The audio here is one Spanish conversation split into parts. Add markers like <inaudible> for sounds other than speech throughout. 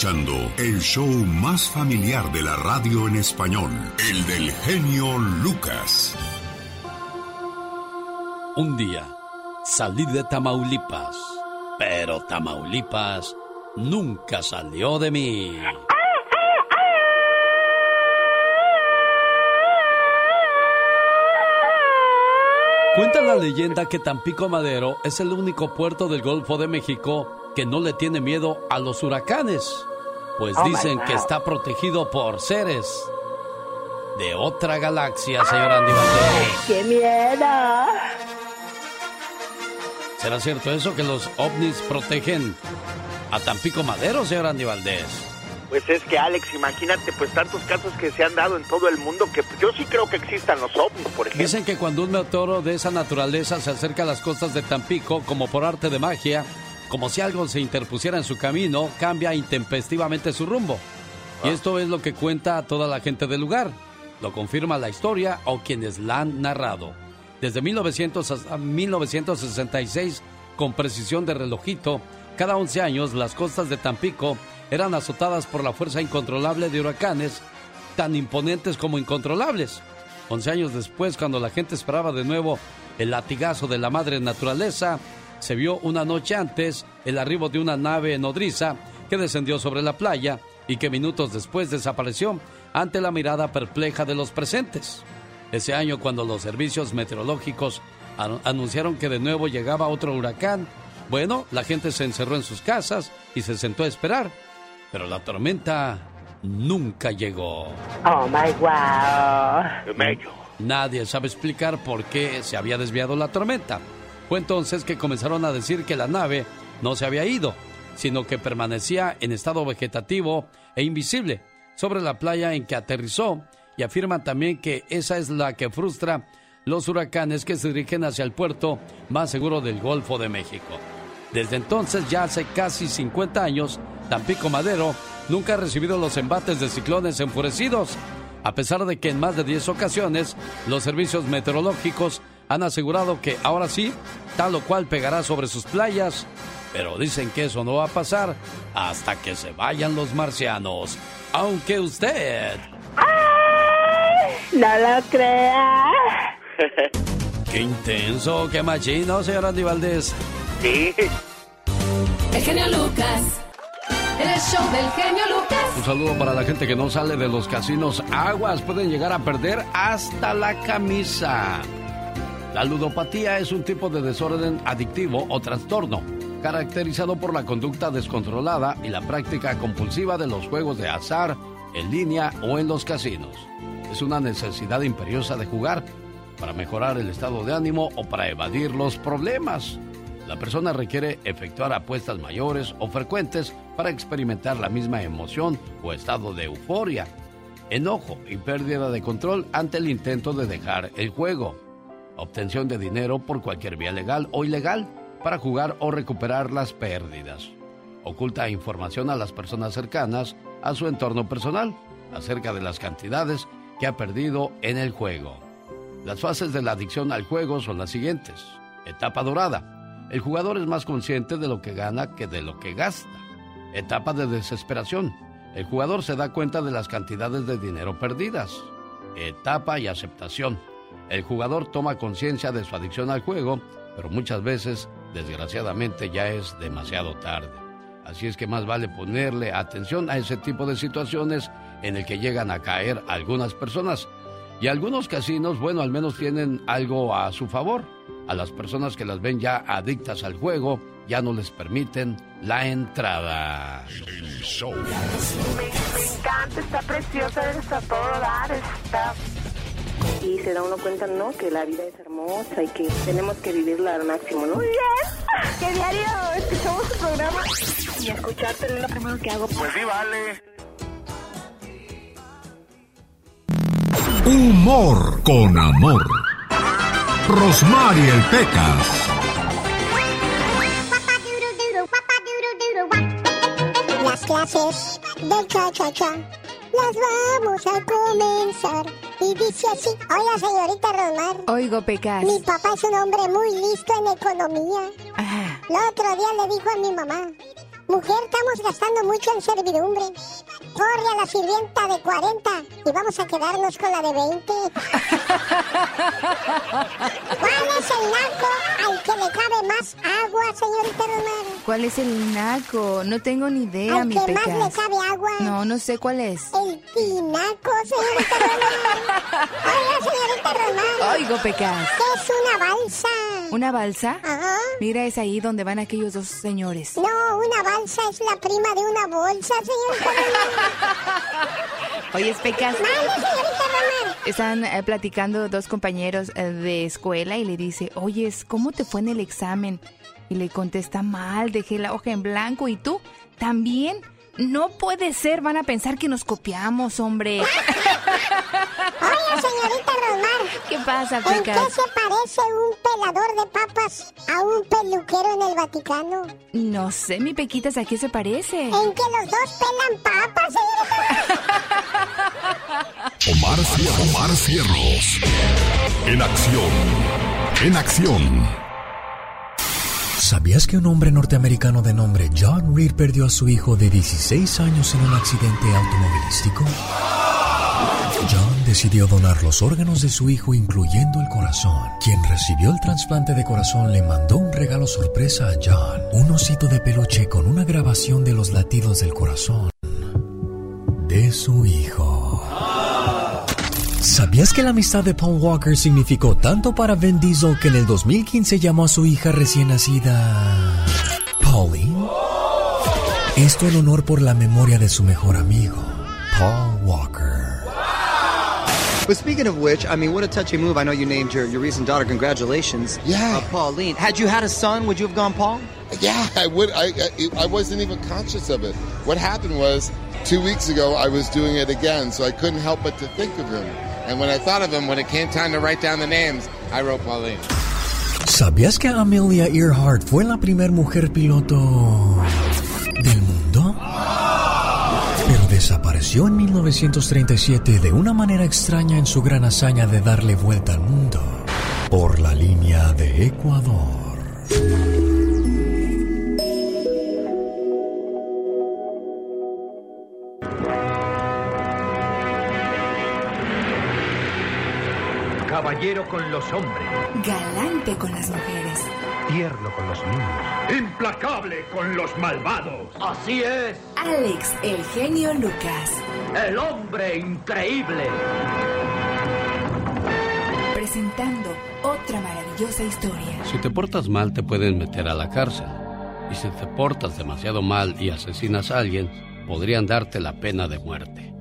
escuchando el show más familiar de la radio en español, el del genio Lucas. Un día salí de Tamaulipas, pero Tamaulipas nunca salió de mí. Cuenta la leyenda que Tampico Madero es el único puerto del Golfo de México que no le tiene miedo a los huracanes, pues oh dicen que está protegido por seres de otra galaxia, señor Andy ¡Qué miedo! ¿Será cierto eso que los ovnis protegen a Tampico Madero, señor Andy Valdés? Pues es que Alex, imagínate pues tantos casos que se han dado en todo el mundo que yo sí creo que existan los ovnis, por ejemplo. Dicen que cuando un meteoro de esa naturaleza se acerca a las costas de Tampico, como por arte de magia, como si algo se interpusiera en su camino, cambia intempestivamente su rumbo. Y ah. esto es lo que cuenta toda la gente del lugar. Lo confirma la historia o quienes la han narrado. Desde 1900 a 1966, con precisión de relojito, cada 11 años las costas de Tampico eran azotadas por la fuerza incontrolable de huracanes, tan imponentes como incontrolables. Once años después, cuando la gente esperaba de nuevo el latigazo de la madre naturaleza, se vio una noche antes el arribo de una nave nodriza que descendió sobre la playa y que minutos después desapareció ante la mirada perpleja de los presentes. Ese año, cuando los servicios meteorológicos anunciaron que de nuevo llegaba otro huracán, bueno, la gente se encerró en sus casas y se sentó a esperar. Pero la tormenta nunca llegó. Oh my wow. Nadie sabe explicar por qué se había desviado la tormenta. Fue entonces que comenzaron a decir que la nave no se había ido, sino que permanecía en estado vegetativo e invisible sobre la playa en que aterrizó y afirman también que esa es la que frustra los huracanes que se dirigen hacia el puerto más seguro del Golfo de México. Desde entonces, ya hace casi 50 años, Tampico Madero nunca ha recibido los embates de ciclones enfurecidos, a pesar de que en más de 10 ocasiones los servicios meteorológicos han asegurado que ahora sí, tal o cual pegará sobre sus playas, pero dicen que eso no va a pasar hasta que se vayan los marcianos, aunque usted... No lo crea. qué intenso, qué machino, señor Andy Valdés. Sí. El genio Lucas. El show del genio Lucas. Un saludo para la gente que no sale de los casinos. Aguas, pueden llegar a perder hasta la camisa. La ludopatía es un tipo de desorden adictivo o trastorno, caracterizado por la conducta descontrolada y la práctica compulsiva de los juegos de azar, en línea o en los casinos. Es una necesidad imperiosa de jugar para mejorar el estado de ánimo o para evadir los problemas. La persona requiere efectuar apuestas mayores o frecuentes para experimentar la misma emoción o estado de euforia, enojo y pérdida de control ante el intento de dejar el juego. Obtención de dinero por cualquier vía legal o ilegal para jugar o recuperar las pérdidas. Oculta información a las personas cercanas a su entorno personal acerca de las cantidades que ha perdido en el juego. Las fases de la adicción al juego son las siguientes. Etapa dorada el jugador es más consciente de lo que gana que de lo que gasta. Etapa de desesperación. El jugador se da cuenta de las cantidades de dinero perdidas. Etapa y aceptación. El jugador toma conciencia de su adicción al juego, pero muchas veces, desgraciadamente, ya es demasiado tarde. Así es que más vale ponerle atención a ese tipo de situaciones en el que llegan a caer algunas personas. Y algunos casinos, bueno, al menos tienen algo a su favor a las personas que las ven ya adictas al juego, ya no les permiten la entrada. Me, encanta, está preciosa, está todo. Y se da uno cuenta, ¿no? Que la vida es hermosa y que tenemos que vivirla al máximo, ¿no? Muy bien. ¿Qué diario escuchamos su programa? Y escucharte es lo primero que hago. Pues sí, vale. Humor con amor. Rosmarie el Pecas. Las clases del cha-cha-cha las vamos a comenzar. Y dice así, hola señorita Rosmar. Oigo, Pecas. Mi papá es un hombre muy listo en economía. Ajá. El otro día le dijo a mi mamá, Mujer, estamos gastando mucho en servidumbre. Corre a la sirvienta de 40 y vamos a quedarnos con la de 20. ¿Cuál es el naco al que le cabe más agua, señorita Romero? ¿Cuál es el naco? No tengo ni idea, ¿Al mi que más le cabe agua? No, no sé cuál es. El tinaco, señorita Romero. Oiga, señorita Romero. Oigo, pecas. ¿Qué es una balsa? ¿Una balsa? Ajá. Mira, es ahí donde van aquellos dos señores. No, una balsa es la prima de una bolsa, Romero. <laughs> Oye, pecas. Están eh, platicando dos compañeros eh, de escuela y le dice, oye, ¿cómo te fue en el examen? Y le contesta, mal, dejé la hoja en blanco. ¿Y tú? ¿También? No puede ser, van a pensar que nos copiamos, hombre. <laughs> Oiga, señorita Romar. ¿Qué pasa, ¿En qué Pecas? se parece un pelador de papas a un peluquero en el Vaticano? No sé, mi Pequitas, ¿a qué se parece? En que los dos pelan papas, señorita. Omar, Omar Cierros. En acción. En acción. ¿Sabías que un hombre norteamericano de nombre John Reed perdió a su hijo de 16 años en un accidente automovilístico? John decidió donar los órganos de su hijo, incluyendo el corazón. Quien recibió el trasplante de corazón le mandó un regalo sorpresa a John, un osito de peluche con una grabación de los latidos del corazón de su hijo. ¿Sabías que la amistad de Paul Walker significó tanto para Vin Diesel que en el 2015 llamó a su hija recién nacida Pauline? Esto en honor por la memoria de su mejor amigo, Paul Walker. But speaking of which, I mean, what a touching move. I know you named your, your recent daughter. Congratulations. Yeah. Uh, Pauline. Had you had a son, would you have gone Paul? Yeah, I would. I, I I wasn't even conscious of it. What happened was, two weeks ago, I was doing it again, so I couldn't help but to think of him. And when I thought of him, when it came time to write down the names, I wrote Pauline. ¿Sabías que Amelia Earhart fue la primera mujer piloto del mundo? Pero desapareció en 1937 de una manera extraña en su gran hazaña de darle vuelta al mundo por la línea de Ecuador. Caballero con los hombres, Galante con las mujeres. tierno con los niños, implacable con los malvados. Así es, Alex, el genio Lucas. el hombre increíble. Presentando otra maravillosa historia. Si te portas mal te pueden meter a la cárcel. Y si te portas demasiado mal y asesinas a alguien, podrían darte la pena de muerte.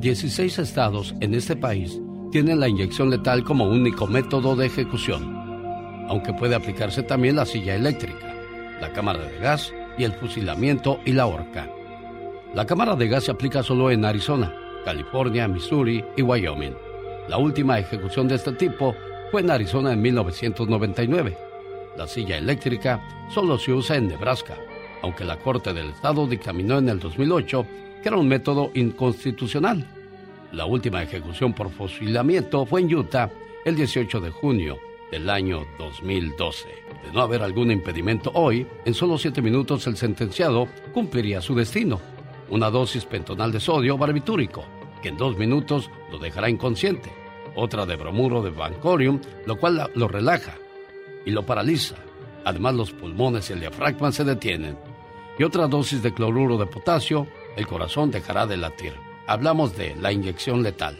16 estados en este país tienen la inyección letal como único método de ejecución, aunque puede aplicarse también la silla eléctrica, la cámara de gas y el fusilamiento y la horca. La cámara de gas se aplica solo en Arizona, California, Missouri y Wyoming. La última ejecución de este tipo fue en Arizona en 1999. La silla eléctrica solo se usa en Nebraska, aunque la Corte del Estado dictaminó en el 2008 que era un método inconstitucional. La última ejecución por fusilamiento fue en Utah el 18 de junio del año 2012. De no haber algún impedimento hoy, en solo siete minutos el sentenciado cumpliría su destino. Una dosis pentonal de sodio barbitúrico, que en dos minutos lo dejará inconsciente. Otra de bromuro de vancorium, lo cual lo relaja y lo paraliza. Además, los pulmones y el diafragma se detienen. Y otra dosis de cloruro de potasio, el corazón dejará de latir. Hablamos de la inyección letal.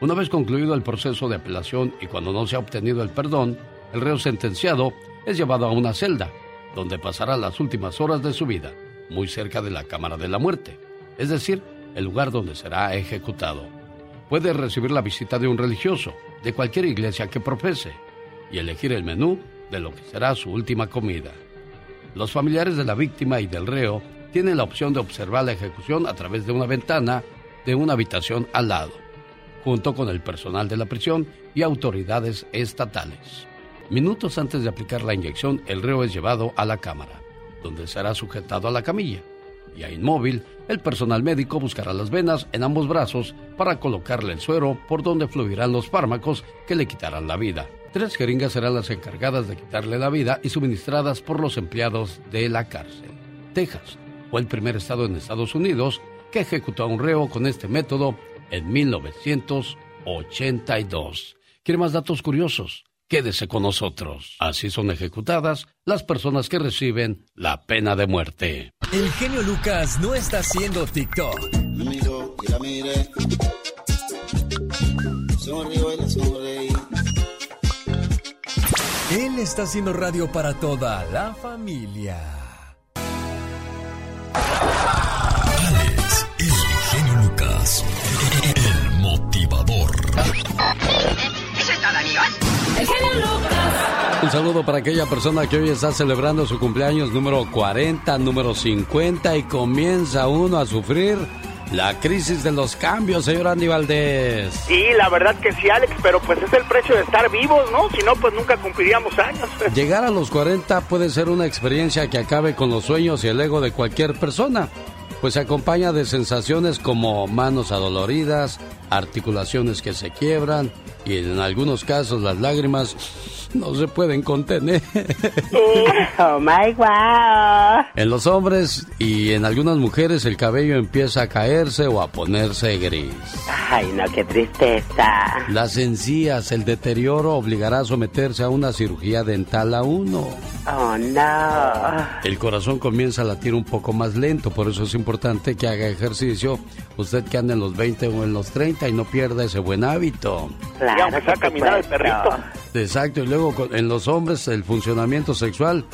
Una vez concluido el proceso de apelación y cuando no se ha obtenido el perdón, el reo sentenciado es llevado a una celda, donde pasará las últimas horas de su vida, muy cerca de la Cámara de la Muerte, es decir, el lugar donde será ejecutado. Puede recibir la visita de un religioso, de cualquier iglesia que profese, y elegir el menú de lo que será su última comida. Los familiares de la víctima y del reo tienen la opción de observar la ejecución a través de una ventana de una habitación al lado, junto con el personal de la prisión y autoridades estatales. Minutos antes de aplicar la inyección, el reo es llevado a la cámara, donde será sujetado a la camilla. Ya inmóvil, el personal médico buscará las venas en ambos brazos para colocarle el suero por donde fluirán los fármacos que le quitarán la vida. Tres jeringas serán las encargadas de quitarle la vida y suministradas por los empleados de la cárcel. Texas. Fue el primer estado en Estados Unidos que ejecutó a un reo con este método en 1982. ¿Quiere más datos curiosos? Quédese con nosotros. Así son ejecutadas las personas que reciben la pena de muerte. El genio Lucas no está haciendo TikTok. Él está haciendo radio para toda la familia. Alex, el genio Lucas, el motivador. ¿Eso es todo, El genio Lucas. Un saludo para aquella persona que hoy está celebrando su cumpleaños número 40, número 50 y comienza uno a sufrir la crisis de los cambios, señor Andy Valdés. Sí, la verdad que sí, Alex, pero pues es el precio de estar vivos, ¿no? Si no, pues nunca cumpliríamos años. <laughs> Llegar a los 40 puede ser una experiencia que acabe con los sueños y el ego de cualquier persona, pues se acompaña de sensaciones como manos adoloridas, articulaciones que se quiebran y en algunos casos las lágrimas no se pueden contener. <laughs> Oh my wow. En los hombres y en algunas mujeres el cabello empieza a caerse o a ponerse gris. Ay, no, qué tristeza. Las encías, el deterioro obligará a someterse a una cirugía dental a uno. Oh no. El corazón comienza a latir un poco más lento, por eso es importante que haga ejercicio. Usted que anda en los 20 o en los 30 y no pierda ese buen hábito. Claro, a caminar el perrito. Exacto, y luego en los hombres el funcionamiento sexual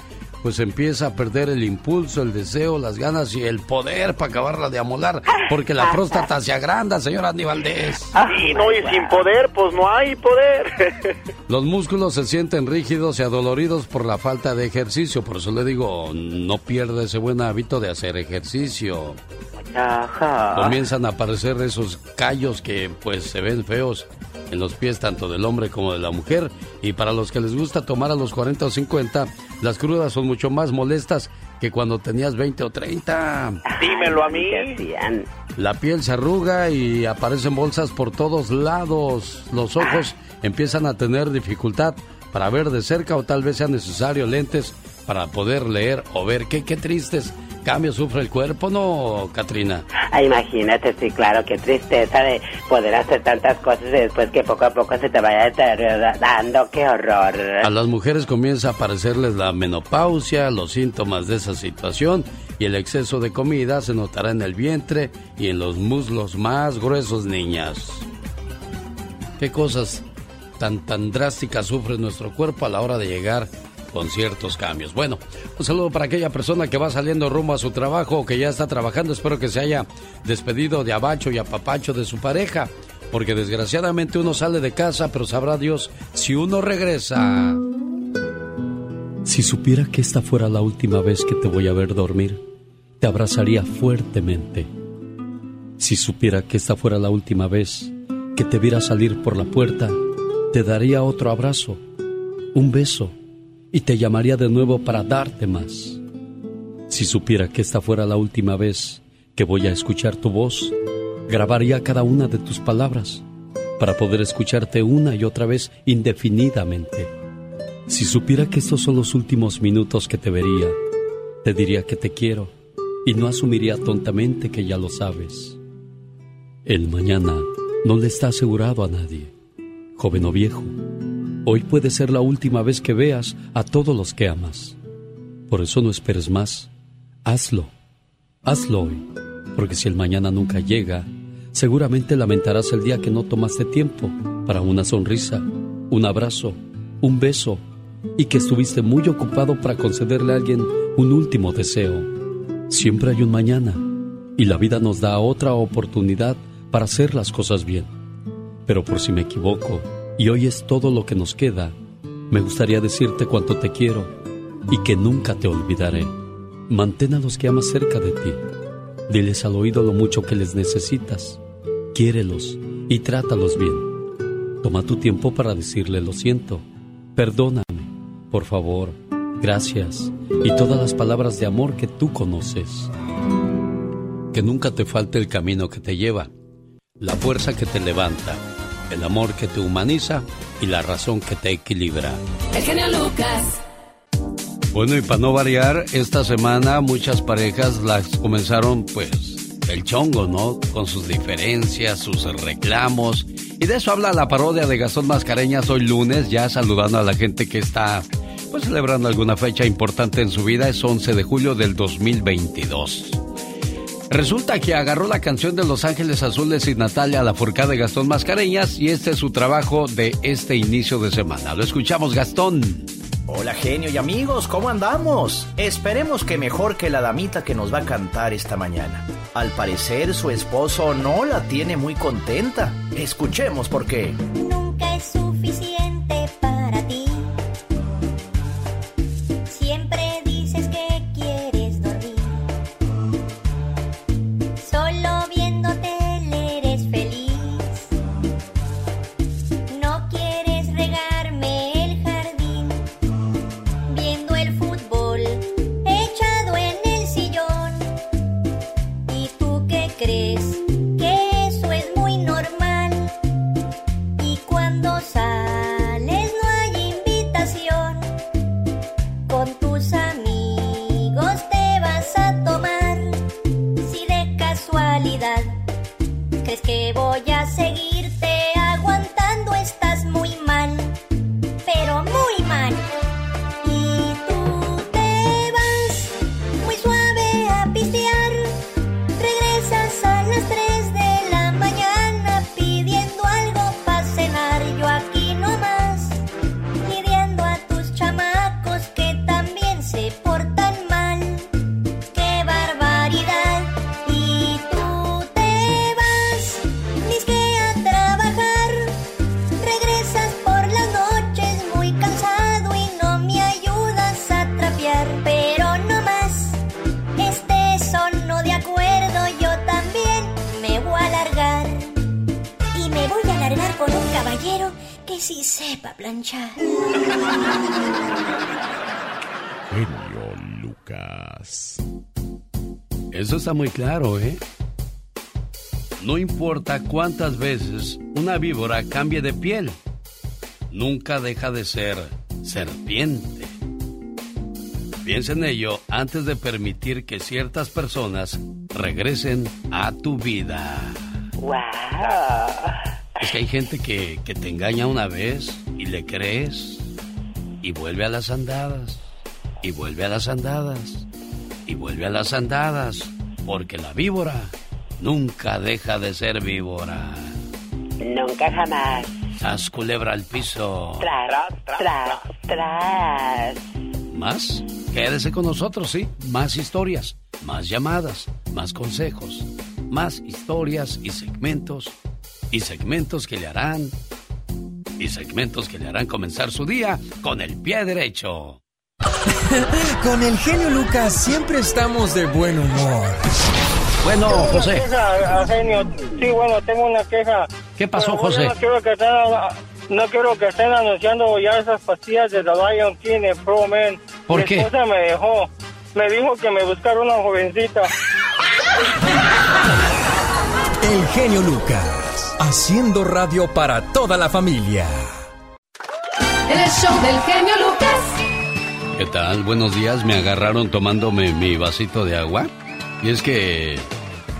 pues empieza a perder el impulso, el deseo, las ganas y el poder para acabarla de amolar, porque la próstata se agranda, señor Andy Valdés. Y no, y sin poder, pues no hay poder. <laughs> Los músculos se sienten rígidos y adoloridos por la falta de ejercicio, por eso le digo, no pierda ese buen hábito de hacer ejercicio. Comienzan a aparecer esos callos que pues se ven feos en los pies tanto del hombre como de la mujer. Y para los que les gusta tomar a los 40 o 50, las crudas son mucho más molestas que cuando tenías 20 o 30. Dímelo a mí. La piel se arruga y aparecen bolsas por todos lados. Los ojos empiezan a tener dificultad para ver de cerca o tal vez sea necesario lentes para poder leer o ver. Qué, qué tristes cambio sufre el cuerpo, ¿no, Katrina? Ah, imagínate, sí, claro, qué tristeza de poder hacer tantas cosas y después que poco a poco se te vaya deteriorando, qué horror. A las mujeres comienza a aparecerles la menopausia, los síntomas de esa situación y el exceso de comida se notará en el vientre y en los muslos más gruesos, niñas. ¿Qué cosas tan, tan drásticas sufre nuestro cuerpo a la hora de llegar con ciertos cambios. Bueno, un saludo para aquella persona que va saliendo rumbo a su trabajo o que ya está trabajando. Espero que se haya despedido de abacho y apapacho de su pareja, porque desgraciadamente uno sale de casa, pero sabrá Dios si uno regresa. Si supiera que esta fuera la última vez que te voy a ver dormir, te abrazaría fuertemente. Si supiera que esta fuera la última vez que te viera salir por la puerta, te daría otro abrazo, un beso y te llamaría de nuevo para darte más. Si supiera que esta fuera la última vez que voy a escuchar tu voz, grabaría cada una de tus palabras para poder escucharte una y otra vez indefinidamente. Si supiera que estos son los últimos minutos que te vería, te diría que te quiero y no asumiría tontamente que ya lo sabes. El mañana no le está asegurado a nadie, joven o viejo. Hoy puede ser la última vez que veas a todos los que amas. Por eso no esperes más. Hazlo. Hazlo hoy. Porque si el mañana nunca llega, seguramente lamentarás el día que no tomaste tiempo para una sonrisa, un abrazo, un beso y que estuviste muy ocupado para concederle a alguien un último deseo. Siempre hay un mañana y la vida nos da otra oportunidad para hacer las cosas bien. Pero por si me equivoco, y hoy es todo lo que nos queda, me gustaría decirte cuánto te quiero y que nunca te olvidaré. Mantén a los que amas cerca de ti. Diles al oído lo mucho que les necesitas. Quiérelos y trátalos bien. Toma tu tiempo para decirle lo siento. Perdóname, por favor, gracias y todas las palabras de amor que tú conoces. Que nunca te falte el camino que te lleva, la fuerza que te levanta el amor que te humaniza y la razón que te equilibra. El genio Lucas. Bueno, y para no variar, esta semana muchas parejas las comenzaron pues el chongo, ¿no? Con sus diferencias, sus reclamos. Y de eso habla la parodia de Gastón Mascareñas hoy lunes, ya saludando a la gente que está pues celebrando alguna fecha importante en su vida. Es 11 de julio del 2022. Resulta que agarró la canción de Los Ángeles Azules y Natalia la furcada de Gastón Mascareñas y este es su trabajo de este inicio de semana. Lo escuchamos, Gastón. Hola genio y amigos, ¿cómo andamos? Esperemos que mejor que la damita que nos va a cantar esta mañana. Al parecer su esposo no la tiene muy contenta. Escuchemos por qué. Nunca es suficiente está muy claro, ¿eh? No importa cuántas veces una víbora cambie de piel, nunca deja de ser serpiente. Piensa en ello antes de permitir que ciertas personas regresen a tu vida. Es que hay gente que, que te engaña una vez y le crees y vuelve a las andadas y vuelve a las andadas y vuelve a las andadas porque la víbora nunca deja de ser víbora. Nunca jamás. Haz culebra al piso. Tras, tras, tras. ¿Más? Quédese con nosotros, sí. Más historias, más llamadas, más consejos, más historias y segmentos. Y segmentos que le harán. Y segmentos que le harán comenzar su día con el pie derecho. <laughs> Con el genio Lucas siempre estamos de buen humor. Bueno, Tengo una José. queja, Arsenio. Sí, bueno, tengo una queja. ¿Qué pasó, José? No quiero, que estén, no quiero que estén anunciando ya esas pastillas de la Lion King en Pro Man. ¿Por Mi qué? esposa me dejó. Me dijo que me buscara una jovencita. El genio Lucas, haciendo radio para toda la familia. El show del genio Lucas. ¿Qué tal? Buenos días. Me agarraron tomándome mi vasito de agua. Y es que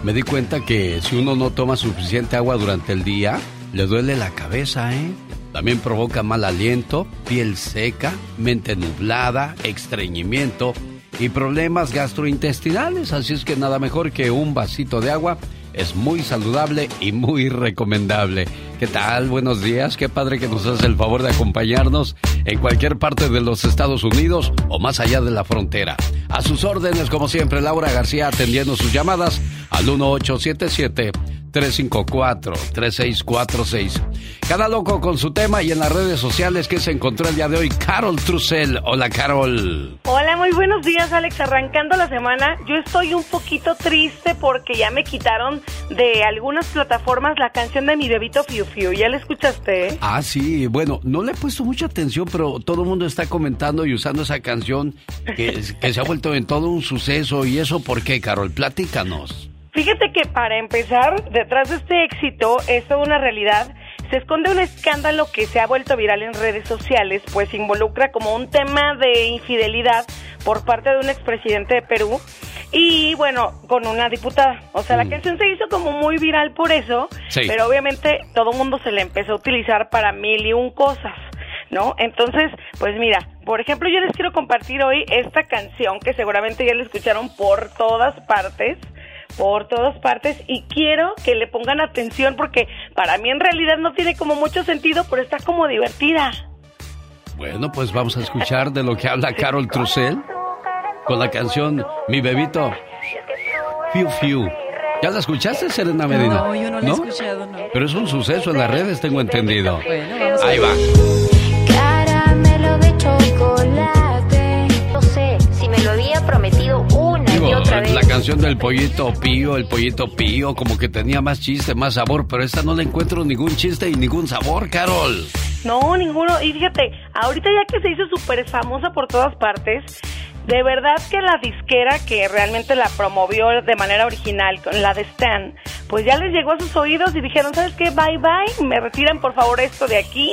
me di cuenta que si uno no toma suficiente agua durante el día, le duele la cabeza, ¿eh? También provoca mal aliento, piel seca, mente nublada, estreñimiento y problemas gastrointestinales. Así es que nada mejor que un vasito de agua. Es muy saludable y muy recomendable. ¿Qué tal? Buenos días. Qué padre que nos hace el favor de acompañarnos en cualquier parte de los Estados Unidos o más allá de la frontera. A sus órdenes, como siempre, Laura García atendiendo sus llamadas al 1877 354-3646. Cada loco con su tema y en las redes sociales que se encontró el día de hoy, Carol Trussell. Hola, Carol. Hola, muy buenos días, Alex. Arrancando la semana, yo estoy un poquito triste porque ya me quitaron de algunas plataformas la canción de mi bebito Fiu Fiu. ¿Ya la escuchaste? eh? Ah, sí, bueno, no le he puesto mucha atención, pero todo el mundo está comentando y usando esa canción que, que se ha vuelto en todo un suceso. ¿Y eso por qué, Carol? Platícanos. Fíjate que para empezar, detrás de este éxito es toda una realidad se esconde un escándalo que se ha vuelto viral en redes sociales, pues involucra como un tema de infidelidad por parte de un expresidente de Perú y bueno, con una diputada. O sea, la canción se hizo como muy viral por eso, Sí. pero obviamente todo el mundo se le empezó a utilizar para mil y un cosas. ¿No? Entonces, pues mira, por ejemplo, yo les quiero compartir hoy esta canción que seguramente ya la escucharon por todas partes, por todas partes, y quiero que le pongan atención porque para mí en realidad no tiene como mucho sentido, pero está como divertida. Bueno, pues vamos a escuchar de lo que habla Carol Trussell con la canción Mi Bebito Fiu Fiu. ¿Ya la escuchaste, Serena Medina? No, yo no la he escuchado, no. Pero es un suceso en las redes, tengo entendido. Bueno, vamos a Ahí ver. va. Caramelo de chocolate. No sé si me lo había prometido una Digo, y otra vez. la canción del pollito pío, el pollito pío, como que tenía más chiste, más sabor, pero esta no le encuentro ningún chiste y ningún sabor, Carol. No, ninguno. Y fíjate, ahorita ya que se hizo súper famosa por todas partes, de verdad que la disquera que realmente la promovió de manera original, con la de Stan, pues ya les llegó a sus oídos y dijeron, ¿sabes qué? Bye bye, me retiran por favor esto de aquí.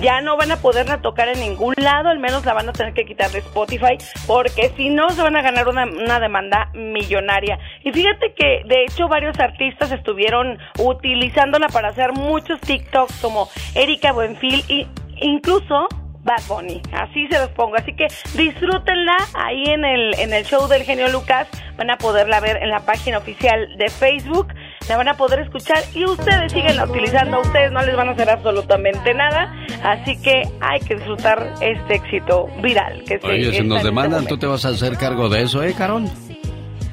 Ya no van a poderla tocar en ningún lado, al menos la van a tener que quitar de Spotify, porque si no se van a ganar una, una demanda millonaria. Y fíjate que de hecho varios artistas estuvieron utilizándola para hacer muchos TikToks como Erika Buenfil y incluso Bad Bunny, así se los pongo, así que disfrútenla ahí en el, en el show del genio Lucas, van a poderla ver en la página oficial de Facebook, la van a poder escuchar y ustedes siguen utilizando, a ustedes no les van a hacer absolutamente nada, así que hay que disfrutar este éxito viral. Que se Oye, si nos este demandan, momento. tú te vas a hacer cargo de eso, ¿eh, Carol?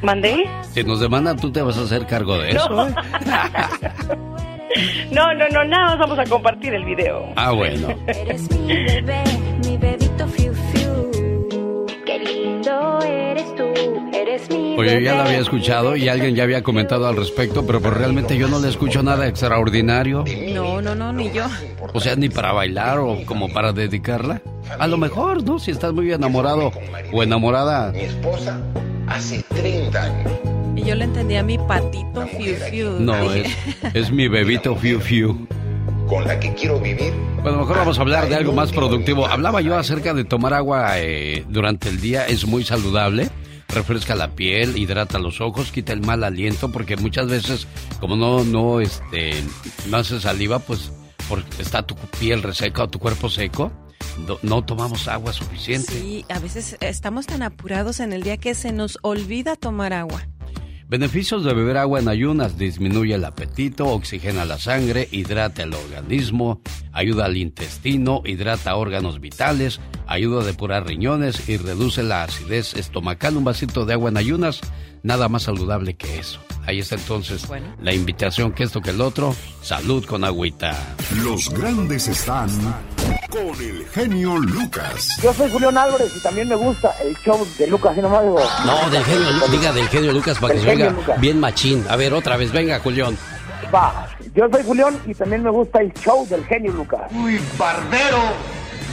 ¿Mandé? Si nos demandan, tú te vas a hacer cargo de eso, No. ¿eh? <laughs> No, no, no, nada más vamos a compartir el video. Ah, bueno. Eres mi bebé, mi bebito. Eres tú, eres mi Oye, ya la había escuchado y alguien ya había comentado al respecto, pero pues realmente yo no le escucho nada extraordinario. No, no, no, ni yo. O sea, ni para bailar o como para dedicarla. A lo mejor, ¿no? Si estás muy enamorado o enamorada. Mi esposa hace 30 años. Y yo le entendía a mi patito fiu fiu. No, es, es mi bebito fiu fiu. Con la que quiero vivir. Bueno, mejor vamos a hablar de algo más productivo. Hablaba yo acerca de tomar agua eh, durante el día, es muy saludable. Refresca la piel, hidrata los ojos, quita el mal aliento, porque muchas veces, como no, no, este, no hace saliva, pues porque está tu piel reseca o tu cuerpo seco, no, no tomamos agua suficiente. Sí, a veces estamos tan apurados en el día que se nos olvida tomar agua. Beneficios de beber agua en ayunas. Disminuye el apetito, oxigena la sangre, hidrata el organismo, ayuda al intestino, hidrata órganos vitales, ayuda a depurar riñones y reduce la acidez estomacal. Un vasito de agua en ayunas, nada más saludable que eso. Ahí está entonces la invitación que esto que el otro. Salud con agüita. Los grandes están con el genio Lucas. Yo soy Julián Álvarez y también me gusta el show de Lucas y nomás digo. No, del genio, diga del genio Lucas para que se genio oiga Lucas. bien machín. A ver, otra vez, venga, Julián. Va, yo soy Julián y también me gusta el show del genio Lucas. Uy, barbero,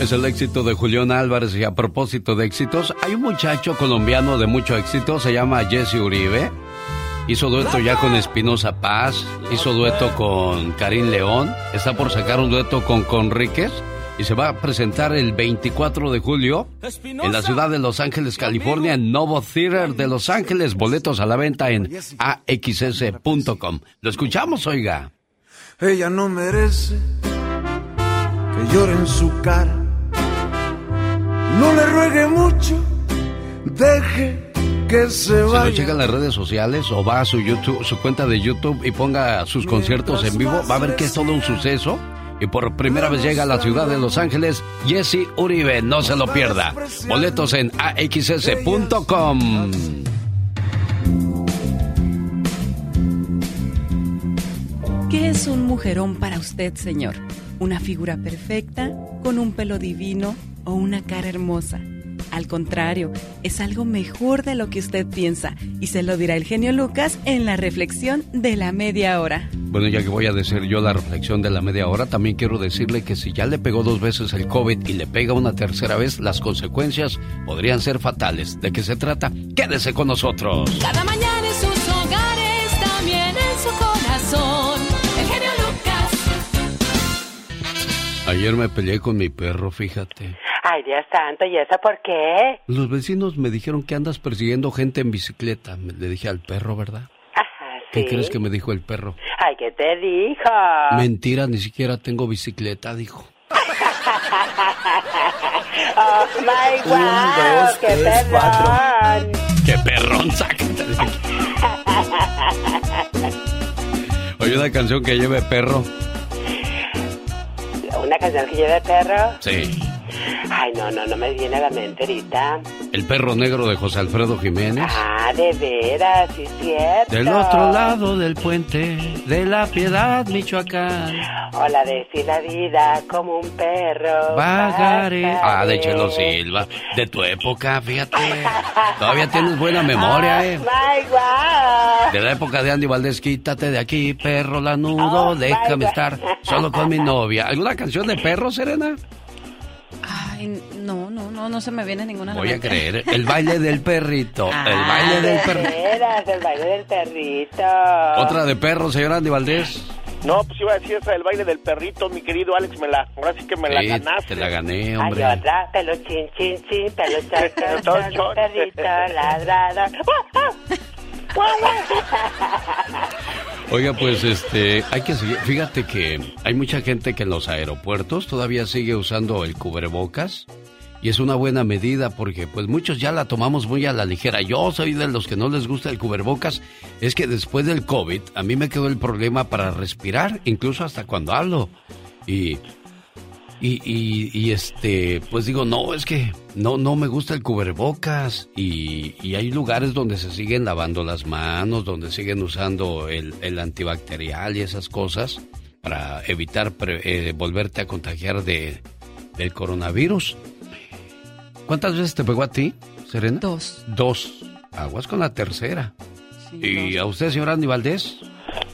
Es el éxito de Julián Álvarez y a propósito de éxitos, hay un muchacho colombiano de mucho éxito, se llama Jesse Uribe. Hizo dueto ya con Espinosa Paz, hizo dueto con Karim León, está por sacar un dueto con Conríquez y se va a presentar el 24 de julio en la ciudad de Los Ángeles, California, en Novo Theater de Los Ángeles. Boletos a la venta en axs.com. Lo escuchamos, oiga. Ella no merece que llore en su cara. No le ruegue mucho, deje que se Si lo vaya. checa en las redes sociales o va a su YouTube, su cuenta de YouTube y ponga sus conciertos en vivo, va a ver que es todo un suceso. Y por primera vez llega a la ciudad de Los Ángeles, Jesse Uribe, no se lo pierda. Boletos en axs.com. ¿Qué es un mujerón para usted, señor? Una figura perfecta, con un pelo divino o una cara hermosa. Al contrario, es algo mejor de lo que usted piensa y se lo dirá el genio Lucas en la reflexión de la media hora. Bueno, ya que voy a decir yo la reflexión de la media hora, también quiero decirle que si ya le pegó dos veces el COVID y le pega una tercera vez, las consecuencias podrían ser fatales. ¿De qué se trata? Quédese con nosotros. Cada mañana Ayer me peleé con mi perro, fíjate. Ay, Dios santo, ¿y eso por qué? Los vecinos me dijeron que andas persiguiendo gente en bicicleta. Le dije al perro, ¿verdad? Ajá, ¿Qué sí. crees que me dijo el perro? Ay, ¿qué te dijo? Mentira, ni siquiera tengo bicicleta, dijo. <laughs> Oh, my <laughs> Un, wow, dos, qué tres, perrón. ¡Qué perrón! Sácate de aquí. <laughs> Oye, una canción que lleve perro. Una canción que lleve perro. Sí. Ay, no, no, no me viene a la mente ahorita. El perro negro de José Alfredo Jiménez. Ah, de veras, sí es cierto. Del otro lado del puente de la Piedad, Michoacán. O la de si la vida como un perro. Vagaré. Ah, de Chelo. Silva. De tu época, fíjate. Todavía tienes buena memoria, ¿eh? My. De la época de Andy Valdés, quítate de aquí, perro lanudo, déjame estar solo con mi novia. ¿Alguna canción de perro, Serena? Ay, no, no, no, no se me viene ninguna. Voy a mente. creer. El baile del perrito. <laughs> El baile del De perrito. el baile del perrito. Otra de perro, señor Andy Valdés. No, pues iba a decir esa del baile del perrito, mi querido Alex, me la, ahora sí que me la Sí, ganaste. te la gané, hombre. otra, pelo chin, chin, chin, pelo <laughs> perrito. <laughs> Oiga, pues este, hay que seguir. Fíjate que hay mucha gente que en los aeropuertos todavía sigue usando el cubrebocas y es una buena medida porque pues muchos ya la tomamos muy a la ligera. Yo soy de los que no les gusta el cubrebocas. Es que después del COVID a mí me quedó el problema para respirar, incluso hasta cuando hablo. Y y, y, y, este, pues digo, no, es que no, no me gusta el cubrebocas. Y, y hay lugares donde se siguen lavando las manos, donde siguen usando el, el antibacterial y esas cosas para evitar pre- eh, volverte a contagiar de, del coronavirus. ¿Cuántas veces te pegó a ti, Serena? Dos. Dos. Aguas con la tercera. ¿Y a usted, señor Andy Valdés?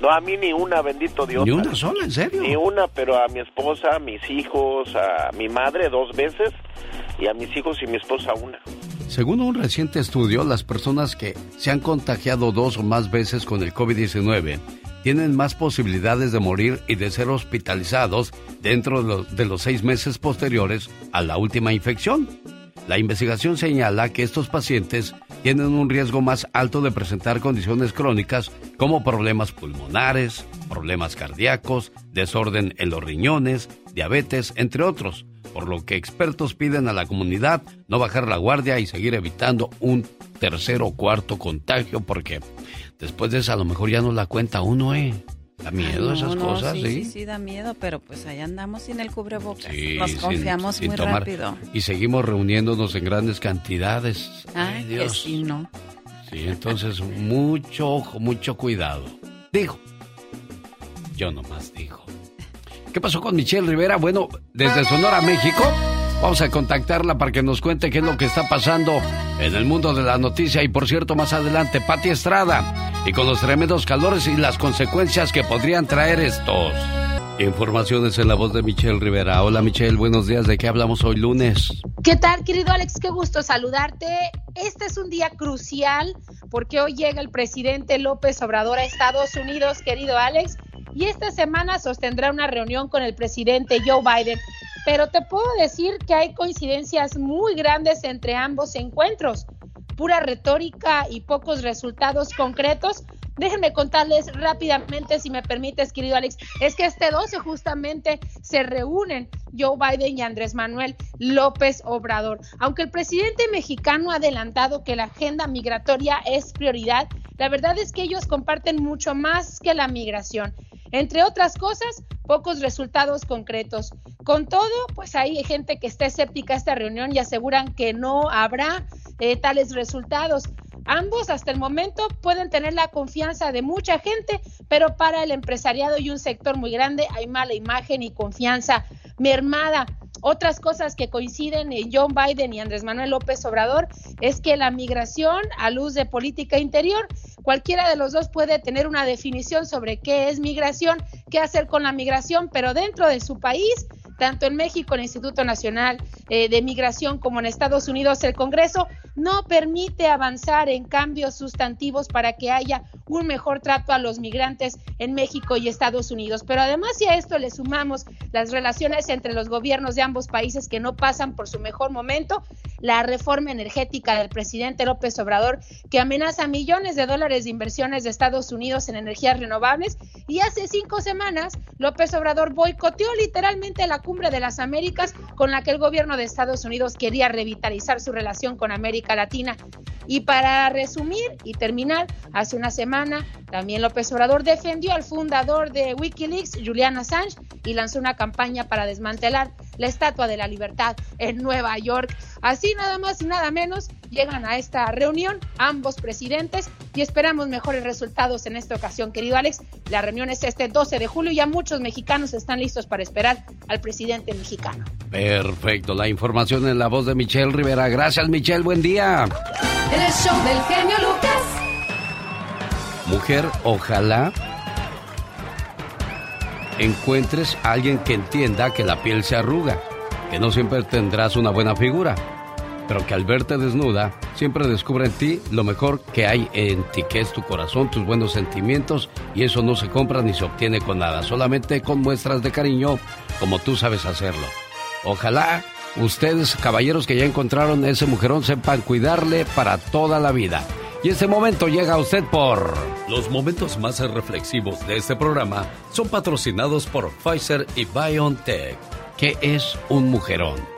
No, a mí ni una, bendito Dios. Ni una sola, ¿en serio? Ni una, pero a mi esposa, a mis hijos, a mi madre dos veces y a mis hijos y mi esposa una. Según un reciente estudio, las personas que se han contagiado dos o más veces con el COVID-19 tienen más posibilidades de morir y de ser hospitalizados dentro de los, de los seis meses posteriores a la última infección. La investigación señala que estos pacientes tienen un riesgo más alto de presentar condiciones crónicas como problemas pulmonares, problemas cardíacos, desorden en los riñones, diabetes, entre otros, por lo que expertos piden a la comunidad no bajar la guardia y seguir evitando un tercer o cuarto contagio porque después de eso a lo mejor ya no la cuenta uno, ¿eh? Da miedo Ay, no, esas no, cosas, sí, ¿sí? sí, sí, da miedo, pero pues ahí andamos sin el cubrebocas. Sí, Nos confiamos sin muy tomar. rápido. Y seguimos reuniéndonos en grandes cantidades. Ay, que Dios. sí, no. Sí, entonces mucho ojo, mucho cuidado. Digo, yo nomás digo. ¿Qué pasó con Michelle Rivera? Bueno, desde Sonora, México, vamos a contactarla para que nos cuente qué es lo que está pasando en el mundo de la noticia. Y por cierto, más adelante, Pati Estrada. Y con los tremendos calores y las consecuencias que podrían traer estos. Informaciones en la voz de Michelle Rivera. Hola Michelle, buenos días. ¿De qué hablamos hoy lunes? ¿Qué tal, querido Alex? Qué gusto saludarte. Este es un día crucial porque hoy llega el presidente López Obrador a Estados Unidos, querido Alex, y esta semana sostendrá una reunión con el presidente Joe Biden. Pero te puedo decir que hay coincidencias muy grandes entre ambos encuentros. Pura retórica y pocos resultados concretos. Déjenme contarles rápidamente, si me permites, querido Alex, es que este 12 justamente se reúnen Joe Biden y Andrés Manuel López Obrador. Aunque el presidente mexicano ha adelantado que la agenda migratoria es prioridad, la verdad es que ellos comparten mucho más que la migración. Entre otras cosas, pocos resultados concretos. Con todo, pues hay gente que está escéptica a esta reunión y aseguran que no habrá eh, tales resultados. Ambos hasta el momento pueden tener la confianza de mucha gente, pero para el empresariado y un sector muy grande hay mala imagen y confianza mermada. Otras cosas que coinciden en John Biden y Andrés Manuel López Obrador es que la migración a luz de política interior, cualquiera de los dos puede tener una definición sobre qué es migración, qué hacer con la migración, pero dentro de su país tanto en México, el Instituto Nacional eh, de Migración, como en Estados Unidos, el Congreso no permite avanzar en cambios sustantivos para que haya un mejor trato a los migrantes en México y Estados Unidos. Pero además, si a esto le sumamos las relaciones entre los gobiernos de ambos países que no pasan por su mejor momento, la reforma energética del presidente López Obrador, que amenaza millones de dólares de inversiones de Estados Unidos en energías renovables, y hace cinco semanas López Obrador boicoteó literalmente la cumbre de las Américas con la que el gobierno de Estados Unidos quería revitalizar su relación con América Latina. Y para resumir y terminar, hace una semana también López Obrador defendió al fundador de Wikileaks, Julian Assange, y lanzó una campaña para desmantelar la Estatua de la Libertad en Nueva York. Así nada más y nada menos llegan a esta reunión ambos presidentes y esperamos mejores resultados en esta ocasión, querido Alex. La reunión es este 12 de julio y ya muchos mexicanos están listos para esperar al presidente mexicano. Perfecto, la información en la voz de Michelle Rivera. Gracias, Michelle, buen día. En el show del genio Lucas. Mujer, ojalá encuentres a alguien que entienda que la piel se arruga, que no siempre tendrás una buena figura, pero que al verte desnuda siempre descubre en ti lo mejor que hay en ti, que es tu corazón, tus buenos sentimientos, y eso no se compra ni se obtiene con nada, solamente con muestras de cariño, como tú sabes hacerlo. Ojalá ustedes, caballeros que ya encontraron ese mujerón, sepan cuidarle para toda la vida. Y este momento llega a usted por... Los momentos más reflexivos de este programa son patrocinados por Pfizer y BioNTech. ¿Qué es un mujerón?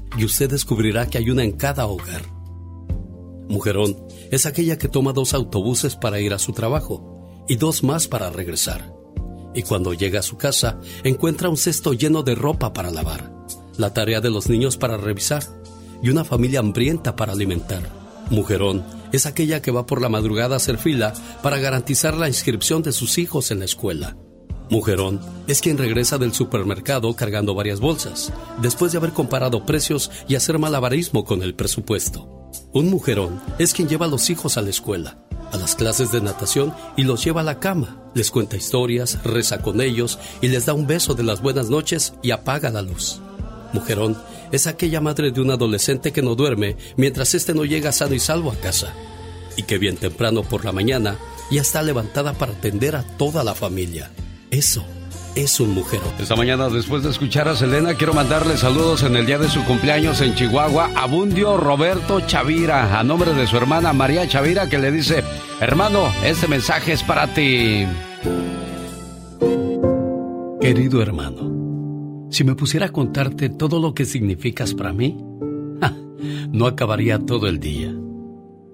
y usted descubrirá que hay una en cada hogar. Mujerón es aquella que toma dos autobuses para ir a su trabajo y dos más para regresar. Y cuando llega a su casa, encuentra un cesto lleno de ropa para lavar, la tarea de los niños para revisar y una familia hambrienta para alimentar. Mujerón es aquella que va por la madrugada a hacer fila para garantizar la inscripción de sus hijos en la escuela. Mujerón es quien regresa del supermercado cargando varias bolsas, después de haber comparado precios y hacer malabarismo con el presupuesto. Un mujerón es quien lleva a los hijos a la escuela, a las clases de natación y los lleva a la cama, les cuenta historias, reza con ellos y les da un beso de las buenas noches y apaga la luz. Mujerón es aquella madre de un adolescente que no duerme mientras éste no llega sano y salvo a casa. Y que bien temprano por la mañana ya está levantada para atender a toda la familia. Eso es un mujerón. Esta mañana, después de escuchar a Selena, quiero mandarle saludos en el día de su cumpleaños en Chihuahua a Bundio Roberto Chavira, a nombre de su hermana María Chavira, que le dice: Hermano, este mensaje es para ti. Querido hermano. Si me pusiera a contarte todo lo que significas para mí, no acabaría todo el día.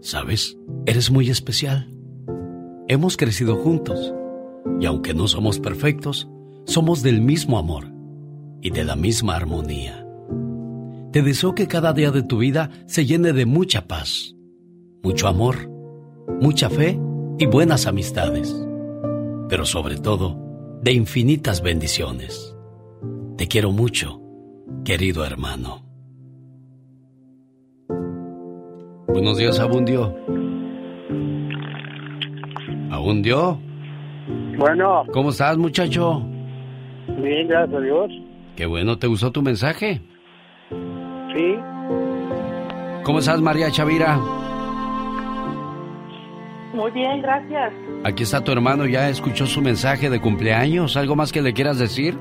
¿Sabes? Eres muy especial. Hemos crecido juntos y aunque no somos perfectos, somos del mismo amor y de la misma armonía. Te deseo que cada día de tu vida se llene de mucha paz, mucho amor, mucha fe y buenas amistades, pero sobre todo de infinitas bendiciones. Te quiero mucho, querido hermano. Buenos días, Abundio. ¿Abundio? Bueno. ¿Cómo estás, muchacho? Bien, gracias a Dios. Qué bueno, ¿te gustó tu mensaje? Sí. ¿Cómo estás, María Chavira? Muy bien, gracias. Aquí está tu hermano, ya escuchó su mensaje de cumpleaños. ¿Algo más que le quieras decir?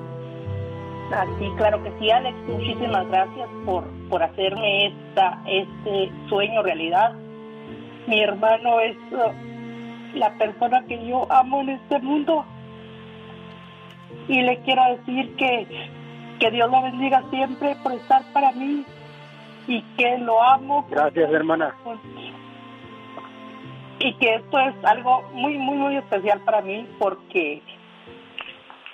Así, claro que sí, Alex. Muchísimas gracias por, por hacerme esta, este sueño realidad. Mi hermano es uh, la persona que yo amo en este mundo. Y le quiero decir que, que Dios lo bendiga siempre por estar para mí y que lo amo. Gracias, hermana. Y que esto es algo muy, muy, muy especial para mí porque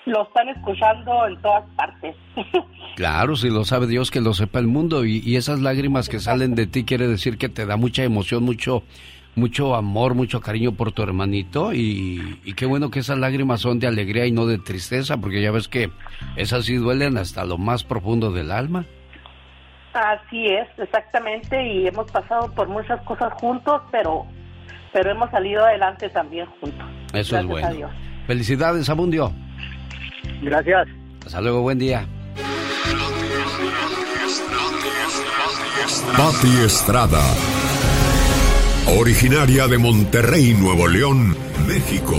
lo están escuchando en todas partes. <laughs> Claro, si lo sabe Dios, que lo sepa el mundo. Y, y, esas lágrimas que salen de ti quiere decir que te da mucha emoción, mucho, mucho amor, mucho cariño por tu hermanito. Y, y, qué bueno que esas lágrimas son de alegría y no de tristeza, porque ya ves que esas sí duelen hasta lo más profundo del alma. Así es, exactamente. Y hemos pasado por muchas cosas juntos, pero, pero hemos salido adelante también juntos. Eso es bueno. Felicidades, Abundio. Gracias. Hasta luego, buen día. Pati Estrada. Originaria de Monterrey, Nuevo León, México.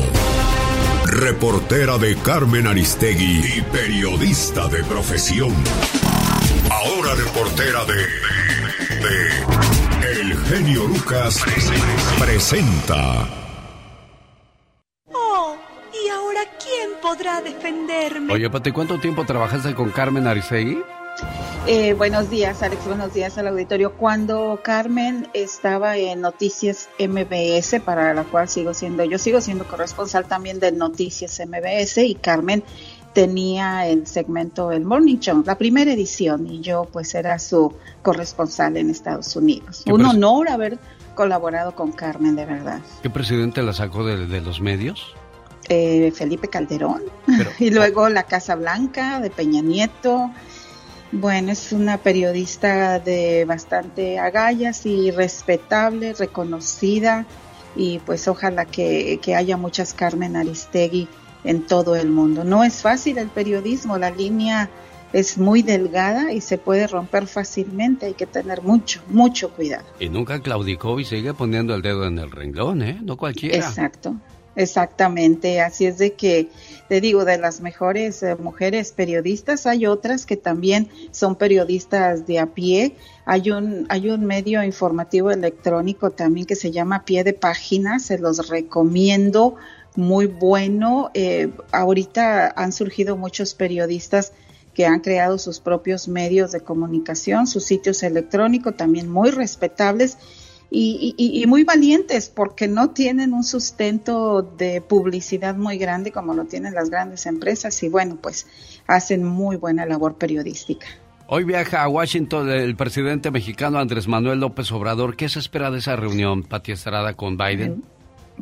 Reportera de Carmen Aristegui y periodista de profesión. Ahora reportera de. de. El genio Lucas presenta. Oh, ¿y ahora quién podrá defenderme? Oye, Pati, ¿cuánto tiempo trabajaste con Carmen Aristegui? Eh, buenos días, Alex. Buenos días al auditorio. Cuando Carmen estaba en Noticias MBS, para la cual sigo siendo, yo sigo siendo corresponsal también de Noticias MBS y Carmen tenía el segmento El Morning Show, la primera edición, y yo pues era su corresponsal en Estados Unidos. Un honor haber colaborado con Carmen, de verdad. ¿Qué presidente la sacó de, de los medios? Eh, Felipe Calderón, Pero, <laughs> y luego la Casa Blanca de Peña Nieto. Bueno, es una periodista de bastante agallas y respetable, reconocida, y pues ojalá que, que haya muchas Carmen Aristegui en todo el mundo. No es fácil el periodismo, la línea es muy delgada y se puede romper fácilmente, hay que tener mucho, mucho cuidado. Y nunca claudicó y sigue poniendo el dedo en el renglón, ¿eh? No cualquiera. Exacto, exactamente. Así es de que, te digo, de las mejores eh, mujeres periodistas, hay otras que también son periodistas de a pie. Hay un, hay un medio informativo electrónico también que se llama Pie de Página, se los recomiendo muy bueno. Eh, ahorita han surgido muchos periodistas que han creado sus propios medios de comunicación, sus sitios electrónicos también muy respetables y, y, y, muy valientes porque no tienen un sustento de publicidad muy grande como lo tienen las grandes empresas y bueno, pues hacen muy buena labor periodística. Hoy viaja a Washington el presidente mexicano Andrés Manuel López Obrador. ¿Qué se espera de esa reunión, Pati Estrada, con Biden?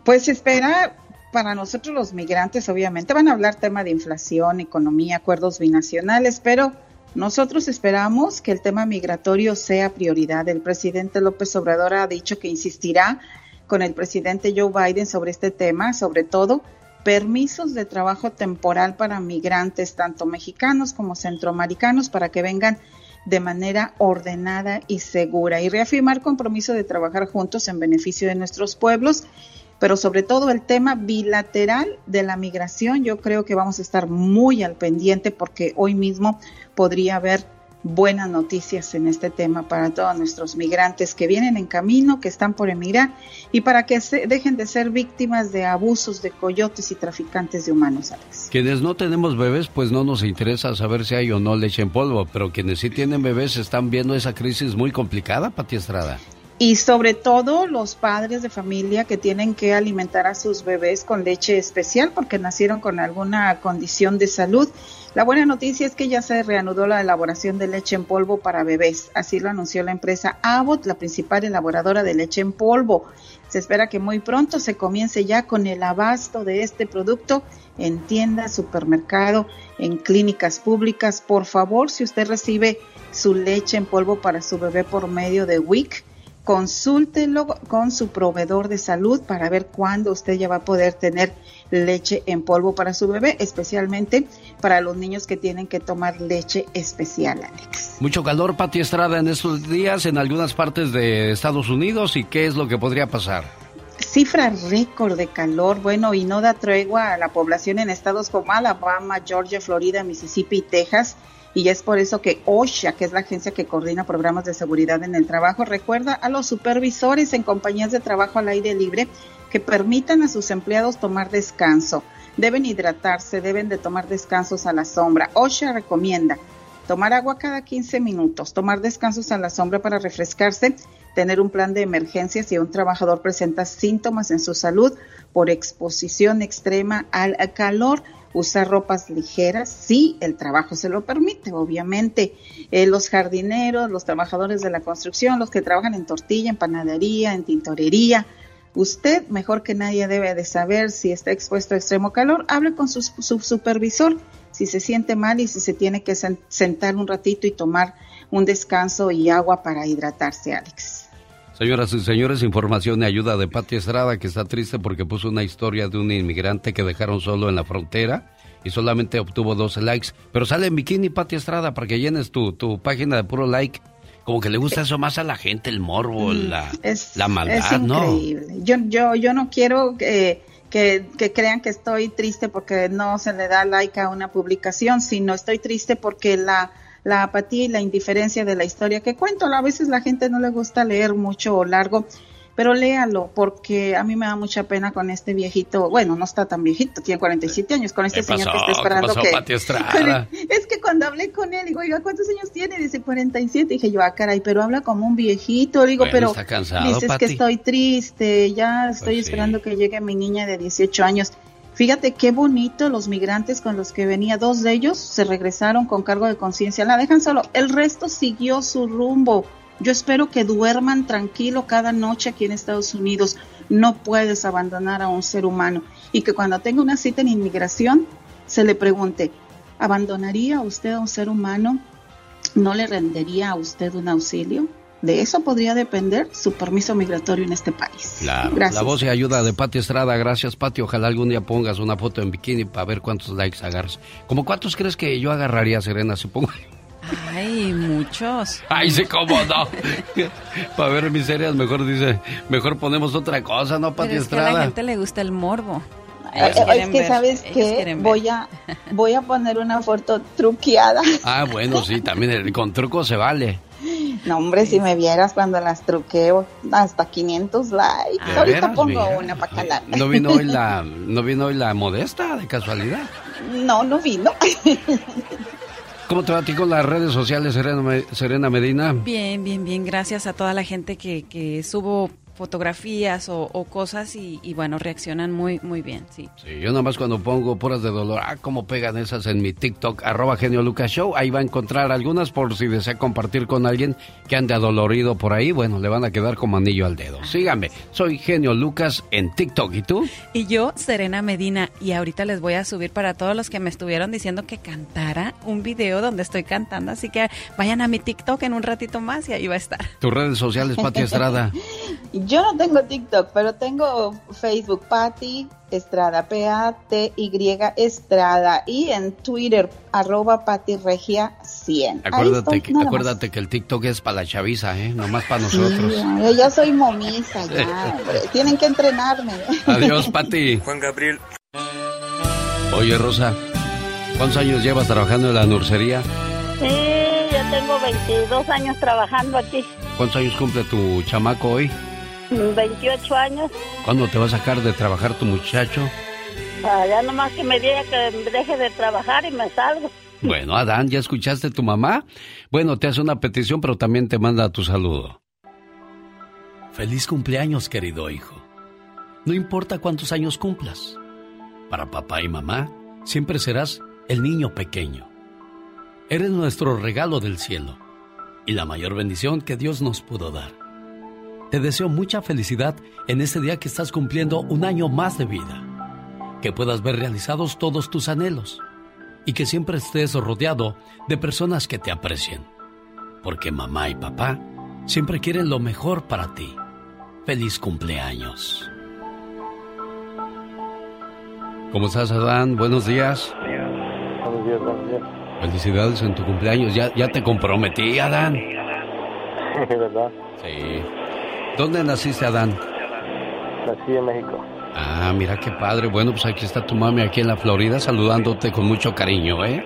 Pues se espera para nosotros los migrantes, obviamente, van a hablar tema de inflación, economía, acuerdos binacionales, pero nosotros esperamos que el tema migratorio sea prioridad. El presidente López Obrador ha dicho que insistirá con el presidente Joe Biden sobre este tema, sobre todo permisos de trabajo temporal para migrantes, tanto mexicanos como centroamericanos, para que vengan de manera ordenada y segura y reafirmar compromiso de trabajar juntos en beneficio de nuestros pueblos pero sobre todo el tema bilateral de la migración, yo creo que vamos a estar muy al pendiente porque hoy mismo podría haber buenas noticias en este tema para todos nuestros migrantes que vienen en camino, que están por emigrar y para que se dejen de ser víctimas de abusos de coyotes y traficantes de humanos. Alex. Quienes no tenemos bebés, pues no nos interesa saber si hay o no leche en polvo, pero quienes sí tienen bebés están viendo esa crisis muy complicada, Pati Estrada y sobre todo los padres de familia que tienen que alimentar a sus bebés con leche especial porque nacieron con alguna condición de salud. La buena noticia es que ya se reanudó la elaboración de leche en polvo para bebés. Así lo anunció la empresa Abbott, la principal elaboradora de leche en polvo. Se espera que muy pronto se comience ya con el abasto de este producto en tiendas, supermercado, en clínicas públicas. Por favor, si usted recibe su leche en polvo para su bebé por medio de WIC, consúltelo con su proveedor de salud para ver cuándo usted ya va a poder tener leche en polvo para su bebé, especialmente para los niños que tienen que tomar leche especial, Alex. Mucho calor, Pati Estrada, en estos días en algunas partes de Estados Unidos y qué es lo que podría pasar. cifra récord de calor, bueno, y no da tregua a la población en estados como Alabama, Georgia, Florida, Mississippi y Texas. Y es por eso que OSHA, que es la agencia que coordina programas de seguridad en el trabajo, recuerda a los supervisores en compañías de trabajo al aire libre que permitan a sus empleados tomar descanso. Deben hidratarse, deben de tomar descansos a la sombra. OSHA recomienda tomar agua cada 15 minutos, tomar descansos a la sombra para refrescarse, tener un plan de emergencia si un trabajador presenta síntomas en su salud por exposición extrema al calor, usar ropas ligeras si el trabajo se lo permite, obviamente. Eh, los jardineros, los trabajadores de la construcción, los que trabajan en tortilla, en panadería, en tintorería, Usted, mejor que nadie, debe de saber si está expuesto a extremo calor. Hable con su, su supervisor si se siente mal y si se tiene que sentar un ratito y tomar un descanso y agua para hidratarse, Alex. Señoras y señores, información y ayuda de Pati Estrada, que está triste porque puso una historia de un inmigrante que dejaron solo en la frontera y solamente obtuvo 12 likes. Pero sale en bikini Pati Estrada para que llenes tu, tu página de puro like como que le gusta eso más a la gente, el morbo, mm, la, la maldad, es increíble. Yo, yo, yo no quiero que, que, crean que estoy triste porque no se le da like a una publicación, sino estoy triste porque la, la apatía y la indiferencia de la historia que cuento, a veces la gente no le gusta leer mucho o largo pero léalo porque a mí me da mucha pena con este viejito, bueno, no está tan viejito, tiene 47 años, con este señor que está esperando que... <laughs> es que cuando hablé con él, digo, oiga, ¿cuántos años tiene? Dice 47, dije yo, ah, caray, pero habla como un viejito, digo, pero... Está cansado, dices que estoy triste, ya pues estoy esperando que llegue mi niña de 18 años. Fíjate qué bonito los migrantes con los que venía, dos de ellos se regresaron con cargo de conciencia, la dejan solo, el resto siguió su rumbo yo espero que duerman tranquilo cada noche aquí en Estados Unidos. No puedes abandonar a un ser humano. Y que cuando tenga una cita en inmigración, se le pregunte, ¿abandonaría usted a un ser humano? ¿No le rendería a usted un auxilio? De eso podría depender su permiso migratorio en este país. La, la voz y ayuda de Pati Estrada. Gracias, Pati. Ojalá algún día pongas una foto en bikini para ver cuántos likes agarras. ¿Cómo cuántos crees que yo agarraría, Serena, si pongo Ay, muchos. <laughs> Ay, sí, cómo no. <laughs> Para ver miserias, mejor dice, mejor ponemos otra cosa, ¿no, Pati Pero es Que a la gente le gusta el morbo. Es que, ¿sabes qué? Voy a, voy a poner una foto truqueada. Ah, bueno, sí, también con truco se vale. No, hombre, si me vieras cuando las truqueo, hasta 500 likes. Ah, Ahorita pongo una para calar. ¿No vino, hoy la, ¿No vino hoy la modesta, de casualidad? No, no vino. ¿Cómo te va a ti con las redes sociales, Serena, Medina? Bien, bien, bien. Gracias a toda la gente que, que subo fotografías o, cosas y, bueno, reaccionan muy, muy bien, sí. Sí, yo nada más cuando pongo puras de dolor, ah, cómo pegan esas en mi TikTok, arroba genio Lucas Show, ahí va a encontrar algunas por si desea compartir con alguien que ande adolorido por ahí, bueno, le van a quedar como anillo al dedo. Síganme, soy genio Lucas en TikTok, ¿y tú? Y yo, Serena Medina, y ahorita les voy a subir para todos los que me estuvieron diciendo que cantara un video donde estoy cantando, así que vayan a mi TikTok en un ratito más y ahí va a estar. Tus redes sociales, Pati Estrada. <laughs> Yo no tengo TikTok, pero tengo Facebook, Patty Estrada, P-A-T-Y Estrada, y en Twitter, arroba Regia 100. Acuérdate, que, acuérdate que el TikTok es para la chaviza, ¿eh? Nomás para nosotros. yo ya soy momisa, ya. Tienen que entrenarme. Adiós, Pati. Juan Gabriel. Oye, Rosa, ¿cuántos años llevas trabajando en la nursería? Sí, ya tengo 22 años trabajando aquí. ¿Cuántos años cumple tu chamaco hoy? 28 años. ¿Cuándo te va a sacar de trabajar tu muchacho? Ah, ya nomás que me diga que deje de trabajar y me salgo. Bueno, Adán, ¿ya escuchaste tu mamá? Bueno, te hace una petición, pero también te manda tu saludo. Feliz cumpleaños, querido hijo. No importa cuántos años cumplas. Para papá y mamá, siempre serás el niño pequeño. Eres nuestro regalo del cielo y la mayor bendición que Dios nos pudo dar. Te deseo mucha felicidad en este día que estás cumpliendo un año más de vida. Que puedas ver realizados todos tus anhelos y que siempre estés rodeado de personas que te aprecien. Porque mamá y papá siempre quieren lo mejor para ti. Feliz cumpleaños. ¿Cómo estás, Adán? Buenos días. Buenos días, buenos días. Felicidades en tu cumpleaños. Ya, ya te comprometí, Adán. <laughs> ¿Verdad? Sí. ¿Dónde naciste, Adán? Nací en México. Ah, mira qué padre. Bueno, pues aquí está tu mami aquí en la Florida saludándote con mucho cariño, ¿eh?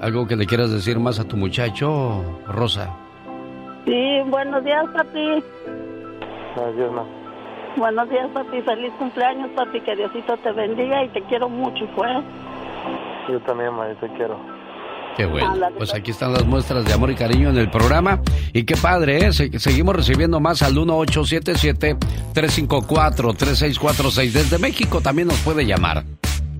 ¿Algo que le quieras decir más a tu muchacho, Rosa? Sí, buenos días, papi. Buenos días, ma. Buenos días, papi. Feliz cumpleaños, papi. Que Diosito te bendiga y te quiero mucho, pues. Yo también, ma, yo te quiero. Qué bueno. Pues aquí están las muestras de amor y cariño en el programa. Y qué padre, ¿eh? Se- seguimos recibiendo más al 1877-354-3646. Desde México también nos puede llamar.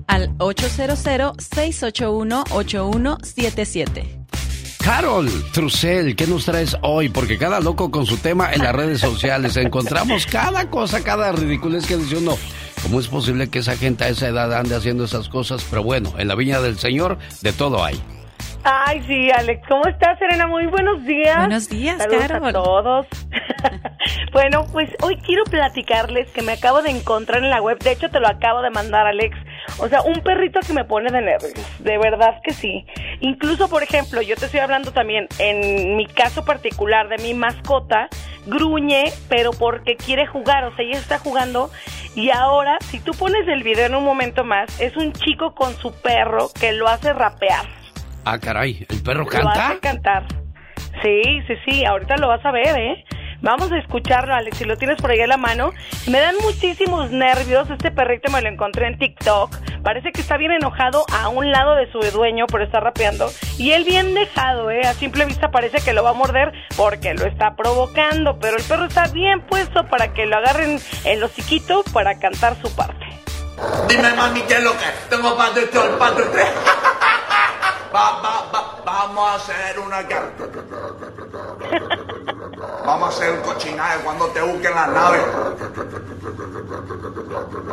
Al 800-681-8177. Carol Trussell, ¿qué nos traes hoy? Porque cada loco con su tema en las redes sociales. Encontramos cada cosa, cada ridiculez que dice uno. ¿Cómo es posible que esa gente a esa edad ande haciendo esas cosas? Pero bueno, en la viña del Señor de todo hay. Ay, sí, Alex. ¿Cómo estás, Serena? Muy buenos días. Buenos días, Saludos Carol. a todos. <laughs> bueno, pues hoy quiero platicarles que me acabo de encontrar en la web. De hecho, te lo acabo de mandar, Alex. O sea, un perrito que me pone de nervios. De verdad que sí. Incluso, por ejemplo, yo te estoy hablando también, en mi caso particular de mi mascota, gruñe, pero porque quiere jugar. O sea, ella está jugando. Y ahora, si tú pones el video en un momento más, es un chico con su perro que lo hace rapear. Ah, caray, ¿el perro Lo canta? hace cantar. Sí, sí, sí, ahorita lo vas a ver, ¿eh? Vamos a escucharlo, Alex, si lo tienes por ahí a la mano. Me dan muchísimos nervios. Este perrito me lo encontré en TikTok. Parece que está bien enojado a un lado de su dueño, pero está rapeando. Y él bien dejado, ¿eh? A simple vista parece que lo va a morder porque lo está provocando. Pero el perro está bien puesto para que lo agarren el hociquito para cantar su parte. Dime, mami, ¿qué es lo que? Tengo pan de sol, pan de tres. <laughs> Va, va, va, vamos a hacer una... ca- Vamos a hacer un cochinaje cuando te busquen la nave.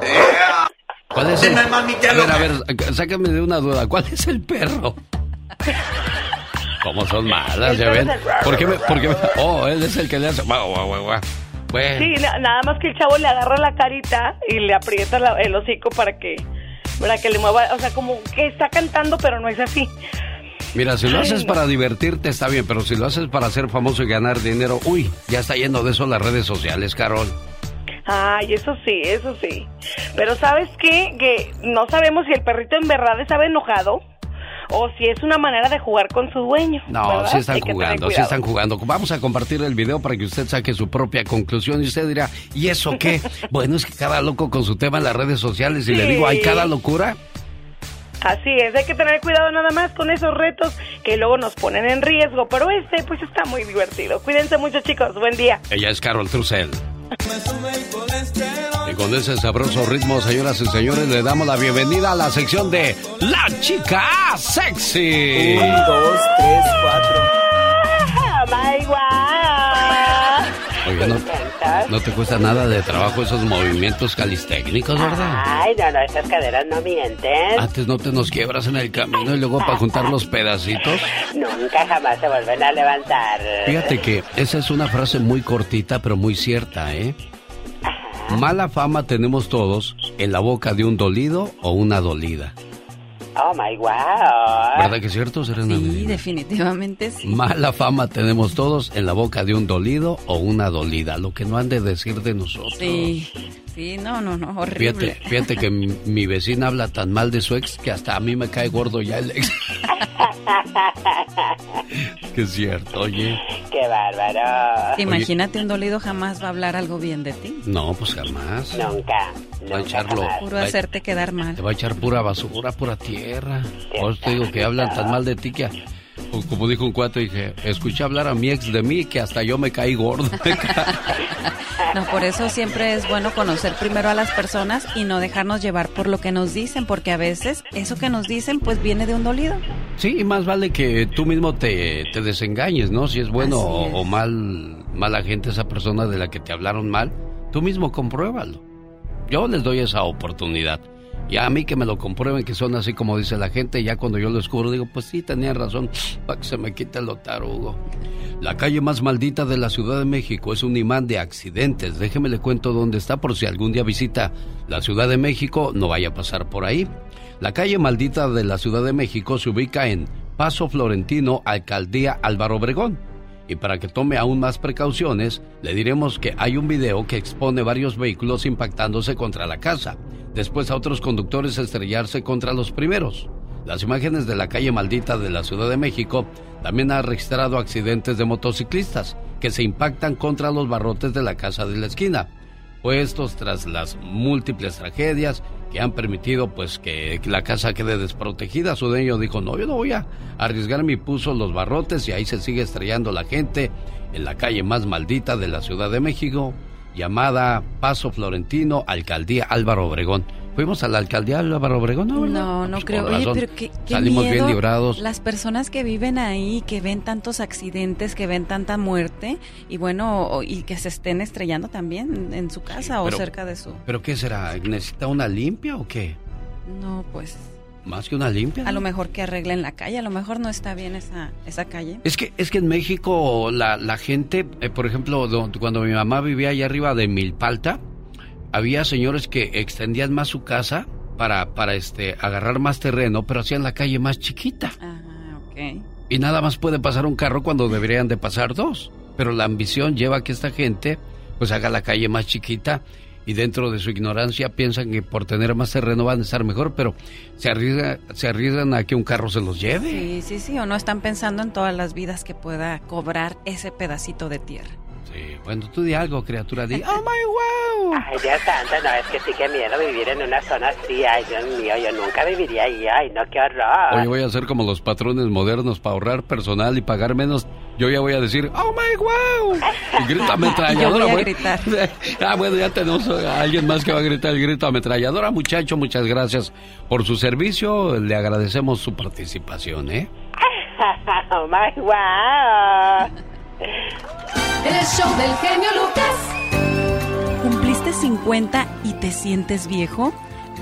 Yeah. ¿Cuál es el... Mami, ¿qué A ver, a ver, sácame de una duda. ¿Cuál es el perro? ¿Cómo son malas, ya ven? ¿Por qué me, por qué me- Oh, él es el que le hace... Guau, guau, guau, guau. Bueno, Sí, na- nada más que el chavo le agarra la carita y le aprieta la- el hocico para que, para que le mueva, o sea, como que está cantando, pero no es así. mira, si lo Ay, haces no. para divertirte está bien, pero si lo haces para ser famoso y ganar dinero, uy, ya está yendo de eso las redes sociales, Carol. Ay, eso sí, eso sí. Pero ¿sabes qué? Que no sabemos si el perrito en verdad estaba enojado o si es una manera de jugar con su dueño. No, ¿verdad? sí están jugando, sí están jugando. Vamos a compartir el video para que usted saque su propia conclusión y usted dirá, ¿y eso qué? <laughs> bueno, es que cada loco con su tema en las redes sociales y le digo, hay cada locura. Así es, hay que tener cuidado nada más con esos retos que luego nos ponen en riesgo, pero este pues está muy divertido. Cuídense mucho chicos, buen día. Ella es Carol Trussell. Y con ese sabroso ritmo, señoras y señores, le damos la bienvenida a la sección de La Chica Sexy. Un, dos, tres, cuatro. <laughs> No te cuesta nada de trabajo esos movimientos calistécnicos, ¿verdad? Ay, no, no, esas caderas no mienten. Antes no te nos quiebras en el camino y luego para juntar los pedacitos. Nunca jamás se vuelven a levantar. Fíjate que esa es una frase muy cortita, pero muy cierta, ¿eh? Mala fama tenemos todos en la boca de un dolido o una dolida. Oh my wow. ¿Verdad que es cierto, Serena? Sí, definitivamente sí. Mala fama tenemos todos en la boca de un dolido o una dolida, lo que no han de decir de nosotros. Sí, sí, no, no, no, horrible. Fíjate, fíjate que mi, mi vecina habla tan mal de su ex que hasta a mí me cae gordo ya el ex. <laughs> que es cierto, oye. Qué bárbaro. Imagínate, un dolido jamás va a hablar algo bien de ti. No, pues jamás. Nunca. Va a echarlo. Puro va a- hacerte quedar mal. Te va a echar pura basura, pura tierra. Por eso te digo que hablan tan mal de ti que, como dijo un cuate, dije, escuché hablar a mi ex de mí que hasta yo me caí gordo. <laughs> No, por eso siempre es bueno conocer primero a las personas y no dejarnos llevar por lo que nos dicen, porque a veces eso que nos dicen pues viene de un dolido. Sí, y más vale que tú mismo te, te desengañes, ¿no? Si es bueno o, es. o mal, mala gente esa persona de la que te hablaron mal, tú mismo compruébalo. Yo les doy esa oportunidad. Y a mí que me lo comprueben que son así como dice la gente, ya cuando yo lo descubro digo, pues sí, tenían razón, para que se me quite lo tarugo. La calle más maldita de la Ciudad de México es un imán de accidentes. Déjeme le cuento dónde está por si algún día visita la Ciudad de México, no vaya a pasar por ahí. La calle maldita de la Ciudad de México se ubica en Paso Florentino, Alcaldía Álvaro Obregón. Y para que tome aún más precauciones, le diremos que hay un video que expone varios vehículos impactándose contra la casa, después a otros conductores estrellarse contra los primeros. Las imágenes de la calle maldita de la Ciudad de México también han registrado accidentes de motociclistas que se impactan contra los barrotes de la casa de la esquina, puestos tras las múltiples tragedias que han permitido pues que la casa quede desprotegida. Su dueño dijo, no, yo no voy a arriesgarme y puso los barrotes y ahí se sigue estrellando la gente en la calle más maldita de la Ciudad de México, llamada Paso Florentino, Alcaldía Álvaro Obregón. Fuimos a la alcaldía Álvaro Obregón, ¿no? No, no Pues creo. con Oye, razón. pero qué, qué Salimos bien librados. Las personas que viven ahí, que ven tantos accidentes, que ven tanta muerte y bueno, y que se estén estrellando también en su casa o pero- cerca de su. ¿Pero qué será? ¿Necesita una limpia o qué? No, pues ¿Más que una limpia? a lo mejor que arreglen la calle, a lo mejor no está bien esa esa calle. Es que, es que en México la, la gente, eh, por ejemplo, do- cuando mi mamá vivía allá arriba de Milpalta, había señores que extendían más su casa para, para este, agarrar más terreno, pero hacían la calle más chiquita. Ah, ok. Y nada más puede pasar un carro cuando deberían de pasar dos. Pero la ambición lleva a que esta gente pues haga la calle más chiquita y dentro de su ignorancia piensan que por tener más terreno van a estar mejor, pero se arriesgan, se arriesgan a que un carro se los lleve. Sí, sí, sí, o no están pensando en todas las vidas que pueda cobrar ese pedacito de tierra. Sí, bueno, tú di algo, criatura, di. ¡Oh, my wow! <laughs> Ay, Dios santo, no, es que sí que miedo vivir en una zona así. Ay, Dios mío, yo nunca viviría ahí. Ay, no, qué horror. Oye, voy a hacer como los patrones modernos para ahorrar personal y pagar menos. Yo ya voy a decir, ¡Oh, my wow! Y grita ametralladora. <laughs> Yo voy a güey. gritar. <laughs> ah, bueno, ya tenemos a alguien más que va a gritar el grito ametralladora. Muchacho, muchas gracias por su servicio. Le agradecemos su participación, ¿eh? oh, my wow. El show del genio Lucas. ¿Cumpliste 50 y te sientes viejo?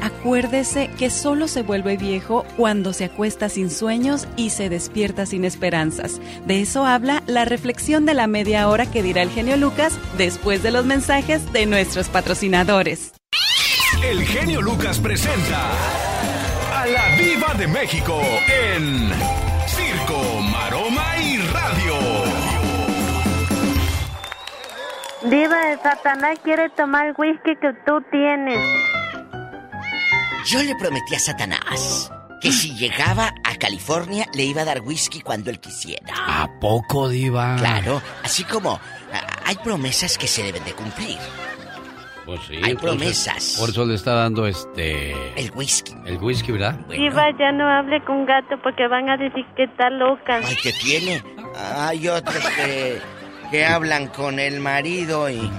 Acuérdese que solo se vuelve viejo cuando se acuesta sin sueños y se despierta sin esperanzas. De eso habla la reflexión de la media hora que dirá el genio Lucas después de los mensajes de nuestros patrocinadores. El genio Lucas presenta a la Viva de México en Diva de Satanás quiere tomar el whisky que tú tienes. Yo le prometí a Satanás que si llegaba a California le iba a dar whisky cuando él quisiera. ¿A poco, Diva? Claro, así como ah, hay promesas que se deben de cumplir. Pues sí. Hay promesas. Por eso le está dando este. El whisky. El whisky, ¿verdad? Diva, ya no hable con gato porque van a decir que está loca. Ay, ¿qué tiene? Hay otros que, que hablan con el marido y...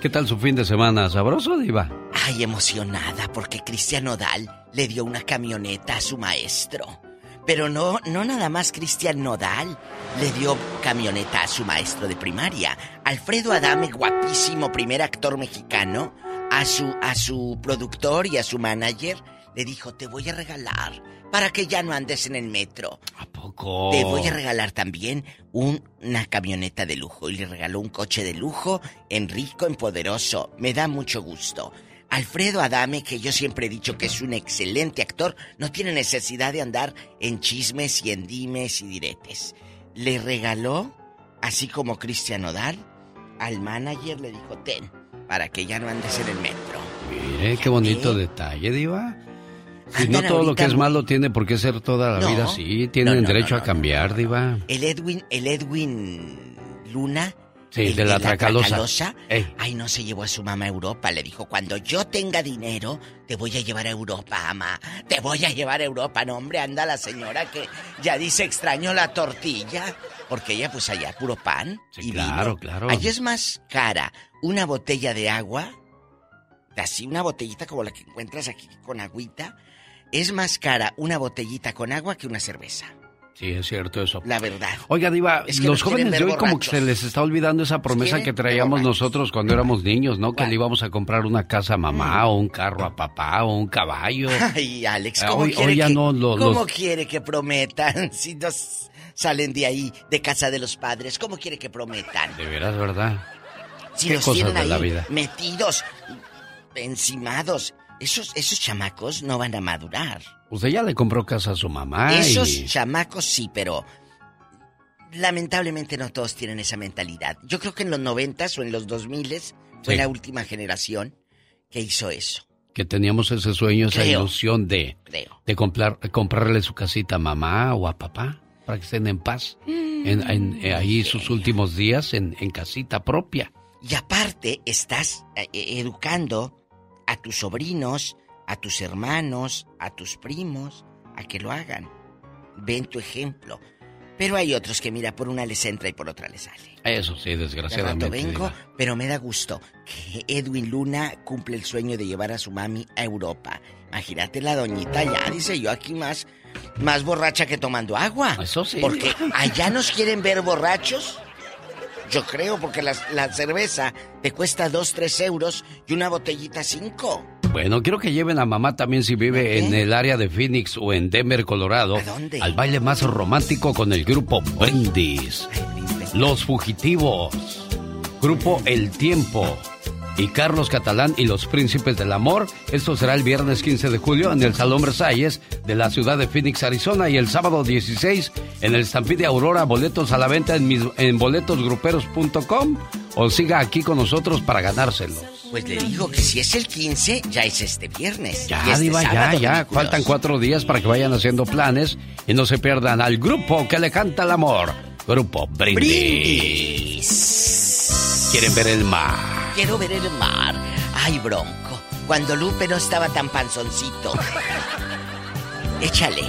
¿Qué tal su fin de semana? ¿Sabroso, Diva? Ay, emocionada porque Cristian Nodal le dio una camioneta a su maestro. Pero no, no nada más Cristian Nodal le dio camioneta a su maestro de primaria. Alfredo Adame, guapísimo primer actor mexicano, a su, a su productor y a su manager, le dijo, te voy a regalar para que ya no andes en el metro. ¿A poco? Te voy a regalar también un- una camioneta de lujo. Y le regaló un coche de lujo en rico, en poderoso. Me da mucho gusto. Alfredo Adame, que yo siempre he dicho que es un excelente actor, no tiene necesidad de andar en chismes y en dimes y diretes. Le regaló, así como Cristian Nodal, al manager le dijo, ten, para que ya no andes en el metro. Mire, qué bonito detalle, Diva. Si no todo lo que es malo tiene por qué ser toda la No. vida así. Tienen No, derecho a cambiar, Diva. El Edwin, el Edwin Luna. Sí, el de la Tracalosa. Tracalosa, Ey. Ay, no se llevó a su mamá a Europa. Le dijo, cuando yo tenga dinero, te voy a llevar a Europa, mamá. Te voy a llevar a Europa. No, hombre, anda la señora que ya dice extraño la tortilla. Porque ella, pues allá, puro pan. Sí, y claro, vino. claro. Allí es más cara una botella de agua, así una botellita como la que encuentras aquí con agüita. Es más cara una botellita con agua que una cerveza. Sí, es cierto eso. La verdad. Oiga, Diva, Es que los jóvenes de hoy como que se les está olvidando esa promesa que traíamos nosotros cuando éramos niños, ¿no? Que le íbamos a comprar una casa a mamá, o un carro a papá, o un caballo. Ay, Alex, Ah, ¿cómo, hoy- quiere, hoy ya que, no, lo- ¿cómo los- quiere que prometan <laughs> si nos salen de ahí, de casa de los padres? ¿Cómo quiere que prometan? De veras, ¿verdad? Si Qué nos cosas tienen de ahí la vida. metidos, encimados, esos, esos chamacos no van a madurar. Usted ya le compró casa a su mamá esos y... chamacos sí, pero lamentablemente no todos tienen esa mentalidad. Yo creo que en los noventas o en los dos miles fue Sí. la última generación que hizo eso. Que teníamos ese sueño, esa Creo. ilusión de, Creo. de comprar, comprarle su casita a mamá o a papá para que estén en paz. En, en- eh, ahí sus últimos días en, en casita propia. Y aparte, estás eh, eh, educando a tus sobrinos, a tus hermanos, a tus primos, a que lo hagan. Ven tu ejemplo. Pero hay otros que, mira, por una les entra y por otra les sale. Eso sí, De desgraciadamente. rato vengo, Diva. pero me da gusto que Edwin Luna cumple el sueño de llevar a su mami a Europa. Imagínate la doñita ya, dice yo aquí más, más borracha que tomando agua. Eso sí. Porque allá nos quieren ver borrachos. Yo creo, porque la, la cerveza te cuesta 2, 3 euros y una botellita 5. Bueno, quiero que lleven a mamá también si vive en el área de Phoenix o en Denver, Colorado, al baile más romántico con el grupo Brindis. Los Fugitivos, Grupo El Tiempo y Carlos Catalán y los Príncipes del Amor. Esto será el viernes 15 de julio en el Salón Versalles de la ciudad de Phoenix, Arizona y el sábado 16 en el Stampede Aurora. Boletos a la venta en, mis- en boletosgruperos.com o siga aquí con nosotros para ganárselos. Pues le digo que si es el 15, ya es este viernes. Ya, este Diva, ya, ya. ridículos. Faltan cuatro días para que vayan haciendo planes y no se pierdan al grupo que le canta el amor. Grupo Brindis. ¿Quieren ver el mar? Quiero ver el mar. Ay, bronco. Cuando Lupe no estaba tan panzoncito. <laughs> Échale.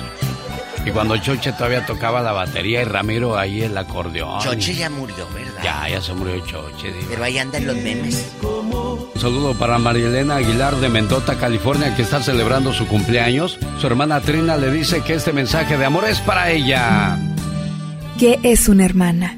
Y cuando Choche todavía tocaba la batería y Ramiro ahí el acordeón. Choche ya murió, ¿verdad? Ya, ya se murió Choche. Diva. Pero ahí andan los memes. Un saludo para Marielena Aguilar de Mendota, California, que está celebrando su cumpleaños. Su hermana Trina le dice que este mensaje de amor es para ella. ¿Qué es una hermana?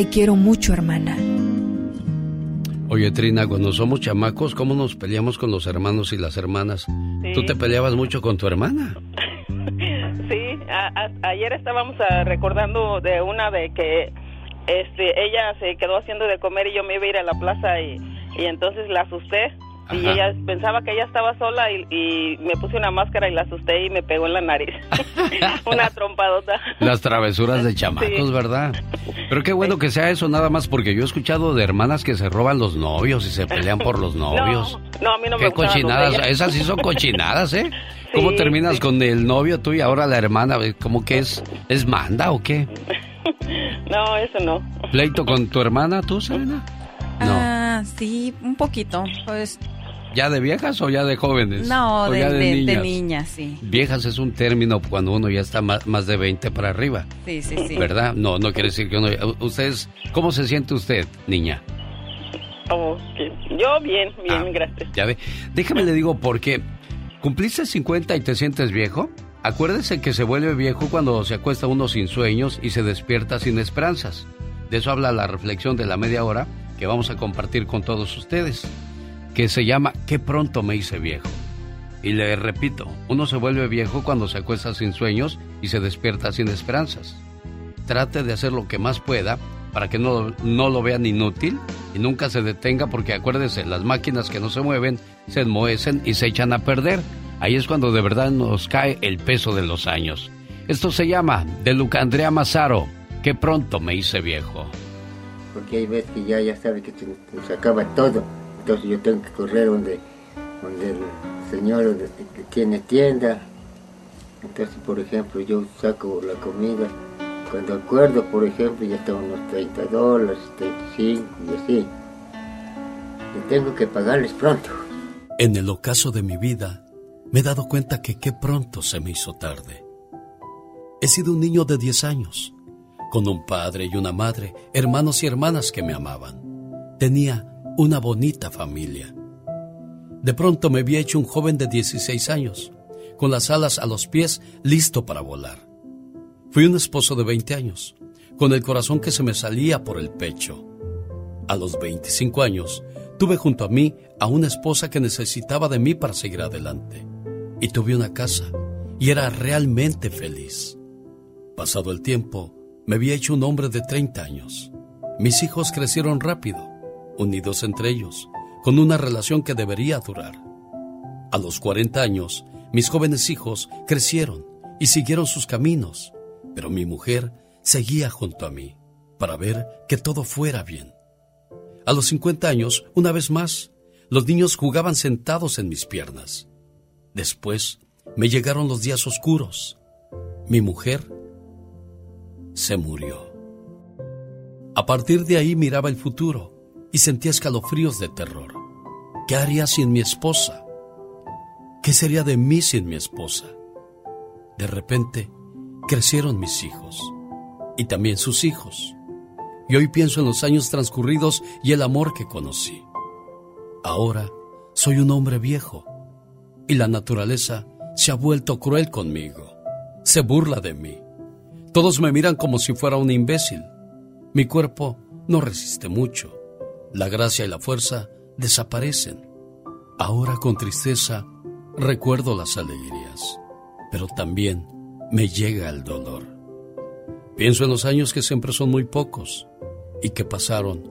Te quiero mucho, hermana. Oye, Trina, cuando somos chamacos, ¿cómo nos peleamos con los hermanos y las hermanas? Sí. ¿Tú te peleabas mucho con tu hermana? <laughs> Sí, a- a- ayer estábamos ah, recordando de una de que este ella se quedó haciendo de comer y yo me iba a ir a la plaza y, y entonces la asusté y Ajá. ella pensaba que ella estaba sola y, y me puse una máscara y la asusté y me pegó en la nariz. <laughs> <laughs> una trompadota. Las travesuras de chamacos, Sí. ¿verdad? Pero qué bueno que sea eso nada más porque yo he escuchado de hermanas que se roban los novios y se pelean por los <laughs> novios. No, no, a mí no me qué de cochinadas, esas sí son cochinadas, ¿eh? ¿Cómo Sí, terminas sí. con el novio tú y ahora la hermana? ¿Cómo que es? ¿Es manda o qué? No, eso no. ¿Pleito con tu hermana tú, Serena? No. Ah, sí, un poquito. Pues ¿Ya de viejas o ya de jóvenes? no, ¿O de, ya de, de niñas? niña, sí. Viejas es un término cuando uno ya está más, más de 20 para arriba. Sí, sí, sí. ¿Verdad? No, no quiere decir que uno... ¿Ustedes, cómo se siente usted, niña? Oh, sí. Yo bien, bien, Ah. gracias. Ya ve. Déjame le digo porque cumpliste 50 y te sientes viejo. Acuérdese que se vuelve viejo cuando se acuesta uno sin sueños y se despierta sin esperanzas. De eso habla la reflexión de la media hora que vamos a compartir con todos ustedes, que se llama Qué pronto me hice viejo. Y le repito, uno se vuelve viejo cuando se acuesta sin sueños y se despierta sin esperanzas. Trate de hacer lo que más pueda para que no, no lo vean inútil y nunca se detenga porque acuérdese, las máquinas que no se mueven se enmohecen y se echan a perder. Ahí es cuando de verdad nos cae el peso de los años. Esto se llama de Luca Andrea Mazaro, que pronto me hice viejo. porque hay veces que ya, ya sabe que se acaba todo. Entonces yo tengo que correr donde, donde el señor tiene tienda. Entonces, por ejemplo, yo saco la comida. Cuando acuerdo, por ejemplo, ya están unos 30 dólares, 35 y así. Y tengo que pagarles pronto. En el ocaso de mi vida, me he dado cuenta que qué pronto se me hizo tarde. He sido un niño de 10 años, con un padre y una madre, hermanos y hermanas que me amaban. Tenía una bonita familia. De pronto me había hecho un joven de 16 años, con las alas a los pies, listo para volar. Fui un esposo de 20 años, con el corazón que se me salía por el pecho. A los 25 años, tuve junto a mí a una esposa que necesitaba de mí para seguir adelante. Y tuve una casa, y era realmente feliz. Pasado el tiempo, me había hecho un hombre de 30 años. Mis hijos crecieron rápido, unidos entre ellos, con una relación que debería durar. A los 40 años, mis jóvenes hijos crecieron y siguieron sus caminos, pero mi mujer seguía junto a mí para ver que todo fuera bien. A los 50 años, una vez más, los niños jugaban sentados en mis piernas. Después me llegaron los días oscuros. Mi mujer se murió. A partir de ahí miraba el futuro y sentía escalofríos de terror. ¿Qué haría sin mi esposa? ¿Qué sería de mí sin mi esposa? De repente, crecieron mis hijos y también sus hijos. Y hoy pienso en los años transcurridos y el amor que conocí. Ahora soy un hombre viejo y la naturaleza se ha vuelto cruel conmigo. Se burla de mí. Todos me miran como si fuera un imbécil. Mi cuerpo no resiste mucho. La gracia y la fuerza desaparecen. Ahora con tristeza recuerdo las alegrías, pero también me llega el dolor. Pienso en los años que siempre son muy pocos y que pasaron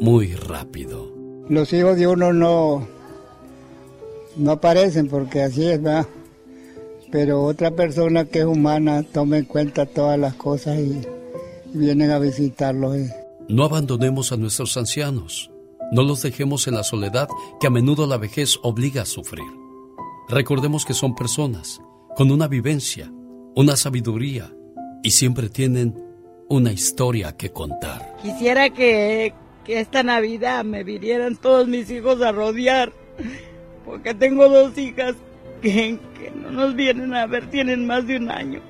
muy rápido. Los hijos de uno no, no aparecen porque así es, ¿verdad? Pero otra persona que es humana toma en cuenta todas las cosas y, vienen a visitarlos. eh. No abandonemos a nuestros ancianos. No los dejemos en la soledad que a menudo la vejez obliga a sufrir. Recordemos que son personas con una vivencia, una sabiduría y siempre tienen una historia que contar. Quisiera que, que esta Navidad me vinieran todos mis hijos a rodear, porque tengo dos hijas que, que no nos vienen a ver, tienen más de un año.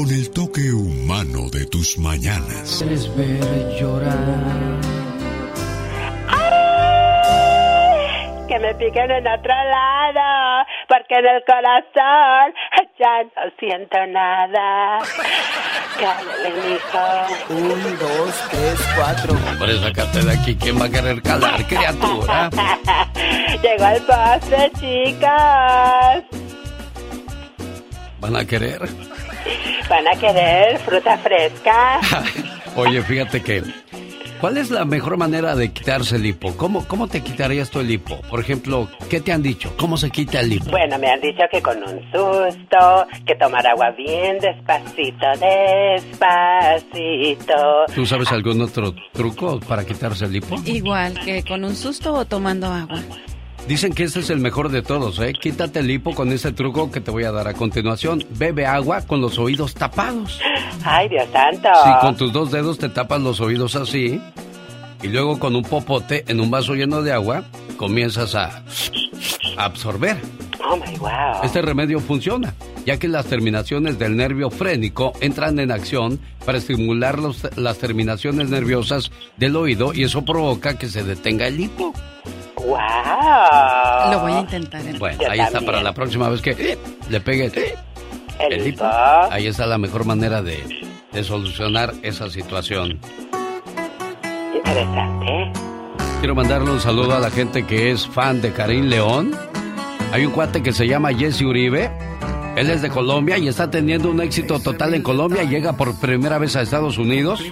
Con el toque humano de tus mañanas. Es ver llorar. Que me piquen en otro lado, porque en el corazón ya no siento nada. Cállale, mijo. Un, dos, tres, cuatro. Hombre, sácate de aquí. ¿Quién va a querer calar, criatura? <laughs> Llegó el postre, chicas. ¿Van a querer? ¿Van a querer fruta fresca? <laughs> Oye, fíjate que... ¿Cuál es la mejor manera de quitarse el hipo? ¿Cómo, ¿Cómo te quitarías tú el hipo? Por ejemplo, ¿qué te han dicho? ¿Cómo se quita el hipo? Bueno, me han dicho que con un susto, que tomar agua bien despacito, despacito. ¿Tú sabes algún otro truco para quitarse el hipo? Igual que con un susto o tomando agua. Dicen que este es el mejor de todos, ¿eh? Quítate el hipo con ese truco que te voy a dar a continuación. Bebe agua con los oídos tapados. Ay, Dios santo. Sí, con tus dos dedos te tapas los oídos así. Y luego con un popote en un vaso lleno de agua comienzas a absorber. Oh my wow. Este remedio funciona, ya que las terminaciones del nervio frénico entran en acción para estimular los- las terminaciones nerviosas del oído y eso provoca que se detenga el hipo. Wow. Lo voy a intentar. ¿eh? Bueno, Yo ahí está para la próxima vez que le pegue El el hipo. Ahí está la mejor manera de, de solucionar esa situación. Interesante. Quiero mandarle un saludo a la gente que es fan de Karim León. Hay un cuate que se llama Jesse Uribe. Él es de Colombia y está teniendo un éxito total en Colombia. Llega por primera vez a Estados Unidos.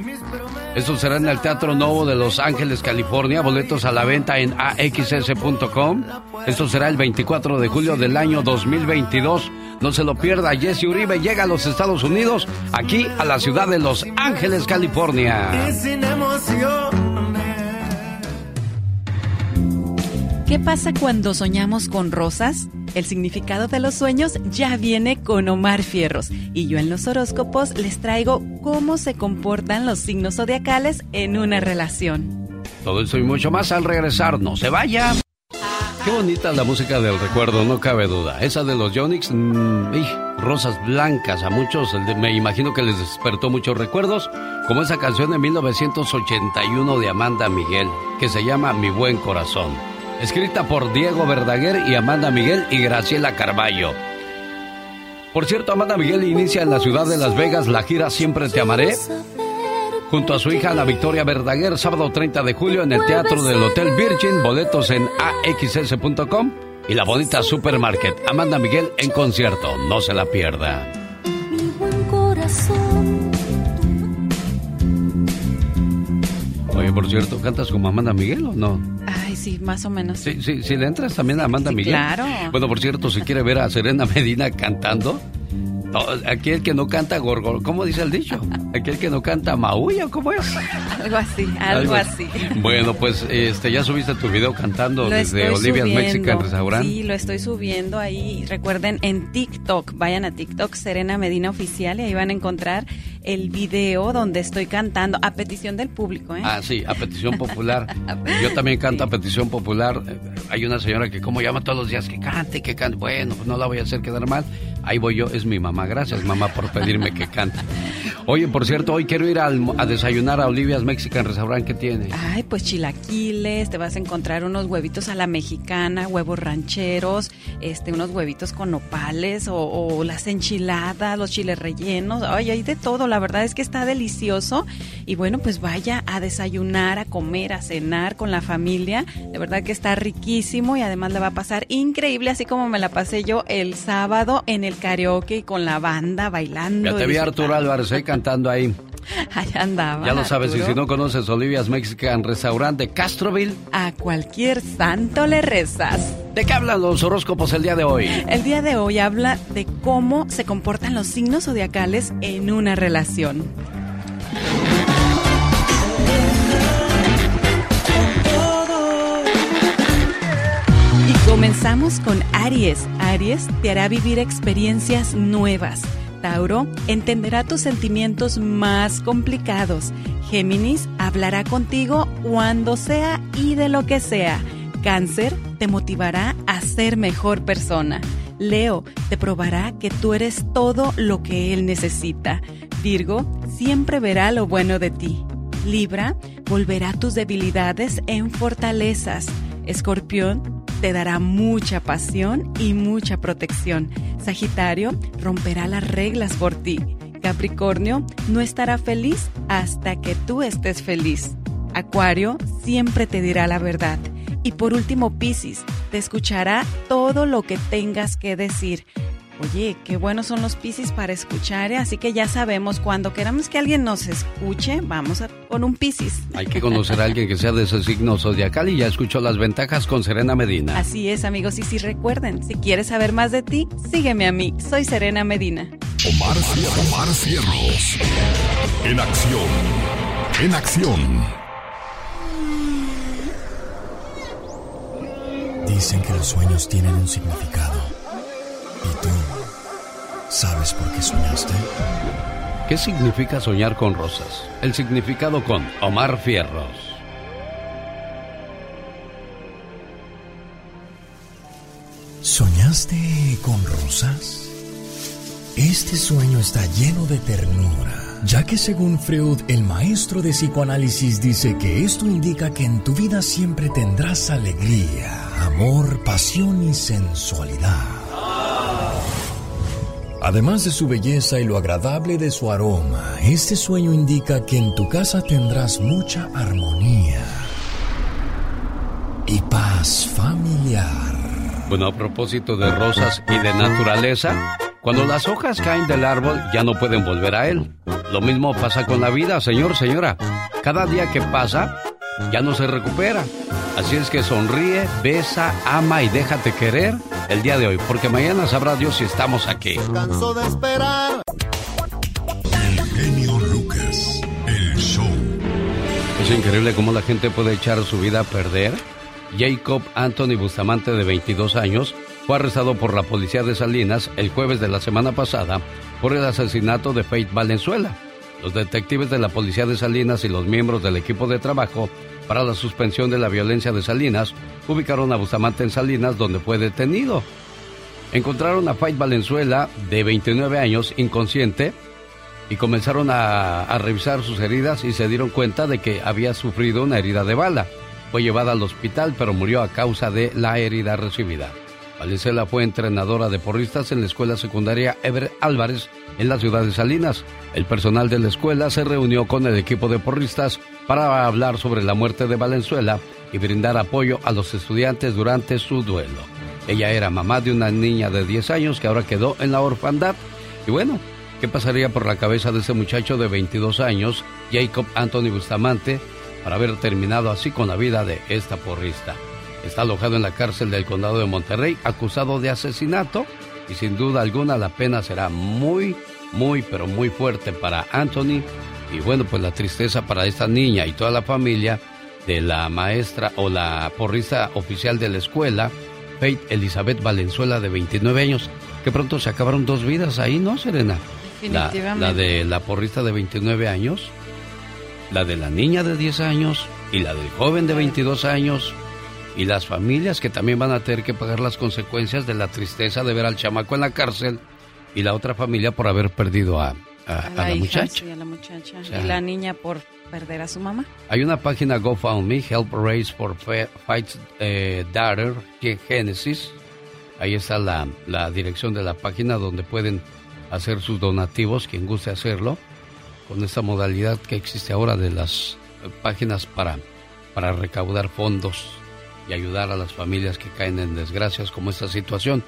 Esto será en el Teatro Novo de Los Ángeles, California. Boletos a la venta en axs.com. Esto será el 24 de julio del año 2022. No se lo pierda. Jesse Uribe llega a los Estados Unidos, aquí a la ciudad de Los Ángeles, California. sin emoción. ¿Qué pasa cuando soñamos con rosas? El significado de los sueños ya viene con Omar Fierros y yo en los horóscopos les traigo cómo se comportan los signos zodiacales en una relación. Todo esto y mucho más al regresar. No se vaya. Qué bonita la música del recuerdo, no cabe duda. Esa de los Yonix, mmm, rosas blancas, a muchos me imagino que les despertó muchos recuerdos, como esa canción de 1981 de Amanda Miguel, que se llama Mi Buen Corazón, escrita por Diego Verdaguer y Amanda Miguel y Graciela Carballo. Por cierto, Amanda Miguel inicia en la ciudad de Las Vegas la gira Siempre Te Amaré junto a su hija Ana Victoria Verdaguer, sábado 30 de julio en el Teatro del Hotel Virgin, boletos en axs.com y la bonita Supermarket. Amanda Miguel en concierto, no se la pierda. Oye, por cierto, ¿cantas como Amanda Miguel o no? Ay, sí, más o menos. Sí, sí, sí, le entras también a Amanda Miguel. Claro. Bueno, por cierto, si quiere ver a Serena Medina cantando, aquel que no canta gorgol, ¿cómo dice el dicho? Aquel que no canta maulla, ¿cómo es? Algo así, algo, así. Bueno, pues este ya subiste tu video cantando desde Olivia's Mexican Restaurant. Sí, lo estoy subiendo ahí. Recuerden en TikTok, vayan a TikTok Serena Medina Oficial y ahí van a encontrar el video donde estoy cantando a petición del público, ¿eh? Ah, sí, a petición popular. <laughs> Yo también canto a petición popular. Hay una señora que como llama todos los días que cante, que cante. Bueno, pues no la voy a hacer quedar mal. Ahí voy yo, es mi mamá. Gracias, mamá, por pedirme que cante. Oye, por cierto, hoy quiero ir a, desayunar a Olivia's Mexican Restaurant. ¿Qué tiene? Ay, pues chilaquiles, te vas a encontrar unos huevitos a la mexicana, huevos rancheros, este, unos huevitos con nopales o, las enchiladas, los chiles rellenos. Ay, hay de todo. La verdad es que está delicioso. Y bueno, pues vaya a desayunar, a comer, a cenar con la familia. De verdad que está riquísimo y además le va a pasar increíble, así como me la pasé yo el sábado en el karaoke con la banda bailando. Ya te vi Arturo Álvarez ¿eh? cantando ahí. <laughs> Allá andaba. Ya lo sabes, y si no conoces Olivia's Mexican Restaurant de Castroville, a cualquier santo le rezas. ¿De qué hablan los horóscopos el día de hoy? El día de hoy habla de cómo se comportan los signos zodiacales en una relación. Comenzamos con Aries. Aries te hará vivir experiencias nuevas. Tauro entenderá tus sentimientos más complicados. Géminis hablará contigo cuando sea y de lo que sea. Cáncer te motivará a ser mejor persona. Leo te probará que tú eres todo lo que él necesita. Virgo siempre verá lo bueno de ti. Libra volverá tus debilidades en fortalezas. Escorpión te dará mucha pasión y mucha protección. Sagitario romperá las reglas por ti. Capricornio no estará feliz hasta que tú estés feliz. Acuario siempre te dirá la verdad. Y por último, Piscis, te escuchará todo lo que tengas que decir. Oye, qué buenos son los Piscis para escuchar, ¿eh? así que ya sabemos, cuando queramos que alguien nos escuche, vamos a, con un Piscis. Hay que conocer a alguien que sea de ese signo zodiacal y ya escuchó las ventajas con Serena Medina. Así es, amigos, y si recuerden, si quieres saber más de ti, sígueme a mí, soy Serena Medina. Omar, Omar Cierros, en acción, en acción. Dicen que los sueños tienen un significado. ¿Y tú? ¿Sabes por qué soñaste? ¿Qué significa soñar con rosas? El significado con Omar Fierros. ¿Soñaste con rosas? Este sueño está lleno de ternura, ya que según Freud, el maestro de psicoanálisis dice que esto indica que en tu vida siempre tendrás alegría, amor, pasión y sensualidad. Además de su belleza y lo agradable de su aroma, este sueño indica que en tu casa tendrás mucha armonía y paz familiar. Bueno, a propósito de rosas y de naturaleza, cuando las hojas caen del árbol ya no pueden volver a él. Lo mismo pasa con la vida, señor, señora. Cada día que pasa ya no se recupera. Así es que sonríe, besa, ama y déjate querer el día de hoy, porque mañana sabrá Dios si estamos aquí. Canso de esperar. El genio Lucas, el show. Es increíble cómo la gente puede echar su vida a perder. Jacob Anthony Bustamante, de 22 años, fue arrestado por la policía de Salinas el jueves de la semana pasada por el asesinato de Faith Valenzuela. Los detectives de la policía de Salinas y los miembros del equipo de trabajo para la suspensión de la violencia de Salinas, ubicaron a Bustamante en Salinas, donde fue detenido. Encontraron a Fait Valenzuela, de 29 años, inconsciente, y comenzaron a, a, revisar sus heridas y se dieron cuenta de que había sufrido una herida de bala. Fue llevada al hospital, pero murió a causa de la herida recibida. Valenzuela fue entrenadora de porristas en la escuela secundaria Ever Álvarez en la ciudad de Salinas. El personal de la escuela se reunió con el equipo de porristas para hablar sobre la muerte de Valenzuela y brindar apoyo a los estudiantes durante su duelo. Ella era mamá de una niña de 10 años que ahora quedó en la orfandad. Y bueno, ¿qué pasaría por la cabeza de ese muchacho de 22 años, Jacob Anthony Bustamante, para haber terminado así con la vida de esta porrista? Está alojado en la cárcel del condado de Monterrey, acusado de asesinato y sin duda alguna la pena será muy, muy, pero muy fuerte para Anthony. Y bueno, pues la tristeza para esta niña y toda la familia de la maestra o la porrista oficial de la escuela, Faith Elizabeth Valenzuela de 29 años, que pronto se acabaron dos vidas ahí, ¿no, Serena? La, la de la porrista de 29 años, la de la niña de 10 años y la del joven de 22 años y las familias que también van a tener que pagar las consecuencias de la tristeza de ver al chamaco en la cárcel y la otra familia por haber perdido a, a, la, muchacha. la muchacha. y la niña por perder a su mamá. Hay una página GoFundMe, Help Raise for Fight's eh, Daughter, Genesis. Ahí está la, la dirección de la página donde pueden hacer sus donativos, quien guste hacerlo, con esta modalidad que existe ahora de las páginas para, para recaudar fondos y ayudar a las familias que caen en desgracias como esta situación.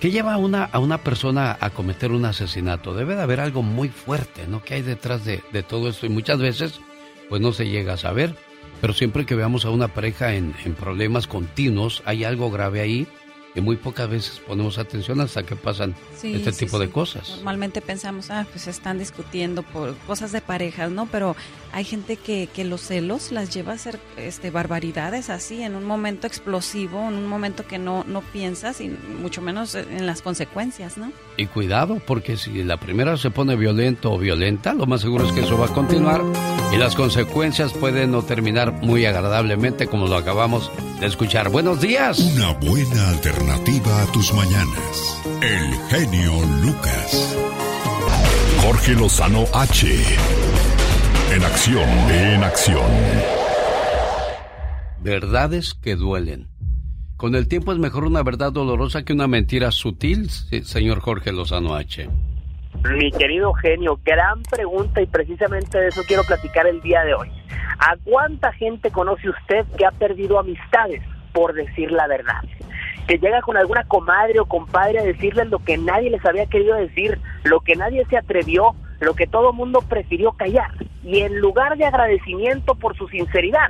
¿Qué lleva a una, a una persona a cometer un asesinato? Debe de haber algo muy fuerte, ¿no? Que hay detrás de, de todo esto? Y muchas veces, pues no se llega a saber. Pero siempre que veamos a una pareja en, en problemas continuos, hay algo grave ahí y muy pocas veces ponemos atención hasta que pasan este tipo de cosas. Normalmente pensamos, ah, pues están discutiendo por cosas de parejas, ¿no? Pero hay gente que, que los celos las lleva a hacer este, barbaridades así, en un momento explosivo, en un momento que no, no piensas y mucho menos en las consecuencias, ¿no? Y cuidado, porque si la primera se pone violento o violenta, lo más seguro es que eso va a continuar y las consecuencias pueden no terminar muy agradablemente como lo acabamos de escuchar. Buenos días. Una buena alternativa a tus mañanas. El genio Lucas. Jorge Lozano H. En acción, en acción. Verdades que duelen. Con el tiempo es mejor una verdad dolorosa que una mentira sutil, señor Jorge Lozano H. Mi querido genio, gran pregunta y precisamente de eso quiero platicar el día de hoy. ¿A cuánta gente conoce usted que ha perdido amistades por decir la verdad? Que llega con alguna comadre o compadre a decirles lo que nadie les había querido decir, lo que nadie se atrevió, lo que todo mundo prefirió callar. Y en lugar de agradecimiento por su sinceridad,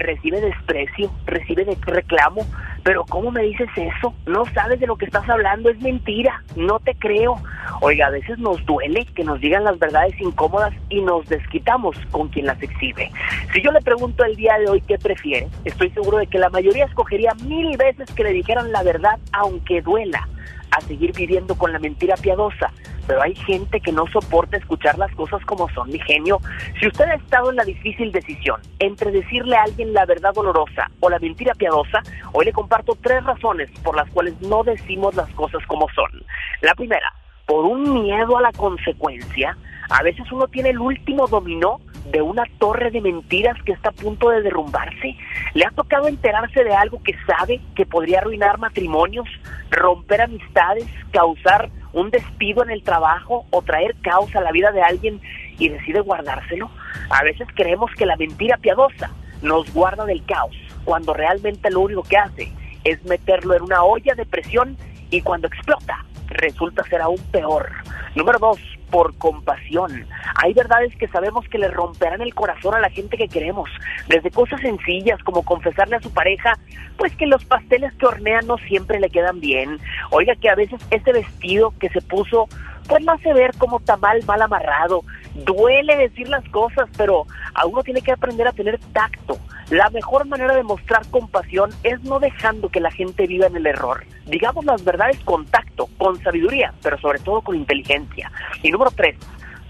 recibe desprecio, recibe de reclamo, pero ¿cómo me dices eso? No sabes de lo que estás hablando, es mentira, no te creo. Oiga, a veces nos duele que nos digan las verdades incómodas y nos desquitamos con quien las exhibe. Si yo le pregunto el día de hoy qué prefiere, estoy seguro de que la mayoría escogería mil veces que le dijeran la verdad aunque duela a seguir viviendo con la mentira piadosa. Pero hay gente que no soporta escuchar las cosas como son, mi genio. Si usted ha estado en la difícil decisión entre decirle a alguien la verdad dolorosa o la mentira piadosa, hoy le comparto tres razones por las cuales no decimos las cosas como son. La primera, por un miedo a la consecuencia. A veces uno tiene el último dominó de una torre de mentiras que está a punto de derrumbarse? ¿Le ha tocado enterarse de algo que sabe que podría arruinar matrimonios, romper amistades, causar un despido en el trabajo o traer caos a la vida de alguien y decide guardárselo? A veces creemos que la mentira piadosa nos guarda del caos, cuando realmente lo único que hace es meterlo en una olla de presión y cuando explota resulta ser aún peor. Número dos, por compasión. Hay verdades que sabemos que le romperán el corazón a la gente que queremos, desde cosas sencillas como confesarle a su pareja, pues que los pasteles que hornean no siempre le quedan bien. Oiga que a veces ese vestido que se puso, pues lo hace ver como tamal mal amarrado. Duele decir las cosas, pero a uno tiene que aprender a tener tacto. La mejor manera de mostrar compasión es no dejando que la gente viva en el error. Digamos las verdades con tacto, con sabiduría, pero sobre todo con inteligencia. Y número tres,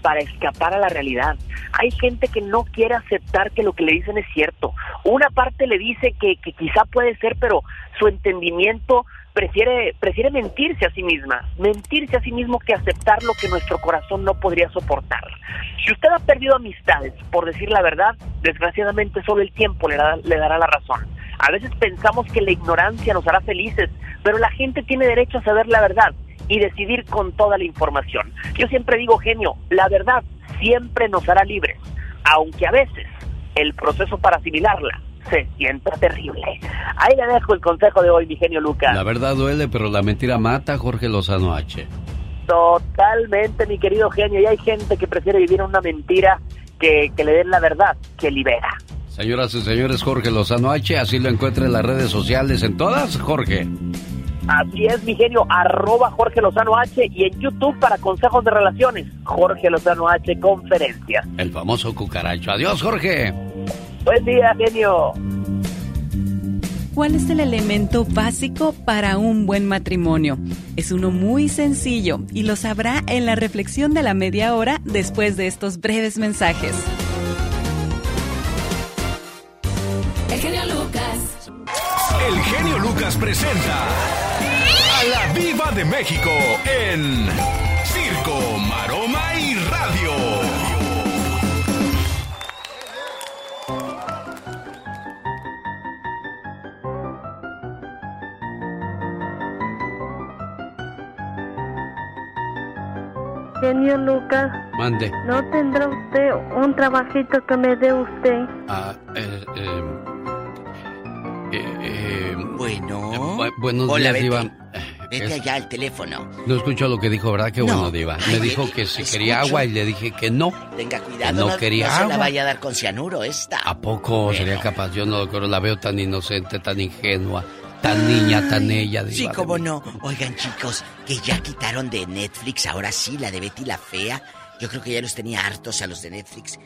para escapar a la realidad. Hay gente que no quiere aceptar que lo que le dicen es cierto. Una parte le dice que, que quizá puede ser, pero su entendimiento prefiere, prefiere mentirse a sí misma, mentirse a sí mismo que aceptar lo que nuestro corazón no podría soportar. Si usted ha perdido amistades por decir la verdad, desgraciadamente solo el tiempo le, le dará la razón. A veces pensamos que la ignorancia nos hará felices, pero la gente tiene derecho a saber la verdad y decidir con toda la información. Yo siempre digo, genio, la verdad siempre nos hará libres, aunque a veces el proceso para asimilarla se sienta terrible. Ahí le dejo el consejo de hoy, mi genio Lucas. La verdad duele, pero la mentira mata, Jorge Lozano H. Totalmente, mi querido genio. Y hay gente que prefiere vivir una mentira que, que le den la verdad, que libera. Señoras y señores, Jorge Lozano H, así lo encuentra en las redes sociales, en todas, Jorge. Así es, mi genio, arroba Jorge Lozano H y en YouTube para consejos de relaciones, Jorge Lozano H Conferencia. El famoso cucaracho. Adiós, Jorge. Buen día, genio. ¿Cuál es el elemento básico para un buen matrimonio? Es uno muy sencillo y lo sabrá en la reflexión de la media hora después de estos breves mensajes. El genio Lucas. El genio Lucas presenta a la Viva de México en Circo, Maroma y Radio. Genio Lucas, Mande. ¿no tendrá usted un trabajito que me dé usted? Ah, eh, eh, eh, eh, Bueno. bu- buenos Hola, días, vete. Vete Es- allá al teléfono. No escucho lo que dijo, ¿verdad? Qué No. bueno, Diva. Me dijo que si escucho. quería agua y le dije que no. Tenga Que cuidado, no quería se la agua. vaya a dar con cianuro esta. ¿A poco sería capaz? Yo no lo creo, la veo tan inocente, tan ingenua, tan niña, tan ella. Sí, Diva. cómo no. Oigan, chicos, que ya quitaron de Netflix, ahora sí, la de Betty la Fea. Yo creo que ya los tenía hartos a los de Netflix.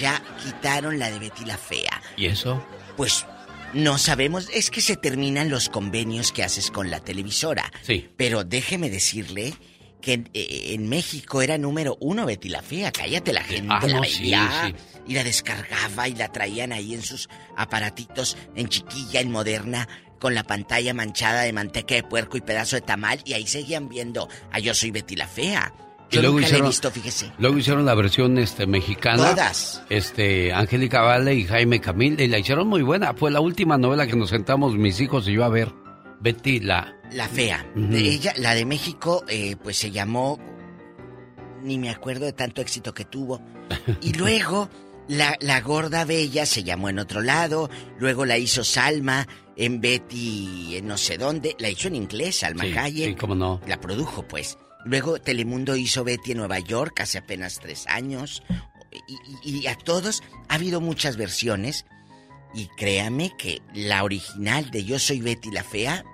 Ya quitaron la de Betty la Fea. ¿Y eso? Pues no sabemos, es que se terminan los convenios que haces con la televisora. Sí. Pero déjeme decirle que en, eh, en México era número uno Betty la Fea. Cállate, la gente Ah, la no, sí, veía sí. y la descargaba y la traían ahí en sus aparatitos, en chiquilla, en moderna, con la pantalla manchada de manteca de puerco y pedazo de tamal. Y ahí seguían viendo a Yo Soy Betty la Fea. Y luego nunca la hicieron- he visto, fíjese. Luego hicieron la versión este mexicana. Todas. Este, Angélica Vale y Jaime Camil. Y la hicieron muy buena. Fue la última novela que nos sentamos mis hijos y yo a ver. Betty la. La fea. De ella, la de México, eh, pues se llamó. Ni me acuerdo de tanto éxito que tuvo. Y <laughs> luego, la, la gorda bella se llamó en otro lado. Luego la hizo Salma en Betty, en no sé dónde. La hizo en inglés, Salma Sí, sí, cómo no. La produjo, pues. Luego Telemundo hizo Betty en Nueva York hace apenas tres años. Y, y- a todos ha habido muchas versiones. Y créame que la original de Yo Soy Betty la Fea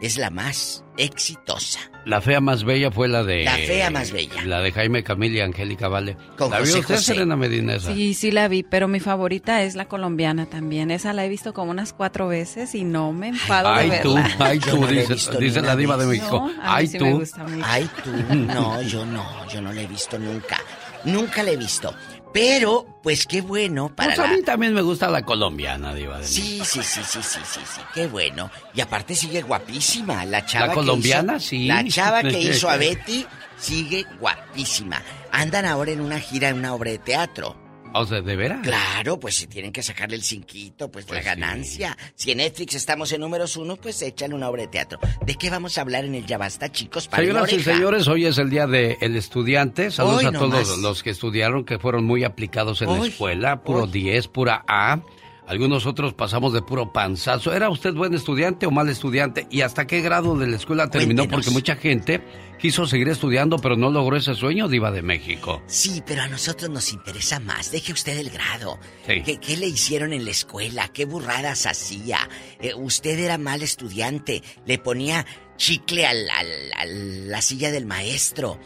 es la más exitosa. La fea más bella fue la de. La fea más bella. La de Jaime Camil y Angélica Vale. Con ¿La vio José usted, José. Serena Medina, esa? Sí, sí la vi, pero mi favorita es la colombiana también. Esa la he visto como unas cuatro veces y no me enfado Ay, de tú, verla. ay, tú, no dice, la diva de vez. México. No, a mí ay, sí tú. me gusta mucho. Ay, tú. No, yo no, yo no la he visto nunca. Nunca la he visto. Pero, pues qué bueno para Pues a la... mí también me gusta la colombiana, diva de. Sí, sí, sí, sí, sí, sí, sí, qué bueno. Y aparte sigue guapísima. La chava La que colombiana, hizo- sí. La chava que hizo a <laughs> Betty sigue guapísima. Andan ahora en una gira en una obra de teatro. O sea, ¿de veras? Claro, pues si tienen que sacarle el cinquito, pues, la ganancia. Si en Netflix estamos en números uno, pues échale una obra de teatro. ¿De qué vamos a hablar en el Ya Basta, chicos? Para Señoras y señores, hoy es el día del estudiante. Saludos Hoy a todos nomás. los que estudiaron, que fueron muy aplicados en la escuela. Puro hoy. 10, pura A. Algunos otros pasamos de puro panzazo. ¿Era usted buen estudiante o mal estudiante? ¿Y hasta qué grado de la escuela terminó? Cuéntenos. Porque mucha gente quiso seguir estudiando, pero no logró ese sueño, Diva de México. Sí, pero a nosotros nos interesa más. Deje usted el grado. Sí. ¿Qué, qué le hicieron en la escuela? ¿Qué burradas hacía? Eh, usted era mal estudiante. Le ponía chicle al- al- a la silla del maestro.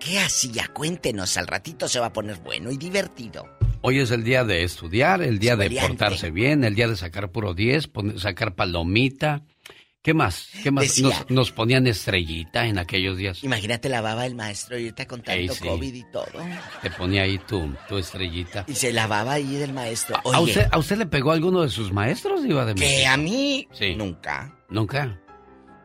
¿Qué hacía? Cuéntenos. Al ratito se va a poner bueno y divertido. Hoy es el día de estudiar, el día de portarse bien, el día de sacar puro 10, poner- sacar palomita, ¿Qué más? ¿Qué más? Decía- nos, nos ponían estrellita en aquellos días. Imagínate, lavaba el maestro ahorita con tanto Ey, sí. COVID y todo. Te ponía ahí tu, tu estrellita. Y se lavaba ahí del maestro. ¿A usted, ¿A usted le pegó alguno de sus maestros, Diva de que a mí Sí. nunca. ¿Nunca?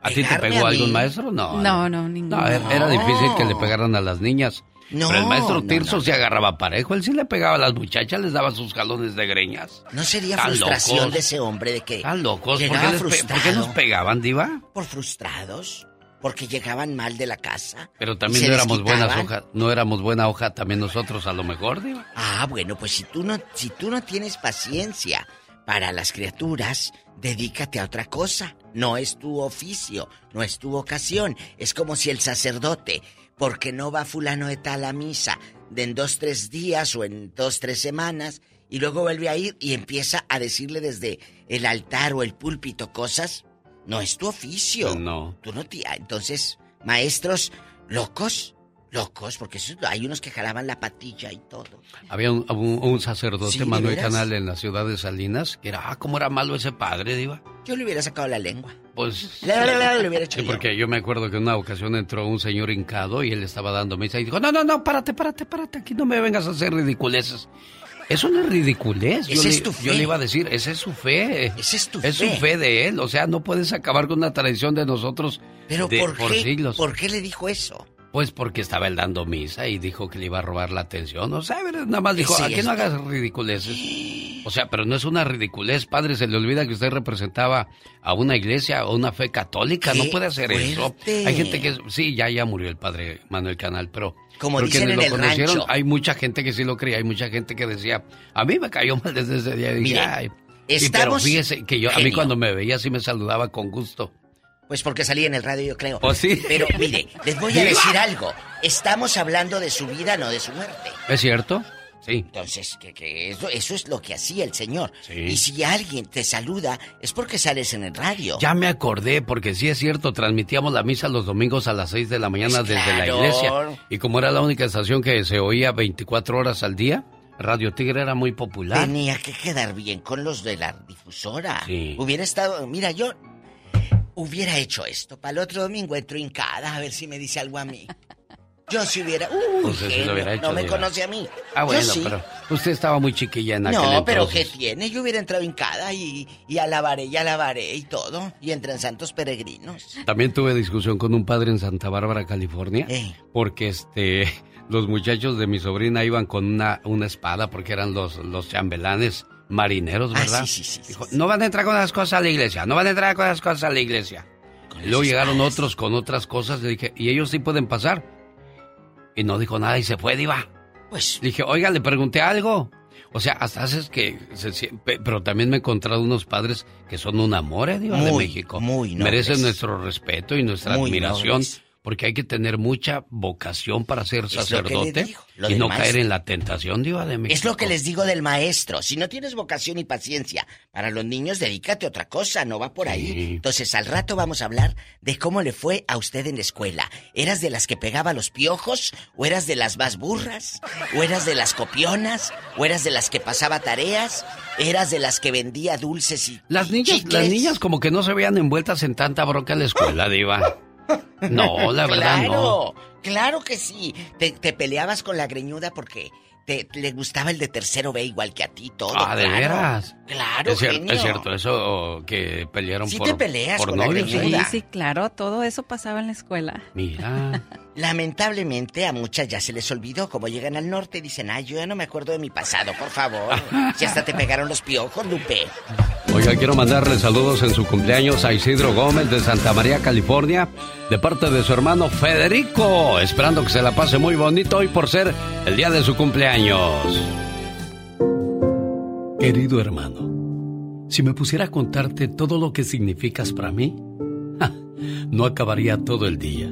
¿A ti te ¿Pegarme pegó algún maestro? No. No, no, ninguno. No, era, era difícil que le pegaran a las niñas. No, Pero el maestro Tirso no. se agarraba parejo. Él sí le pegaba a las muchachas, les daba sus jalones de greñas. ¿No sería frustración locos. de ese hombre de que Están locos. ¿Por qué, les por qué nos pegaban, Diva? ¿Por frustrados? ¿Porque llegaban mal de la casa? Pero ¿Y también no éramos buenas hojas. No éramos buena hoja también nosotros, a lo mejor, Diva. Ah, bueno, pues si tú no, si tú no tienes paciencia para las criaturas, dedícate a otra cosa. No es tu oficio, no es tu vocación. Es como si el sacerdote, porque no va fulano de tal a misa, de en dos, tres días o en dos, tres semanas, y luego vuelve a ir y empieza a decirle desde el altar o el púlpito cosas, no es tu oficio. No. Tú no te... ah, Entonces, maestros locos, locos, porque hay unos que jalaban la patilla y todo. Había un, un- un sacerdote, Sí, ¿de Manuel? Canal, en la ciudad de Salinas, que era, ah, cómo era malo ese padre, Diva. Yo le hubiera sacado la lengua. Pues. La, la, la, le hubiera hecho Sí, yo. porque yo me acuerdo que en una ocasión entró un señor hincado y él estaba dando misa y dijo, no, no, no, párate, párate, párate, aquí no me vengas a hacer ridiculeces. Eso no es ridiculez. Yo, Esa le, es tu fe. yo le iba a decir, esa es su fe. Esa es tu Es fe. su fe de él. O sea, no puedes acabar con una tradición de nosotros Pero de- ¿por, qué, siglos. ¿por qué le dijo eso? Pues porque estaba él dando misa y dijo que le iba a robar la atención. O sea, nada más dijo, Sí, aquí no hagas ridiculeces. O sea, pero no es una ridiculez, padre. Se le olvida que usted representaba a una iglesia o una fe católica. No ¡Qué puede hacer eso. Hay gente que, sí, ya, ya murió el padre Manuel Canal, pero... Como dicen en lo el conocieron, rancho. hay mucha gente que sí lo creía. Hay mucha gente que decía, a mí me cayó mal desde ese día. Y dije, "Ay". Y pero estamos- fíjese que yo, a mí cuando me veía sí me saludaba con gusto. Pues porque salí en el radio, yo creo. ¿Oh, sí? Pero mire, les voy a <laughs> decir algo. Estamos hablando de su vida, no de su muerte. ¿Es cierto? Sí. Entonces, que, que eso, eso es lo que hacía el Señor. Y si alguien te saluda, es porque sales en el radio. Ya me acordé, porque sí es cierto, transmitíamos la misa los domingos a las 6 de la mañana Pues desde la iglesia. Y como era la única estación que se oía 24 horas al día, Radio Tigre era muy popular. Tenía que quedar bien con los de la difusora. Sí. Hubiera estado, mira, yo hubiera hecho esto. Para el otro domingo entro hincada a ver si me dice algo a mí. Yo si hubiera, uy, eso genio, lo hubiera hecho, no me Diva. conoce a mí. Ah, bueno, sí. pero usted estaba muy chiquilla en aquel No, pero entonces. ¿qué tiene? Yo hubiera entrado hincada y, y alabaré y alabaré y todo. Y entran santos peregrinos. También tuve discusión con un padre en Santa Bárbara, California, Eh. porque este <laughs> los muchachos de mi sobrina iban con una, una espada porque eran los, los chambelanes marineros, Ah, ¿verdad? sí, sí, sí, Dijo, no van a entrar con las cosas a la iglesia, no van a entrar con las cosas a la iglesia. Y luego llegaron otros con otras cosas, le dije, ¿y ellos sí pueden pasar? Y no dijo nada y se fue, diva. Pues. Le dije, oiga, le pregunté algo. O sea, hasta haces que... se pero también me he encontrado unos padres que son un amor, eh, diva, de México. muy. Merecen nuestro respeto y nuestra Muy admiración. nobles. Porque hay que tener mucha vocación para ser sacerdote digo, y no caer en la tentación, diva de México. Es lo que les digo del maestro. Si no tienes vocación y paciencia para los niños, dedícate a otra cosa, no va por ahí. Entonces, al rato vamos a hablar de cómo le fue a usted en la escuela. ¿Eras de las que pegaba los piojos? ¿O eras de las más burras? ¿O eras de las copionas? ¿O eras de las que pasaba tareas? ¿Eras de las que vendía dulces y Las niñas, chicles? las niñas como que no se veían envueltas en tanta bronca en la escuela, diva. No, la verdad claro, no. Claro que sí. Te, te peleabas con la greñuda porque te, le gustaba el de tercero B igual que a ti, todo. Ah, ¿de claro. veras? Claro, es cierto, genio. es cierto, eso que pelearon Sí por, te peleas por con la novios. greñuda. Sí, sí, claro, todo eso pasaba en la escuela. Mira. Lamentablemente a muchas ya se les olvidó. Como llegan al norte dicen, ay, yo ya no me acuerdo de mi pasado, por favor. <laughs> si hasta te pegaron los piojos, Lupe. Oiga, quiero mandarle saludos en su cumpleaños a Isidro Gómez de Santa María, California, de parte de su hermano Federico, esperando que se la pase muy bonito hoy por ser el día de su cumpleaños. Querido hermano, si me pusiera a contarte todo lo que significas para mí, <laughs> ¡ja! no acabaría todo el día.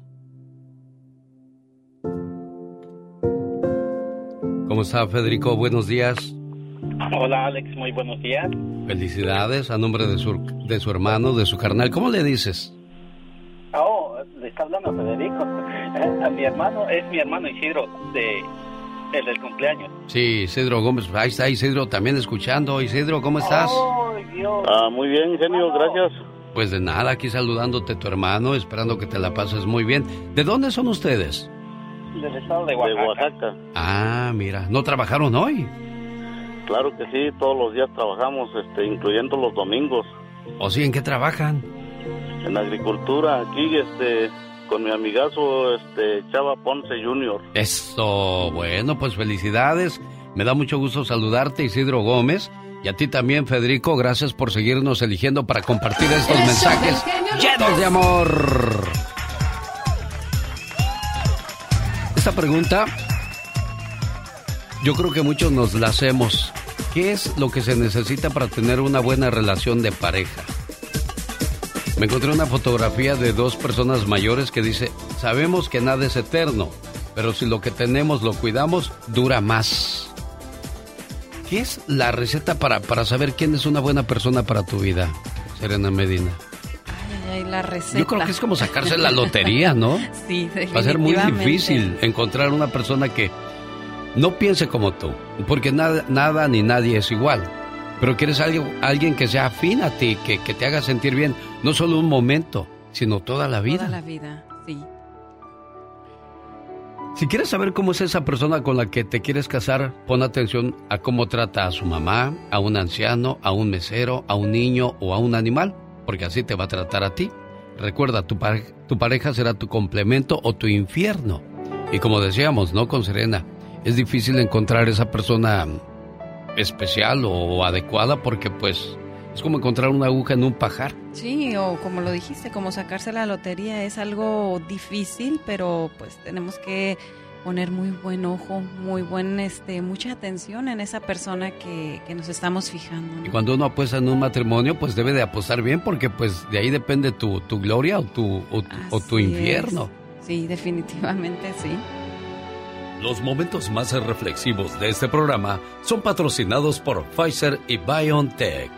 ¿Cómo está Federico? Buenos días. Hola Alex, muy buenos días. Felicidades a nombre de su, de su hermano, de su carnal. ¿Cómo le dices? Oh, le está hablando Federico. Eh, a mi hermano, es mi hermano Isidro, de, el del cumpleaños. Sí, Isidro Gómez. Ahí está Isidro también escuchando. Isidro, ¿cómo estás? Oh, Dios. Ah, muy bien, genio, gracias. Pues de nada, aquí saludándote tu hermano, esperando que te la pases muy bien. ¿De dónde son ustedes? Del estado de Oaxaca. De Oaxaca. Ah, mira, ¿no trabajaron hoy? Claro que sí, todos los días trabajamos, este, incluyendo los domingos. ¿O sí, en qué trabajan? En agricultura, aquí, este, con mi amigazo, este, Chava Ponce Jr. Eso, bueno, pues felicidades. Me da mucho gusto saludarte, Isidro Gómez. Y a ti también, Federico, gracias por seguirnos eligiendo para compartir estos mensajes llenos de amor. Esta pregunta, yo creo que muchos nos la hacemos. ¿Qué es lo que se necesita para tener una buena relación de pareja? Me encontré una fotografía de dos personas mayores que dice, sabemos que nada es eterno, pero si lo que tenemos lo cuidamos, dura más. ¿Qué es la receta para, para saber quién es una buena persona para tu vida, Serena Medina? Ay, la receta. Yo creo que es como sacarse la lotería, ¿no? <laughs> Sí, Va a ser muy definitivamente. difícil encontrar una persona que no piense como tú, porque nada, nada ni nadie es igual. Pero quieres alguien, alguien que sea afín a ti, que, que te haga sentir bien, no solo un momento, sino toda la vida. Toda la vida, sí. Si quieres saber cómo es esa persona con la que te quieres casar, pon atención a cómo trata a su mamá, a un anciano, a un mesero, a un niño o a un animal, porque así te va a tratar a ti. Recuerda, tu, pare- tu pareja será tu complemento o tu infierno. Y como decíamos, ¿no? Con Serena, es difícil encontrar esa persona especial o adecuada porque pues es como encontrar una aguja en un pajar. Sí, o como lo dijiste, como sacarse la lotería es algo difícil, pero pues tenemos que poner muy buen ojo, muy buen, este, mucha atención en esa persona que, que nos estamos fijando. ¿no? Y cuando uno apuesta en un matrimonio, pues debe de apostar bien porque pues de ahí depende tu, tu gloria o tu, o, o tu infierno. es. Sí, definitivamente sí. Los momentos más reflexivos de este programa son patrocinados por Pfizer y BioNTech.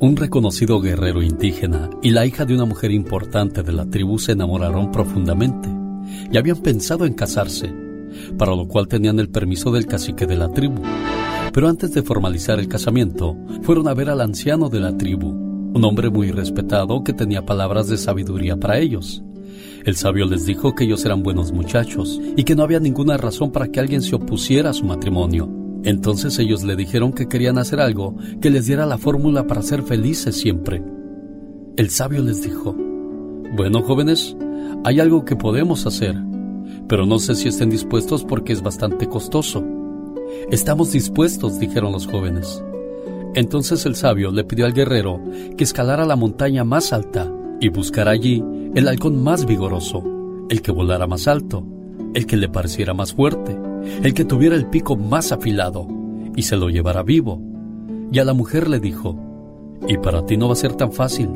Un reconocido guerrero indígena y la hija de una mujer importante de la tribu se enamoraron profundamente y habían pensado en casarse, para lo cual tenían el permiso del cacique de la tribu. Pero antes de formalizar el casamiento, fueron a ver al anciano de la tribu, un hombre muy respetado que tenía palabras de sabiduría para ellos. El sabio les dijo que ellos eran buenos muchachos y que no había ninguna razón para que alguien se opusiera a su matrimonio. Entonces ellos le dijeron que querían hacer algo que les diera la fórmula para ser felices siempre. El sabio les dijo, bueno jóvenes, hay algo que podemos hacer, pero no sé si estén dispuestos porque es bastante costoso. Estamos dispuestos, dijeron los jóvenes. Entonces el sabio le pidió al guerrero que escalara la montaña más alta y buscara allí el halcón más vigoroso, el que volara más alto, el que le pareciera más fuerte, el que tuviera el pico más afilado, y se lo llevara vivo. Y a la mujer le dijo, y para ti no va a ser tan fácil,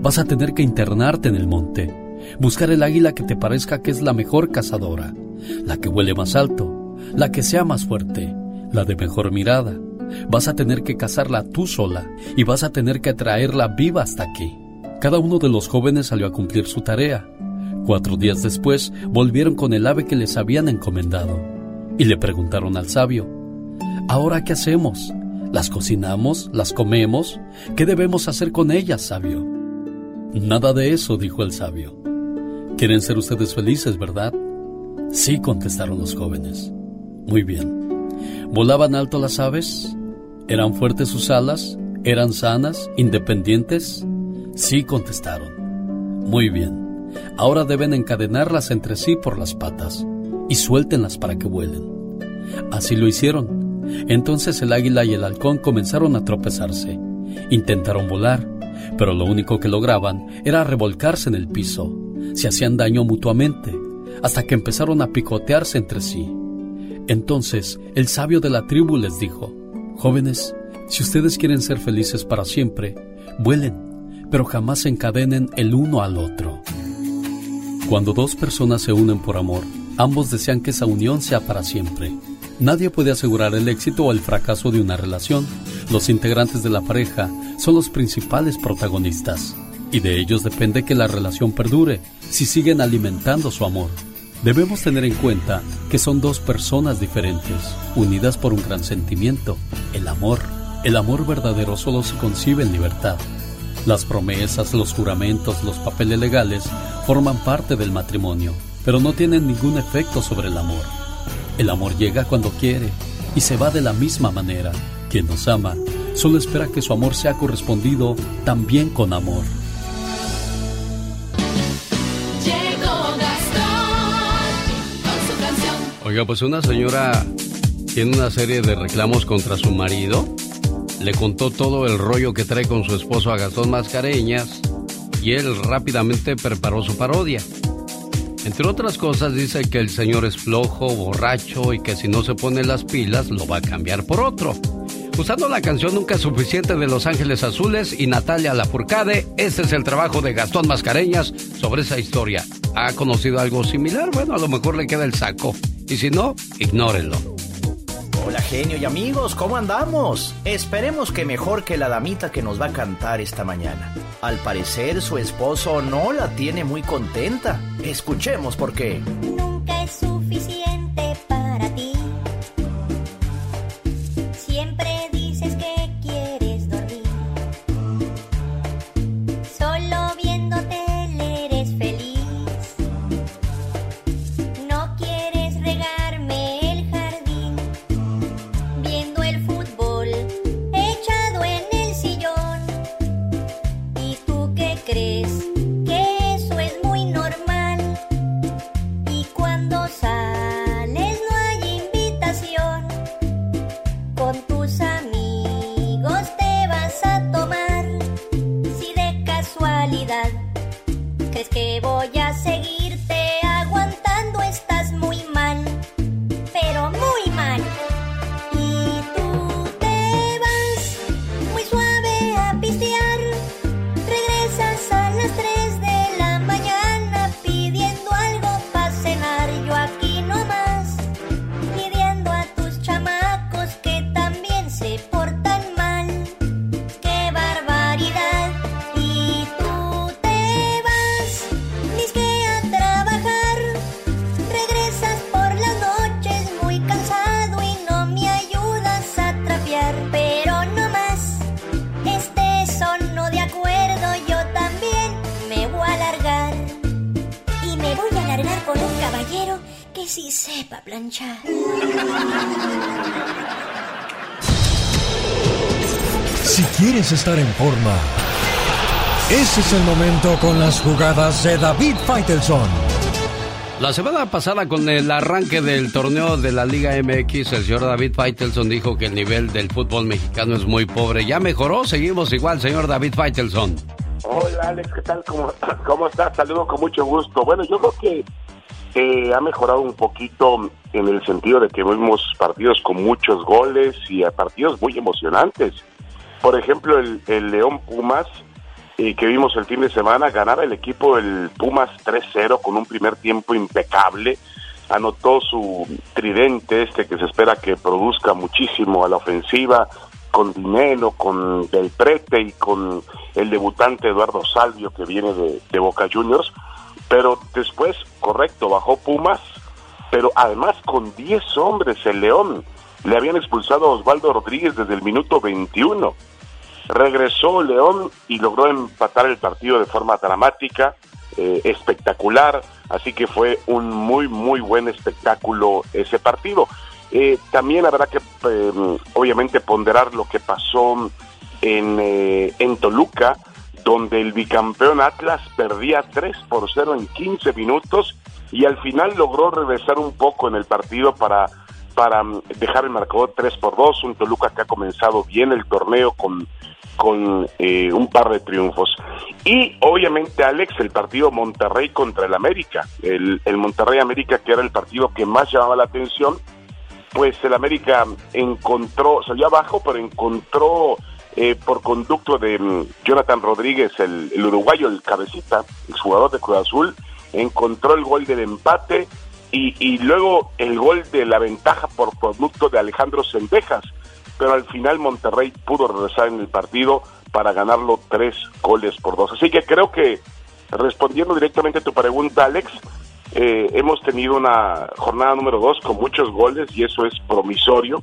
vas a tener que internarte en el monte, buscar el águila que te parezca que es la mejor cazadora, la que huele más alto, la que sea más fuerte, la de mejor mirada. Vas a tener que cazarla tú sola y vas a tener que traerla viva hasta aquí. Cada uno de los jóvenes salió a cumplir su tarea. Cuatro días después volvieron con el ave que les habían encomendado y le preguntaron al sabio, ¿ahora qué hacemos? ¿Las cocinamos? ¿Las comemos? ¿Qué debemos hacer con ellas, sabio? Nada de eso, dijo el sabio. Quieren ser ustedes felices, ¿verdad? Sí, contestaron los jóvenes. Muy bien. ¿Volaban alto las aves? ¿Eran fuertes sus alas? ¿Eran sanas? ¿Independientes? Sí, contestaron. Muy bien. Ahora deben encadenarlas entre sí por las patas y suéltenlas para que vuelen. Así lo hicieron. Entonces el águila y el halcón comenzaron a tropezarse. Intentaron volar, pero lo único que lograban era revolcarse en el piso. Se hacían daño mutuamente, hasta que empezaron a picotearse entre sí. Entonces el sabio de la tribu les dijo, Jóvenes, si ustedes quieren ser felices para siempre, vuelen, pero jamás se encadenen el uno al otro. Cuando dos personas se unen por amor, Ambos desean que esa unión sea para siempre. Nadie puede asegurar el éxito o el fracaso de una relación. Los integrantes de la pareja son los principales protagonistas y de ellos depende que la relación perdure si siguen alimentando su amor. Debemos tener en cuenta que son dos personas diferentes, unidas por un gran sentimiento, el amor. El amor verdadero solo se concibe en libertad. Las promesas, los juramentos, los papeles legales forman parte del matrimonio, pero no tienen ningún efecto sobre el amor. El amor llega cuando quiere y se va de la misma manera. Quien nos ama solo espera que su amor sea correspondido también con amor. Oiga, pues una señora tiene una serie de reclamos contra su marido. Le contó todo el rollo que trae con su esposo a Gastón Mascareñas y él rápidamente preparó su parodia. Entre otras cosas dice que el señor es flojo, borracho y que si no se pone las pilas lo va a cambiar por otro. Usando la canción Nunca Suficiente de Los Ángeles Azules y Natalia Lafourcade, este es el trabajo de Gastón Mascareñas sobre esa historia. ¿Ha conocido algo similar? Bueno, a lo mejor le queda el saco. Y si no, ignórenlo. Hola genio y amigos, ¿cómo andamos? Esperemos que mejor que la damita que nos va a cantar esta mañana. Al parecer su esposo no la tiene muy contenta. Escuchemos por qué. Quieres estar en forma, ese es el momento con las jugadas de David Faitelson. La semana pasada con el arranque del torneo de la Liga MX, el señor David Faitelson dijo que el nivel del fútbol mexicano es muy pobre. ¿Ya mejoró? Seguimos igual, señor David Faitelson. Hola Alex, ¿qué tal? ¿Cómo, cómo estás? Saludo con mucho gusto. Bueno, yo creo que eh, ha mejorado un poquito en el sentido de que vemos partidos con muchos goles y a partidos muy emocionantes. Por ejemplo, el, León Pumas, eh, que vimos el fin de semana, ganaba el equipo el Pumas 3-0 con un primer tiempo impecable. Anotó su tridente este que se espera que produzca muchísimo a la ofensiva, con Dinero, con Del Prete y con el debutante Eduardo Salvio que viene de, de Boca Juniors. Pero después, correcto, bajó Pumas, pero además con 10 hombres el León. Le habían expulsado a Osvaldo Rodríguez desde el minuto 21. Regresó León y logró empatar el partido de forma dramática, eh, espectacular, así que fue un muy, muy buen espectáculo ese partido. Eh, también habrá que, eh, obviamente, ponderar lo que pasó en, eh, en Toluca, donde el bicampeón Atlas perdía 3 por 0 en 15 minutos y al final logró regresar un poco en el partido para, para mm, dejar el marcador 3 por 2. Un Toluca que ha comenzado bien el torneo con, con eh, un par de triunfos. Y obviamente, Alex, el partido Monterrey contra el América. El, el Monterrey América, que era el partido que más llamaba la atención, pues el América encontró, salió abajo, pero encontró eh, por conducto de mm, Jonathan Rodríguez, el, el uruguayo, el cabecita, el jugador de Cruz Azul, encontró el gol del empate y, y luego el gol de la ventaja por producto de Alejandro Sendejas, pero al final Monterrey pudo regresar en el partido para ganarlo tres goles por dos. Así que creo que respondiendo directamente a tu pregunta, Alex, eh, hemos tenido una jornada número dos con muchos goles y eso es promisorio.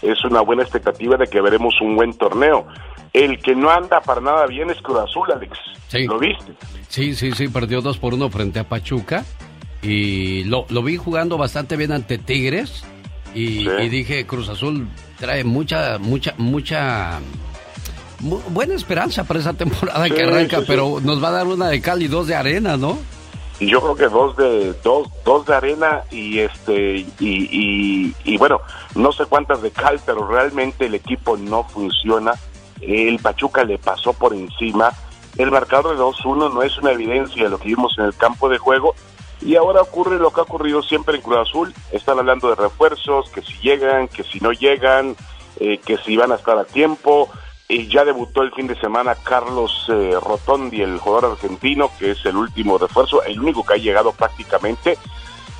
Es una buena expectativa de que veremos un buen torneo. El que no anda para nada bien es Cruz Azul, Alex. Sí. ¿Lo viste? Sí, sí, sí, perdió dos por uno frente a Pachuca. Y lo, lo vi jugando bastante bien ante Tigres. Y, y dije, Cruz Azul trae mucha, mucha, mucha mu- buena esperanza para esa <laughs> temporada Sí, que arranca, sí, sí. pero nos va a dar una de cal y dos de arena, ¿no? Y yo creo que dos de dos dos de arena y este y, y, y bueno no sé cuántas de cal pero realmente el equipo no funciona el Pachuca le pasó por encima el marcador de 2-1 no es una evidencia de lo que vimos en el campo de juego y ahora ocurre lo que ha ocurrido siempre en Cruz Azul están hablando de refuerzos que si llegan que si no llegan eh, que si van a estar a tiempo y ya debutó el fin de semana Carlos eh, Rotondi, el jugador argentino, que es el último refuerzo, el único que ha llegado prácticamente.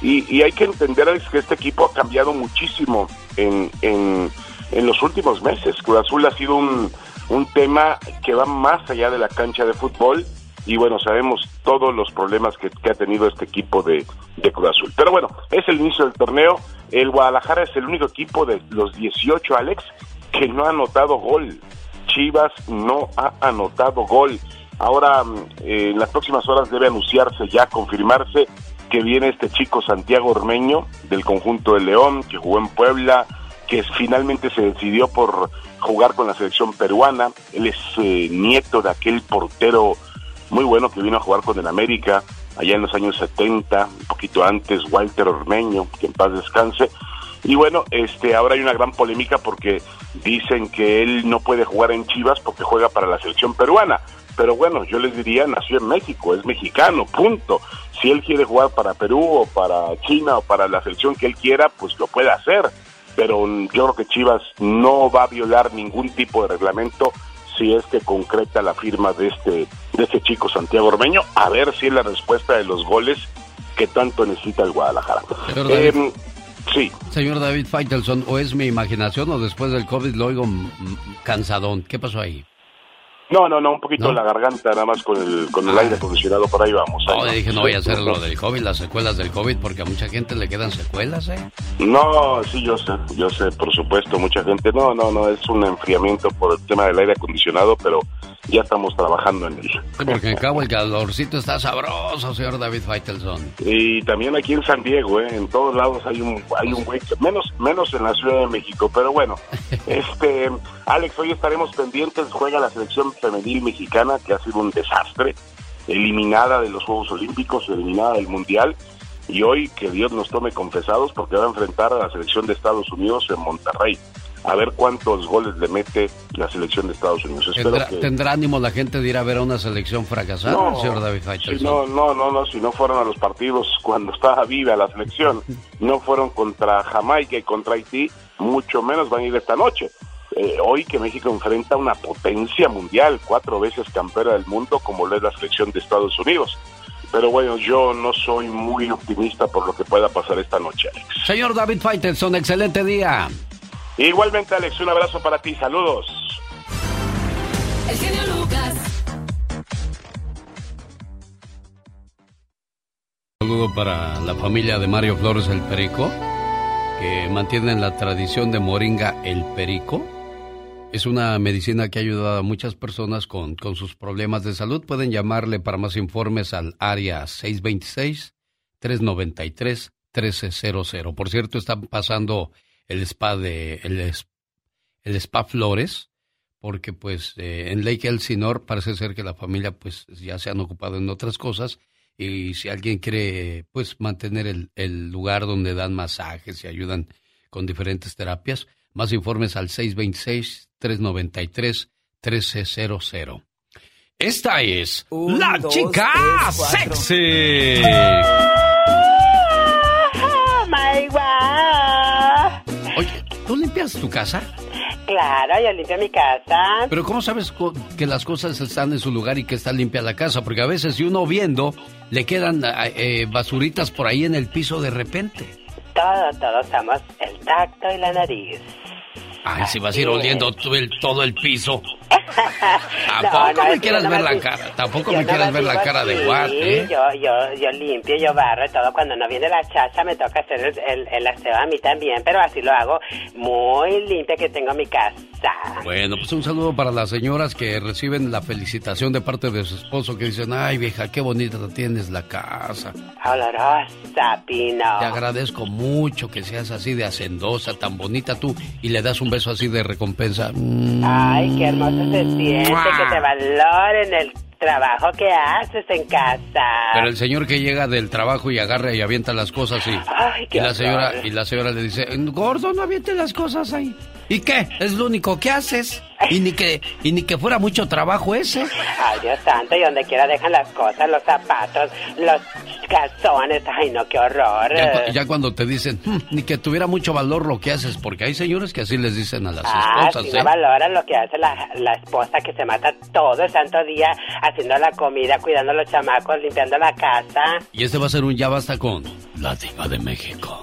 Y, y hay que entender Alex, que este equipo ha cambiado muchísimo en, en, en los últimos meses. Cruz Azul ha sido un, un tema que va más allá de la cancha de fútbol. Y bueno, sabemos todos los problemas que, ha tenido este equipo de, de Cruz Azul. Pero bueno, es el inicio del torneo. El Guadalajara es el único equipo de los 18, Alex, que no ha anotado gol. Chivas no ha anotado gol. Ahora, mm, eh, en las próximas horas debe anunciarse ya, confirmarse que viene este chico Santiago Ormeño del conjunto de León, que jugó en Puebla, que finalmente se decidió por jugar con la selección peruana. Él es eh, nieto de aquel portero muy bueno que vino a jugar con el América allá en los años 70, un poquito antes, Walter Ormeño, que en paz descanse. Y bueno, este, ahora hay una gran polémica porque dicen que él no puede jugar en Chivas porque juega para la selección peruana. Pero bueno, yo les diría, nació en México, es mexicano, punto. Si él quiere jugar para Perú o para China o para la selección que él quiera, pues lo puede hacer. Pero mm, yo creo que Chivas no va a violar ningún tipo de reglamento si es que concreta la firma de este, de este chico Santiago Ormeño, a ver si es la respuesta de los goles que tanto necesita el Guadalajara. Señor David. Em, sí, Señor David Faitelson, o es mi imaginación o después del COVID lo oigo cansadón. ¿Qué pasó ahí? No, no, no, un poquito la garganta nada más con el, con el aire acondicionado, por ahí vamos. ahí No, dije, no voy a hacer lo del COVID, las secuelas del COVID, porque a mucha gente le quedan secuelas, ¿eh? No, sí, yo sé, yo sé, por supuesto, mucha gente, no, no, no, es un enfriamiento por el tema del aire acondicionado, pero ya estamos trabajando en ello. Sí, porque en cabo el calorcito está sabroso, señor David Faitelson. Y también aquí en San Diego, ¿eh? en todos lados hay un hay un menos menos en la Ciudad de México, pero bueno, <laughs> este Alex, hoy estaremos pendientes, juega la selección femenil mexicana que ha sido un desastre, eliminada de los Juegos Olímpicos, eliminada del Mundial, y hoy que Dios nos tome confesados porque va a enfrentar a la selección de Estados Unidos en Monterrey. A ver cuántos goles le mete la selección de Estados Unidos. ¿Tendrá, que... tendrá ánimo la gente de ir a ver a una selección fracasada, No, señor David? Sí, no, no, no, no, si no fueron a los partidos cuando <laughs> estaba viva la selección, no fueron contra Jamaica y contra Haití, mucho menos van a ir esta noche. Eh, hoy que México enfrenta una potencia mundial, cuatro veces campeona del mundo, como lo es la selección de Estados Unidos. Pero bueno, yo no soy muy optimista por lo que pueda pasar esta noche, Alex. Señor David Faitelson, excelente día. Igualmente, Alex, un abrazo para ti, saludos. El genio Lucas. Un saludo para la familia de Mario Flores el Perico, que mantienen la tradición de Moringa el Perico. Es una medicina que ha ayudado a muchas personas con, con sus problemas de salud. Pueden llamarle para más informes al área 626-393-1300. Por cierto, están pasando el spa de el, el spa Flores, porque pues eh, en Lake Elsinore parece ser que la familia pues ya se han ocupado en otras cosas y si alguien quiere pues mantener el, el lugar donde dan masajes y ayudan con diferentes terapias, más informes al 626-393-1300. Esta es la dos, chica tres, sexy. Oh <laughs> my God. Oye, ¿tú limpias tu casa? Claro, yo limpio mi casa. Pero ¿cómo sabes que las cosas están en su lugar y que está limpia la casa? Porque a veces si uno viendo, le quedan eh, basuritas por ahí en el piso de repente. Todo, todos somos el tacto y la nariz. Ay, si vas a ir oliendo el- todo el piso. <laughs> No, Tampoco no, me es que quieras ver la cara. Tampoco me quieras ver la cara de guat, ¿eh? Yo, yo, yo limpio, yo barro y todo. Cuando no viene la chacha me toca hacer el, el, el aseo a mí también, pero así lo hago muy limpia que tengo mi casa. Bueno, pues un saludo para las señoras que reciben la felicitación de parte de su esposo que dicen, ay vieja, qué bonita tienes la casa. Olorosa, Pino. Te agradezco mucho que seas así de hacendosa, tan bonita tú, y le das un beso así de recompensa. Ay, qué hermoso se siente que te valoren el trabajo que haces en casa. Pero el señor que llega del trabajo y agarra y avienta las cosas y, Ay, qué y la señora horror. y la señora le dice, gordo, no aviente las cosas ahí. ¿Y qué? Es lo único que haces. Y ni que y ni que fuera mucho trabajo ese. Ay, Dios santo, y donde quiera dejan las cosas, los zapatos, los calzones. Ay, no, qué horror. Ya, cu- ya cuando te dicen, "Hmm, ni que tuviera mucho valor lo que haces, porque hay señores que así les dicen a las Ah, esposas, si ¿eh? no valoran lo que hace la, la esposa que se mata todo el santo día haciendo la comida, cuidando a los chamacos, limpiando la casa. Y este va a ser un ya basta con la diva de México.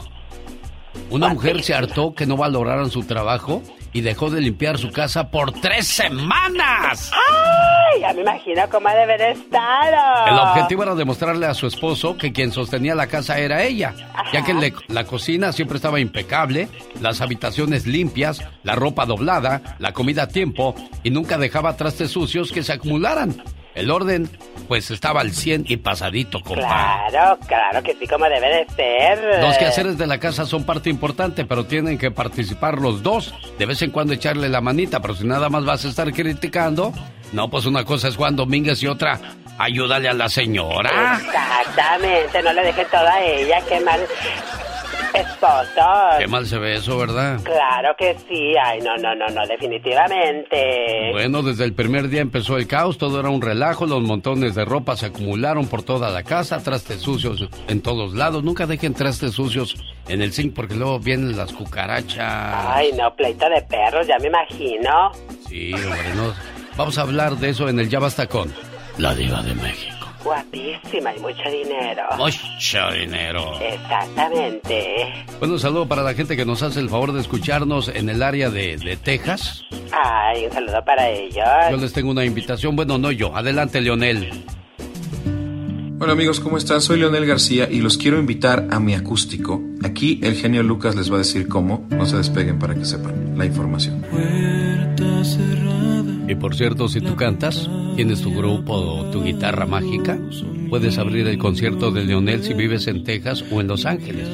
Una mujer se hartó que no valoraran su trabajo y dejó de limpiar su casa por tres semanas. Ay, ya me imagino cómo debe de estar. El objetivo era demostrarle a su esposo que quien sostenía la casa era ella, ya que le- la cocina siempre estaba impecable, las habitaciones limpias, la ropa doblada, la comida a tiempo y nunca dejaba trastes sucios que se acumularan. El orden, pues estaba al 100 y pasadito, compa. Claro, claro que sí, como debe de ser. Los quehaceres de la casa son parte importante, pero tienen que participar los dos. De vez en cuando echarle la manita, pero si nada más vas a estar criticando, no, pues una cosa es Juan Domínguez y otra, ayúdale a la señora. Exactamente, no le dejen todo a ella, qué mal esposo. Qué mal se ve eso, ¿verdad? Claro que sí, ay, no, no, no, no, definitivamente. Bueno, desde el primer día empezó el caos, todo era un relajo, los montones de ropa se acumularon por toda la casa, trastes sucios en todos lados. Nunca dejen trastes sucios en el zinc porque luego vienen las cucarachas. Ay, no, pleito de perros, ya me imagino. Sí, hombre, no. Vamos a hablar de eso en el Ya Basta con la diva de México. Guapísima y mucho dinero. Mucho dinero. Exactamente. Bueno, un saludo para la gente que nos hace el favor de escucharnos en el área de, de Texas. Ay, un saludo para ellos. Yo les tengo una invitación. Bueno, no yo. Adelante, Leonel. Hola amigos, ¿cómo están? Soy Leonel García y los quiero invitar a mi acústico. Aquí el genio Lucas les va a decir cómo. No se despeguen para que sepan la información. Y por cierto, si tú cantas, tienes tu grupo o tu guitarra mágica, puedes abrir el concierto de Leonel si vives en Texas o en Los Ángeles.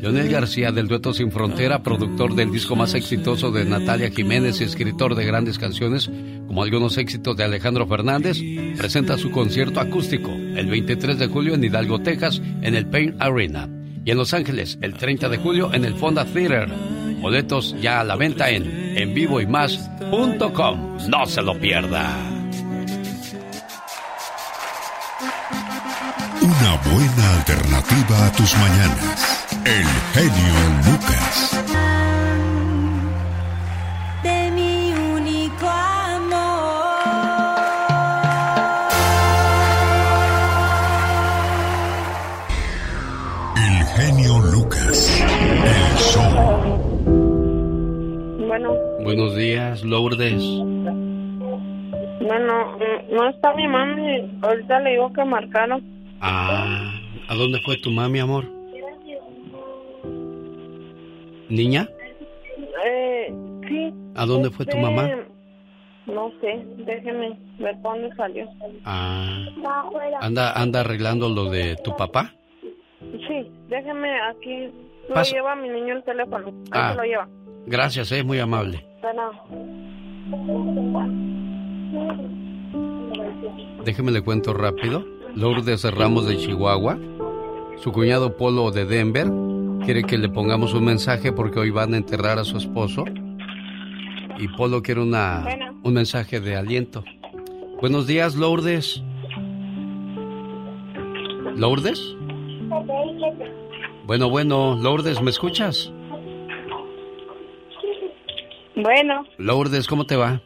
Leonel García del Dueto Sin Frontera, productor del disco más exitoso de Natalia Jiménez y escritor de grandes canciones como algunos éxitos de Alejandro Fernández, presenta su concierto acústico el 23 de julio en Hidalgo, Texas, en el Pain Arena. Y en Los Ángeles, el 30 de julio, en el Fonda Theater. Boletos ya a la venta en envivoymas.com. No se lo pierda. Una buena alternativa a tus mañanas. El genio Lucas. Bueno, Buenos días, Lourdes. bueno, mm, no está mi mami. Ahorita le digo que marcaron. Ah, ¿a dónde fue tu mami, amor? ¿Niña? Eh, sí. ¿A dónde fue tu este, mamá? No sé, déjeme ver dónde salió. Ah, anda, anda arreglando lo de tu papá. Sí, déjeme aquí. Lo Pasa. lleva mi niño el teléfono. Ahí Ah. se lo lleva. Gracias, eh, muy amable. Bueno. Déjeme le cuento rápido. Lourdes Ramos de Chihuahua, su cuñado Polo de Denver, quiere que le pongamos un mensaje porque hoy van a enterrar a su esposo. Y Polo quiere una, Bueno. un mensaje de aliento. Buenos días, Lourdes. ¿Lourdes? Bueno, bueno, Lourdes, ¿me escuchas? Bueno, Lourdes, ¿cómo te va?